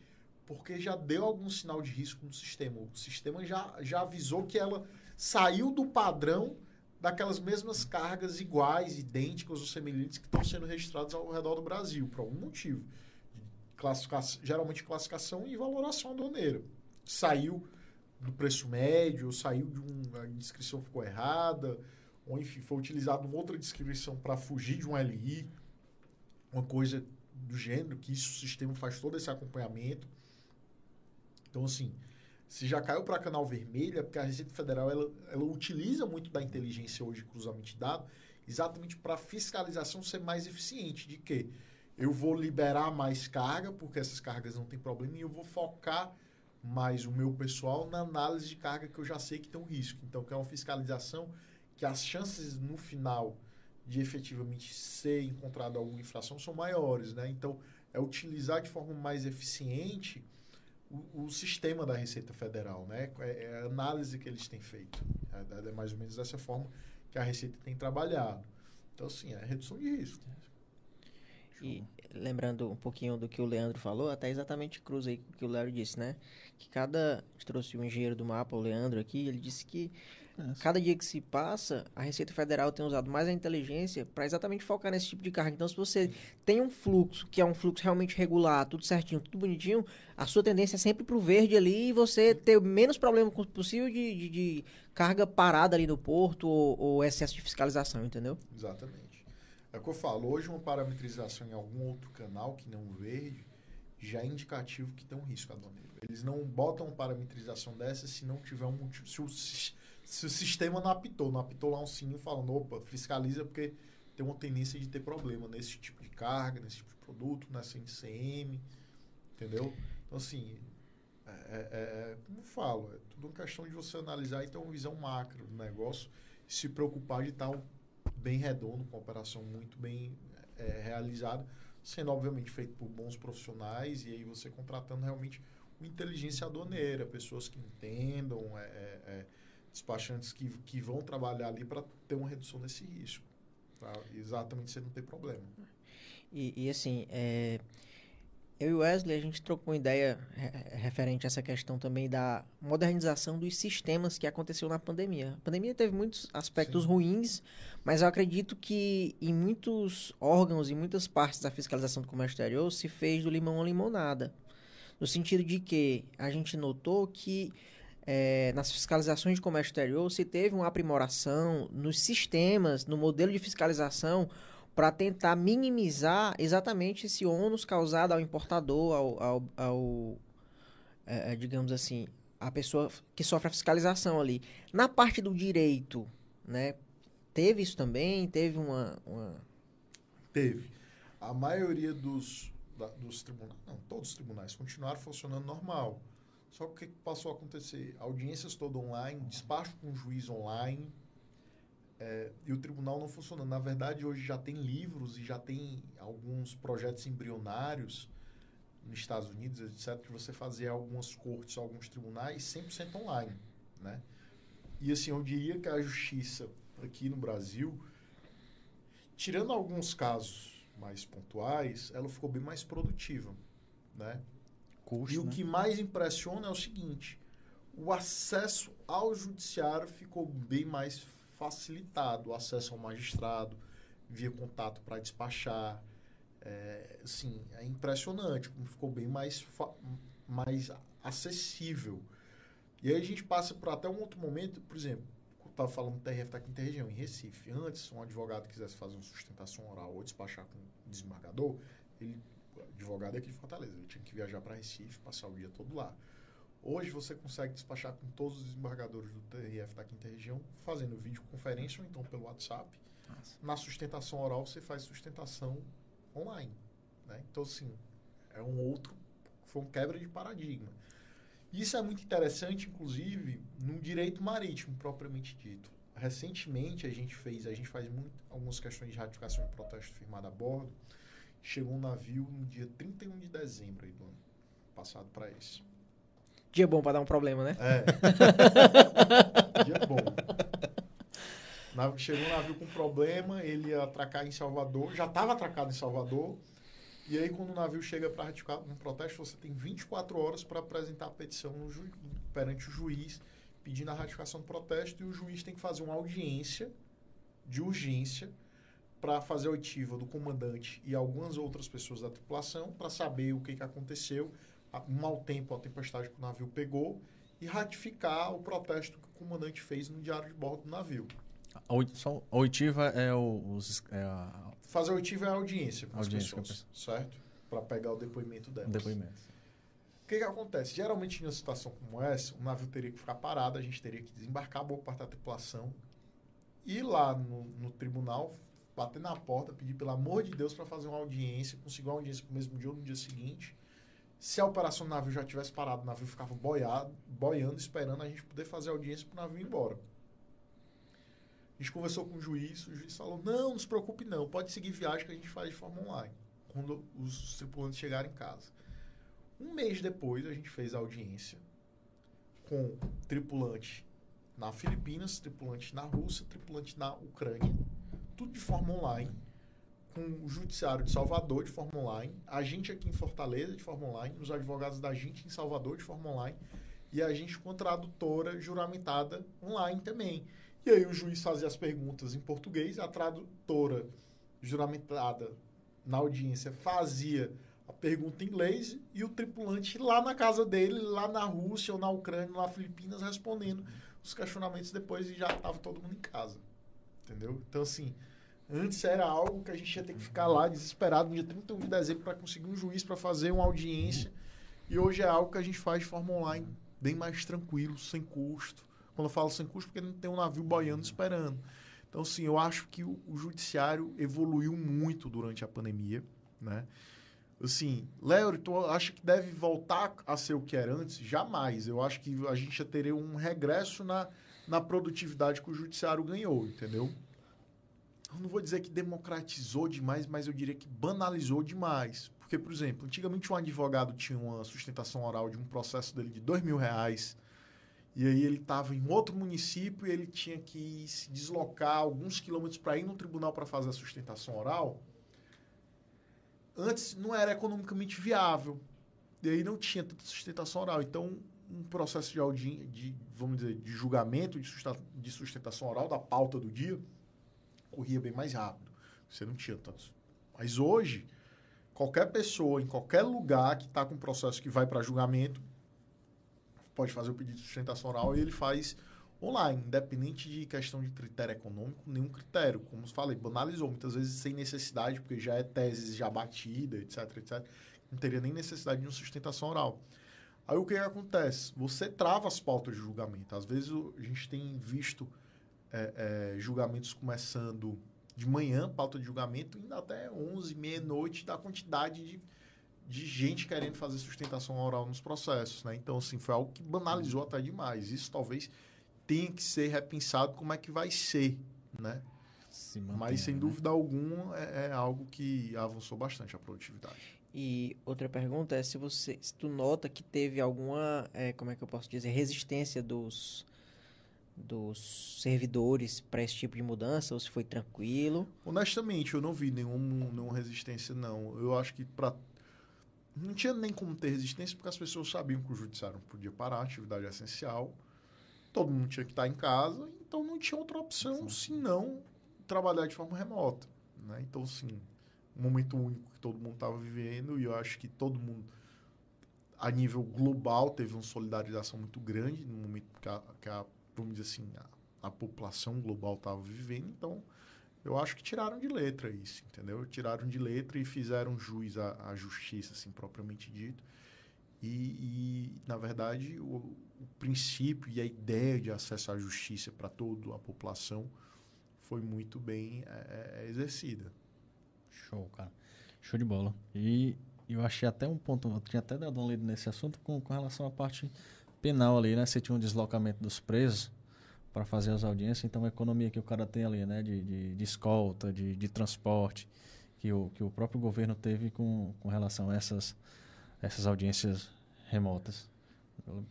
porque já deu algum sinal de risco no sistema. O sistema já, já avisou que ela saiu do padrão daquelas mesmas cargas iguais, idênticas ou semelhantes que estão sendo registradas ao redor do Brasil, por algum motivo. Classificação, geralmente classificação e valoração aduaneira. Saiu do preço médio, saiu de um, a descrição ficou errada, ou enfim, foi utilizada uma outra descrição para fugir de um LI, uma coisa do gênero, que isso o sistema faz todo esse acompanhamento. Então, assim, se já caiu para canal vermelho, é porque a Receita Federal ela, ela utiliza muito da inteligência hoje cruzamento de dados, exatamente para a fiscalização ser mais eficiente. De que eu vou liberar mais carga, porque essas cargas não tem problema, e eu vou focar mais o meu pessoal na análise de carga que eu já sei que tem um risco. Então, que é uma fiscalização que as chances no final de efetivamente ser encontrada alguma infração são maiores, né? Então, é utilizar de forma mais eficiente o, o sistema da Receita Federal, né? É, é a análise que eles têm feito. É, é mais ou menos dessa forma que a Receita tem trabalhado. Então, assim, é redução de risco. E lembrando um pouquinho do que o Leandro falou, até exatamente cruza aí com o que o Léo disse, né? Que cada. A gente trouxe o engenheiro do mapa, o Leandro aqui, ele disse que cada dia que se passa, a Receita Federal tem usado mais a inteligência para exatamente focar nesse tipo de carga. Então, se você tem um fluxo que é um fluxo realmente regular, tudo certinho, tudo bonitinho, a sua tendência é sempre pro verde ali e você ter menos problema possível de, de, de carga parada ali no porto ou, ou excesso de fiscalização, entendeu? Exatamente. É o que eu falo, hoje uma parametrização em algum outro canal que não o verde já é indicativo que tem um risco aduaneiro. Eles não botam uma parametrização dessa se não tiver um motivo. Se o, se o sistema não apitou, não apitou lá um sininho falando, opa, fiscaliza porque tem uma tendência de ter problema nesse tipo de carga, nesse tipo de produto, nessa NCM, entendeu? Então, assim, é, é- é- como eu falo, é tudo uma questão de você analisar e ter uma visão macro do negócio e se preocupar de estar bem redondo, com a operação muito bem é, realizada, sendo obviamente feito por bons profissionais e aí você contratando realmente uma inteligência aduaneira, pessoas que entendam, é, é, é, despachantes que, que vão trabalhar ali para ter uma redução desse risco. Pra exatamente você não ter problema. E, e assim, é, eu e o Wesley, a gente trocou uma ideia re- referente a essa questão também da modernização dos sistemas que aconteceu na pandemia. A pandemia teve muitos aspectos Sim. ruins, mas eu acredito que em muitos órgãos, em muitas partes da fiscalização do comércio exterior, se fez do limão à limonada. No sentido de que a gente notou que eh, nas fiscalizações de comércio exterior se teve uma aprimoração nos sistemas, no modelo de fiscalização, para tentar minimizar exatamente esse ônus causado ao importador, ao, ao, ao, eh, digamos assim, a pessoa que sofre a fiscalização ali. Na parte do direito, né, teve isso também, teve uma, uma- Teve. A maioria dos, da- dos tribunais, não, todos os tribunais continuaram funcionando normal. Só que o que passou a acontecer? Audiências todas online, despacho com juiz online, é, e o tribunal não funcionando. Na verdade, hoje já tem livros e já tem alguns projetos embrionários nos Estados Unidos, etc., que você fazia algumas cortes, alguns tribunais 100% online, né? E assim, eu diria que a justiça aqui no Brasil, tirando alguns casos mais pontuais, ela ficou bem mais produtiva, né? Custo, E o né? que mais impressiona é o seguinte: o acesso ao judiciário ficou bem mais facilitado, o acesso ao magistrado, via contato para despachar. É, assim, é impressionante como ficou bem mais, mais acessível. E aí a gente passa por até um outro momento, por exemplo, eu estava falando do TRF da quinta região, em Recife. Antes, um advogado quisesse fazer uma sustentação oral ou despachar com um desembargador, ele, o advogado aqui de Fortaleza, ele tinha que viajar para Recife, passar o dia todo lá. Hoje você consegue despachar com todos os desembargadores do TRF da quinta região, fazendo videoconferência ou então pelo WhatsApp. Na sustentação oral você faz sustentação online. Né? Então, assim, é um outro, foi um quebra de paradigma. Isso é muito interessante, inclusive, no direito marítimo, propriamente dito. Recentemente, a gente fez, a gente faz muito, algumas questões de ratificação de protesto firmado a bordo. Chegou um navio no dia 31 de dezembro aí do ano passado para esse. dia bom para dar um problema, né? É. Dia bom. Chegou um navio com problema, ele ia atracar em Salvador, já estava atracado em Salvador. E aí, quando o navio chega para ratificar um protesto, você tem 24 horas para apresentar a petição no ju- perante o juiz, pedindo a ratificação do protesto, e o juiz tem que fazer uma audiência de urgência para fazer a oitiva do comandante e algumas outras pessoas da tripulação para saber o que, que aconteceu, a- o mau tempo, a tempestade que o navio pegou e ratificar o protesto que o comandante fez no diário de bordo do navio. A oitiva é, o, os, é a- Fazer a oitiva é a audiência com Audiência as pessoas, certo? Para pegar o depoimento delas. depoimento. O que, que acontece? Geralmente, em uma situação como essa, o navio teria que ficar parado, a gente teria que desembarcar boa parte da tripulação, ir lá no, no tribunal, bater na porta, pedir pelo amor de Deus para fazer uma audiência, conseguir uma audiência no mesmo dia ou no dia seguinte. Se a operação do navio já tivesse parado, o navio ficava boiado, boiando, esperando a gente poder fazer a audiência para o navio ir embora. A gente conversou com o juiz, o juiz falou: não, não se preocupe, não, pode seguir viagem que a gente faz de forma online, quando os tripulantes chegarem em casa. Um mês depois, a gente fez a audiência com tripulante na Filipinas, tripulante na Rússia, tripulante na Ucrânia, tudo de forma online, com o judiciário de Salvador de forma online, a gente aqui em Fortaleza de forma online, os advogados da gente em Salvador de forma online, e a gente com tradutora juramentada online também. E aí o juiz fazia as perguntas em português, a tradutora juramentada na audiência fazia a pergunta em inglês e o tripulante lá na casa dele, lá na Rússia ou na Ucrânia, ou na Filipinas, respondendo os questionamentos depois e já estava todo mundo em casa. Entendeu? Então, assim, antes era algo que a gente ia ter que ficar lá desesperado no dia 31 de dezembro para conseguir um juiz para fazer uma audiência. E hoje é algo que a gente faz de forma online, bem mais tranquilo, sem custo. Quando eu falo sem custo, porque não tem um navio boiando esperando. Então, assim, eu acho que o, o judiciário evoluiu muito durante a pandemia, né? Assim, Léo, tu acha que deve voltar a ser o que era antes? Jamais. Eu acho que a gente já teria um regresso na, na produtividade que o judiciário ganhou, entendeu? Eu não vou dizer que democratizou demais, mas eu diria que banalizou demais. Porque, por exemplo, antigamente um advogado tinha uma sustentação oral de um processo dele de dois mil reais, e aí ele estava em outro município e ele tinha que se deslocar alguns quilômetros para ir no tribunal para fazer a sustentação oral. Antes não era economicamente viável. E aí não tinha tanta sustentação oral. Então, um processo de, audi de vamos dizer, de julgamento de sustentação oral da pauta do dia corria bem mais rápido. Você não tinha tantos. Mas hoje, qualquer pessoa, em qualquer lugar que está com um processo que vai para julgamento, pode fazer o pedido de sustentação oral e ele faz online, independente de questão de critério econômico, nenhum critério. Como falei, banalizou, muitas vezes sem necessidade, porque já é tese já batida, etc, etc. Não teria nem necessidade de uma sustentação oral. Aí o que, que acontece? Você trava as pautas de julgamento. Às vezes a gente tem visto é, é, julgamentos começando de manhã, pauta de julgamento, indo até 11, meia-noite, da quantidade de, de gente querendo fazer sustentação oral nos processos. Né? Então, assim, foi algo que banalizou até demais. Isso talvez tenha que ser repensado como é que vai ser, né? Mas, sem né? dúvida alguma, é, é, algo que avançou bastante a produtividade. E outra pergunta é se você se tu nota que teve alguma, é, como é que eu posso dizer, resistência dos dos servidores para esse tipo de mudança ou se foi tranquilo? Honestamente, eu não vi nenhum, nenhuma resistência, não. Eu acho que para não tinha nem como ter resistência porque as pessoas sabiam que o judiciário não podia parar, a atividade é essencial. Todo mundo tinha que estar em casa, então não tinha outra opção Sim. senão trabalhar de forma remota. Né? Então, sim, um momento único que todo mundo estava vivendo e eu acho que todo mundo, a nível global, teve uma solidarização muito grande no momento que a, que a vamos dizer assim, a, a população global estava vivendo. Então, eu acho que tiraram de letra isso, entendeu? Tiraram de letra e fizeram juiz à, à justiça, assim, propriamente dito. E, e na verdade, o, o, princípio e a ideia de acesso à justiça para toda a população foi muito bem é, é, exercida. Show, cara. Show de bola. E eu achei até um ponto, eu tinha até dado um lido nesse assunto com, com relação à parte penal ali, né? Você tinha um deslocamento dos presos para fazer as audiências, então a economia que o cara tem ali, né? De, de, de escolta, de, de transporte, que o, que o próprio governo teve com, com relação a essas, essas audiências remotas.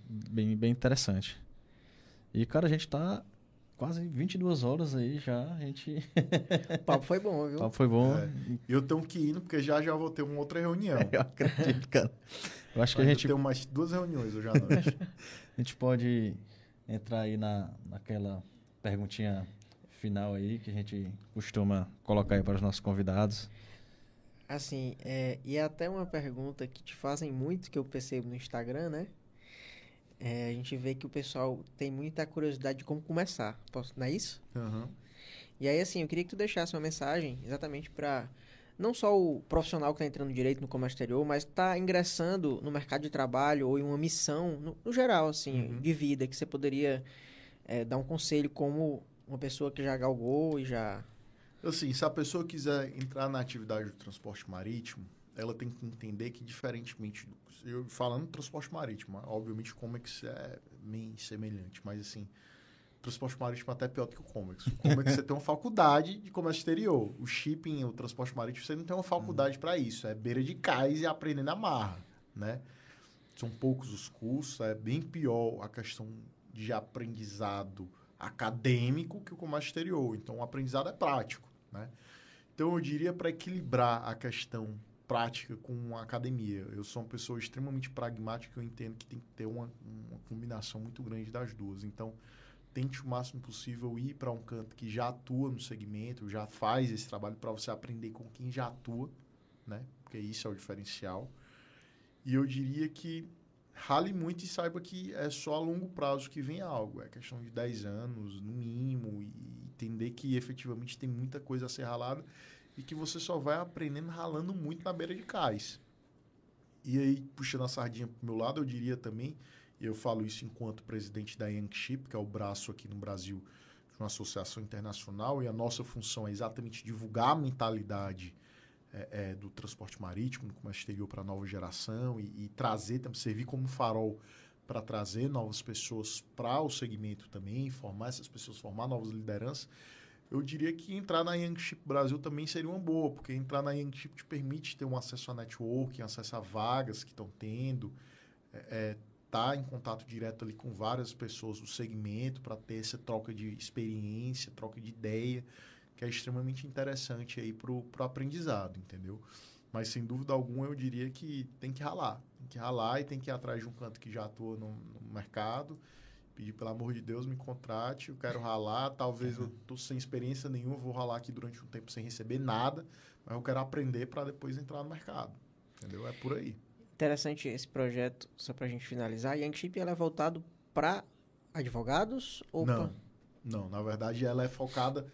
Bem, bem interessante. E, cara, a gente está quase 22 horas aí já, a gente... o papo foi bom, viu? O papo foi bom. É, eu tenho que ir, porque já já vou ter uma outra reunião. eu acredito, cara. Eu acho Mas que a gente... Tenho mais duas reuniões hoje à noite. a gente pode entrar aí na, naquela perguntinha final aí, que a gente costuma colocar aí para os nossos convidados. Assim, é, e é até uma pergunta que te fazem muito, que eu percebo no Instagram, né? É, a gente vê que o pessoal tem muita curiosidade de como começar. Posso, não é isso? Uhum. E aí, assim, eu queria que tu deixasse uma mensagem exatamente para não só o profissional que está entrando direito no comércio exterior, mas está ingressando no mercado de trabalho ou em uma missão, no, no geral, assim, uhum. de vida, que você poderia é, dar um conselho como uma pessoa que já galgou e já... Assim, se a pessoa quiser entrar na atividade do transporte marítimo, ela tem que entender que, diferentemente, do, eu falando do transporte marítimo, obviamente o Comex é bem semelhante, mas assim, transporte marítimo é até pior do que o Comex. O Comex você tem uma faculdade de comércio exterior. O shipping, o transporte marítimo, você não tem uma faculdade uhum. para isso. É beira de cais e aprender na marra, né? São poucos os cursos, é bem pior a questão de aprendizado acadêmico que o comércio exterior. Então, o aprendizado é prático, né? Então, eu diria para equilibrar a questão prática com a academia. Eu sou uma pessoa extremamente pragmática, eu entendo que tem que ter uma, uma combinação muito grande das duas. Então, tente o máximo possível ir para um canto que já atua no segmento, já faz esse trabalho para você aprender com quem já atua, né? Porque isso é o diferencial. E eu diria que rale muito e saiba que é só a longo prazo que vem algo. É questão de 10 anos, no mínimo, e entender que efetivamente tem muita coisa a ser ralada e que você só vai aprendendo ralando muito na beira de cais. E aí, puxando a sardinha para o meu lado, eu diria também, e eu falo isso enquanto presidente da Yankship, que é o braço aqui no Brasil de uma associação internacional, e a nossa função é exatamente divulgar a mentalidade é, é, do transporte marítimo, no comércio exterior para a nova geração e, e trazer, servir como farol para trazer novas pessoas para o segmento também, formar essas pessoas, formar novas lideranças eu diria que entrar na Young Chip Brasil também seria uma boa, porque entrar na Young Chip te permite ter um acesso a networking, acesso a vagas que estão tendo, é, é, tá em contato direto ali com várias pessoas do segmento para ter essa troca de experiência, troca de ideia, que é extremamente interessante aí pro, pro aprendizado, entendeu? Mas sem dúvida alguma eu diria que tem que ralar, tem que ralar e tem que ir atrás de um canto que já atua no, no mercado pedir, pelo amor de Deus, me contrate, eu quero ralar, talvez eu tô sem experiência nenhuma, vou ralar aqui durante um tempo sem receber nada, mas eu quero aprender para depois entrar no mercado. Entendeu? É por aí. Interessante esse projeto, só para a gente finalizar. A Youngship ela é voltado para advogados ou Não, pra... não. Na verdade, ela é focada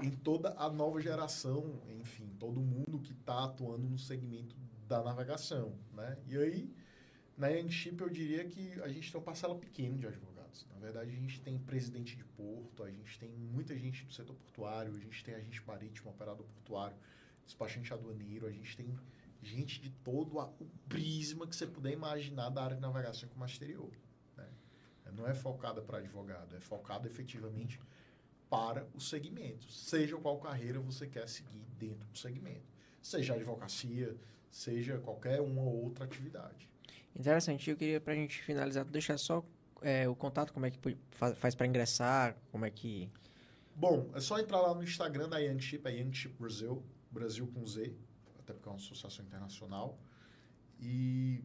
em toda a nova geração, enfim, todo mundo que está atuando no segmento da navegação, né? E aí, na Youngship, eu diria que a gente tem uma parcela pequena de advogados na verdade, a gente tem presidente de porto, a gente tem muita gente do setor portuário, a gente tem agente marítimo, operador portuário, despachante aduaneiro, a gente tem gente de todo a, o prisma que você puder imaginar da área de navegação com exterior. Né? Não é focada para advogado, é focada efetivamente para o segmento, seja qual carreira você quer seguir dentro do segmento, seja advocacia, seja qualquer uma ou outra atividade. Interessante, eu queria para a gente finalizar, deixar só é, o contato, como é que faz para ingressar? Como é que. Bom, é só entrar lá no Instagram da Youngship, é Youngship Brasil, Brasil com Z, até porque é uma associação internacional. E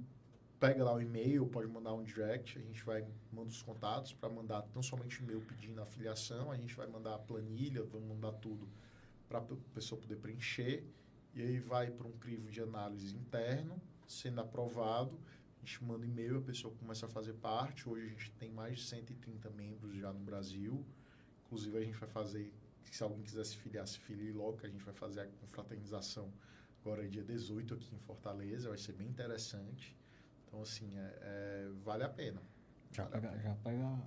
pega lá o e-mail, pode mandar um direct, a gente vai manda os contatos para mandar não somente e-mail pedindo a afiliação, a gente vai mandar a planilha, vamos mandar tudo para a pessoa poder preencher e aí vai para um crivo de análise interno, sendo aprovado a gente manda e-mail, a pessoa começa a fazer parte. Hoje a gente tem mais de 130 membros já no Brasil. Inclusive, a gente vai fazer, se alguém quiser se filiar, se filie logo, que a gente vai fazer a confraternização agora é dia 18 aqui em Fortaleza. Vai ser bem interessante. Então, assim, é, é vale a pena. Já, vale pega, a pena. já pega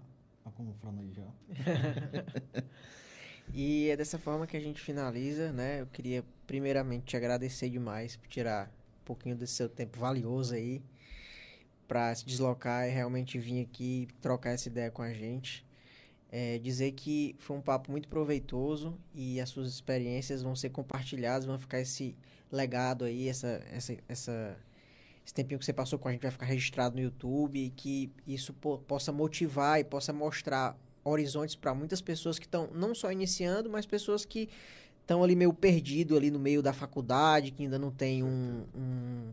a confrana aí já. e é dessa forma que a gente finaliza, né? Eu queria primeiramente te agradecer demais por tirar um pouquinho desse seu tempo valioso aí para se deslocar e realmente vir aqui trocar essa ideia com a gente. É, dizer que foi um papo muito proveitoso e as suas experiências vão ser compartilhadas, vão ficar esse legado aí, essa, essa, essa, esse tempinho que você passou com a gente vai ficar registrado no YouTube e que isso po possa motivar e possa mostrar horizontes para muitas pessoas que estão não só iniciando, mas pessoas que estão ali meio perdido ali no meio da faculdade, que ainda não tem um, um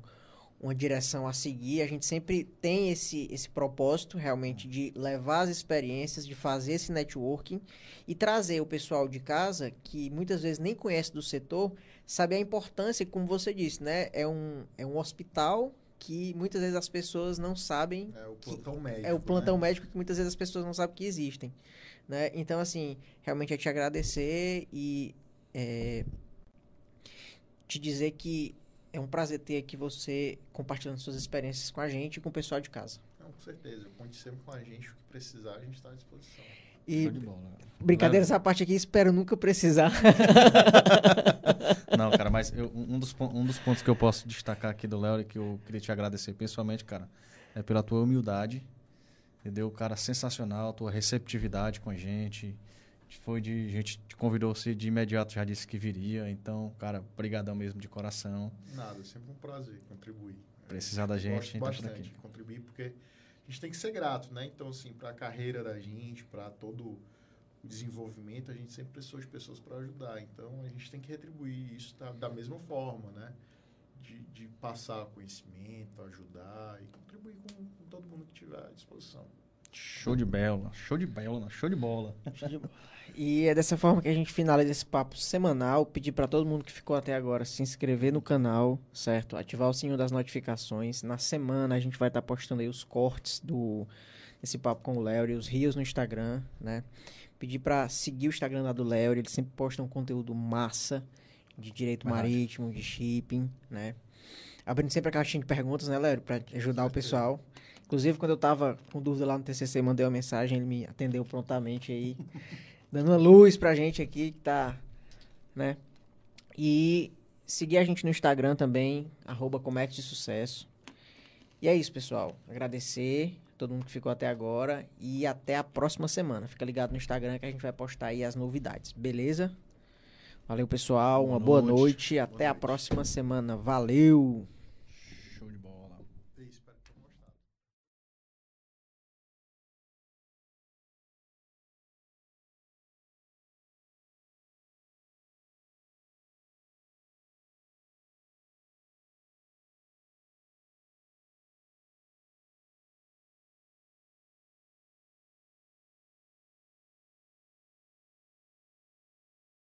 uma direção a seguir. A gente sempre tem esse, esse propósito realmente de levar as experiências, de fazer esse networking e trazer o pessoal de casa que muitas vezes nem conhece do setor, saber a importância, como você disse, né? É um, é um hospital que muitas vezes as pessoas não sabem. É o plantão médico. É o plantão né? médico que muitas vezes as pessoas não sabem que existem. Né? Então, assim, realmente é te agradecer e é, te dizer que é um prazer ter aqui você compartilhando suas experiências com a gente e com o pessoal de casa. Não, com certeza. Conte sempre com a gente. O que precisar, a gente está à disposição. E brincadeiras à parte aqui, espero nunca precisar. Não, cara, mas eu, um, dos, um dos pontos que eu posso destacar aqui do Léo e que eu queria te agradecer pessoalmente, cara, é pela tua humildade, entendeu? Cara, sensacional, tua receptividade com a gente, foi de. A gente te convidou você de imediato, já disse que viria. Então, cara, brigadão mesmo de coração. Nada, sempre um prazer contribuir. Precisar da gente, Gosto bastante de contribuir, porque a gente tem que ser grato, né? Então, assim, para a carreira da gente, para todo o desenvolvimento, a gente sempre precisou de pessoas para ajudar. Então, a gente tem que retribuir isso da, da mesma forma, né? De, de, passar conhecimento, ajudar e contribuir com, com todo mundo que tiver à disposição. Show de bola, show de bola, show de bola. Show de bola. E é dessa forma que a gente finaliza esse papo semanal. Pedir para todo mundo que ficou até agora se inscrever no canal, certo? Ativar o sininho das notificações. Na semana a gente vai estar tá postando aí os cortes do esse papo com o Léo e os rios no Instagram, né? Pedir para seguir o Instagram lá do Léo, ele sempre posta um conteúdo massa de direito marítimo, de shipping, né? Abrindo sempre a caixinha de perguntas, né, Léo, para ajudar o pessoal. Inclusive, quando eu tava com dúvida lá no TCC, mandei uma mensagem, ele me atendeu prontamente aí. dando uma luz pra gente aqui que tá, né? E seguir a gente no Instagram também, arroba Comex de Sucesso. E é isso, pessoal. Agradecer a todo mundo que ficou até agora e até a próxima semana. Fica ligado no Instagram que a gente vai postar aí as novidades, beleza? Valeu, pessoal. Boa uma boa noite. noite. Boa Até a noite. próxima semana. Valeu!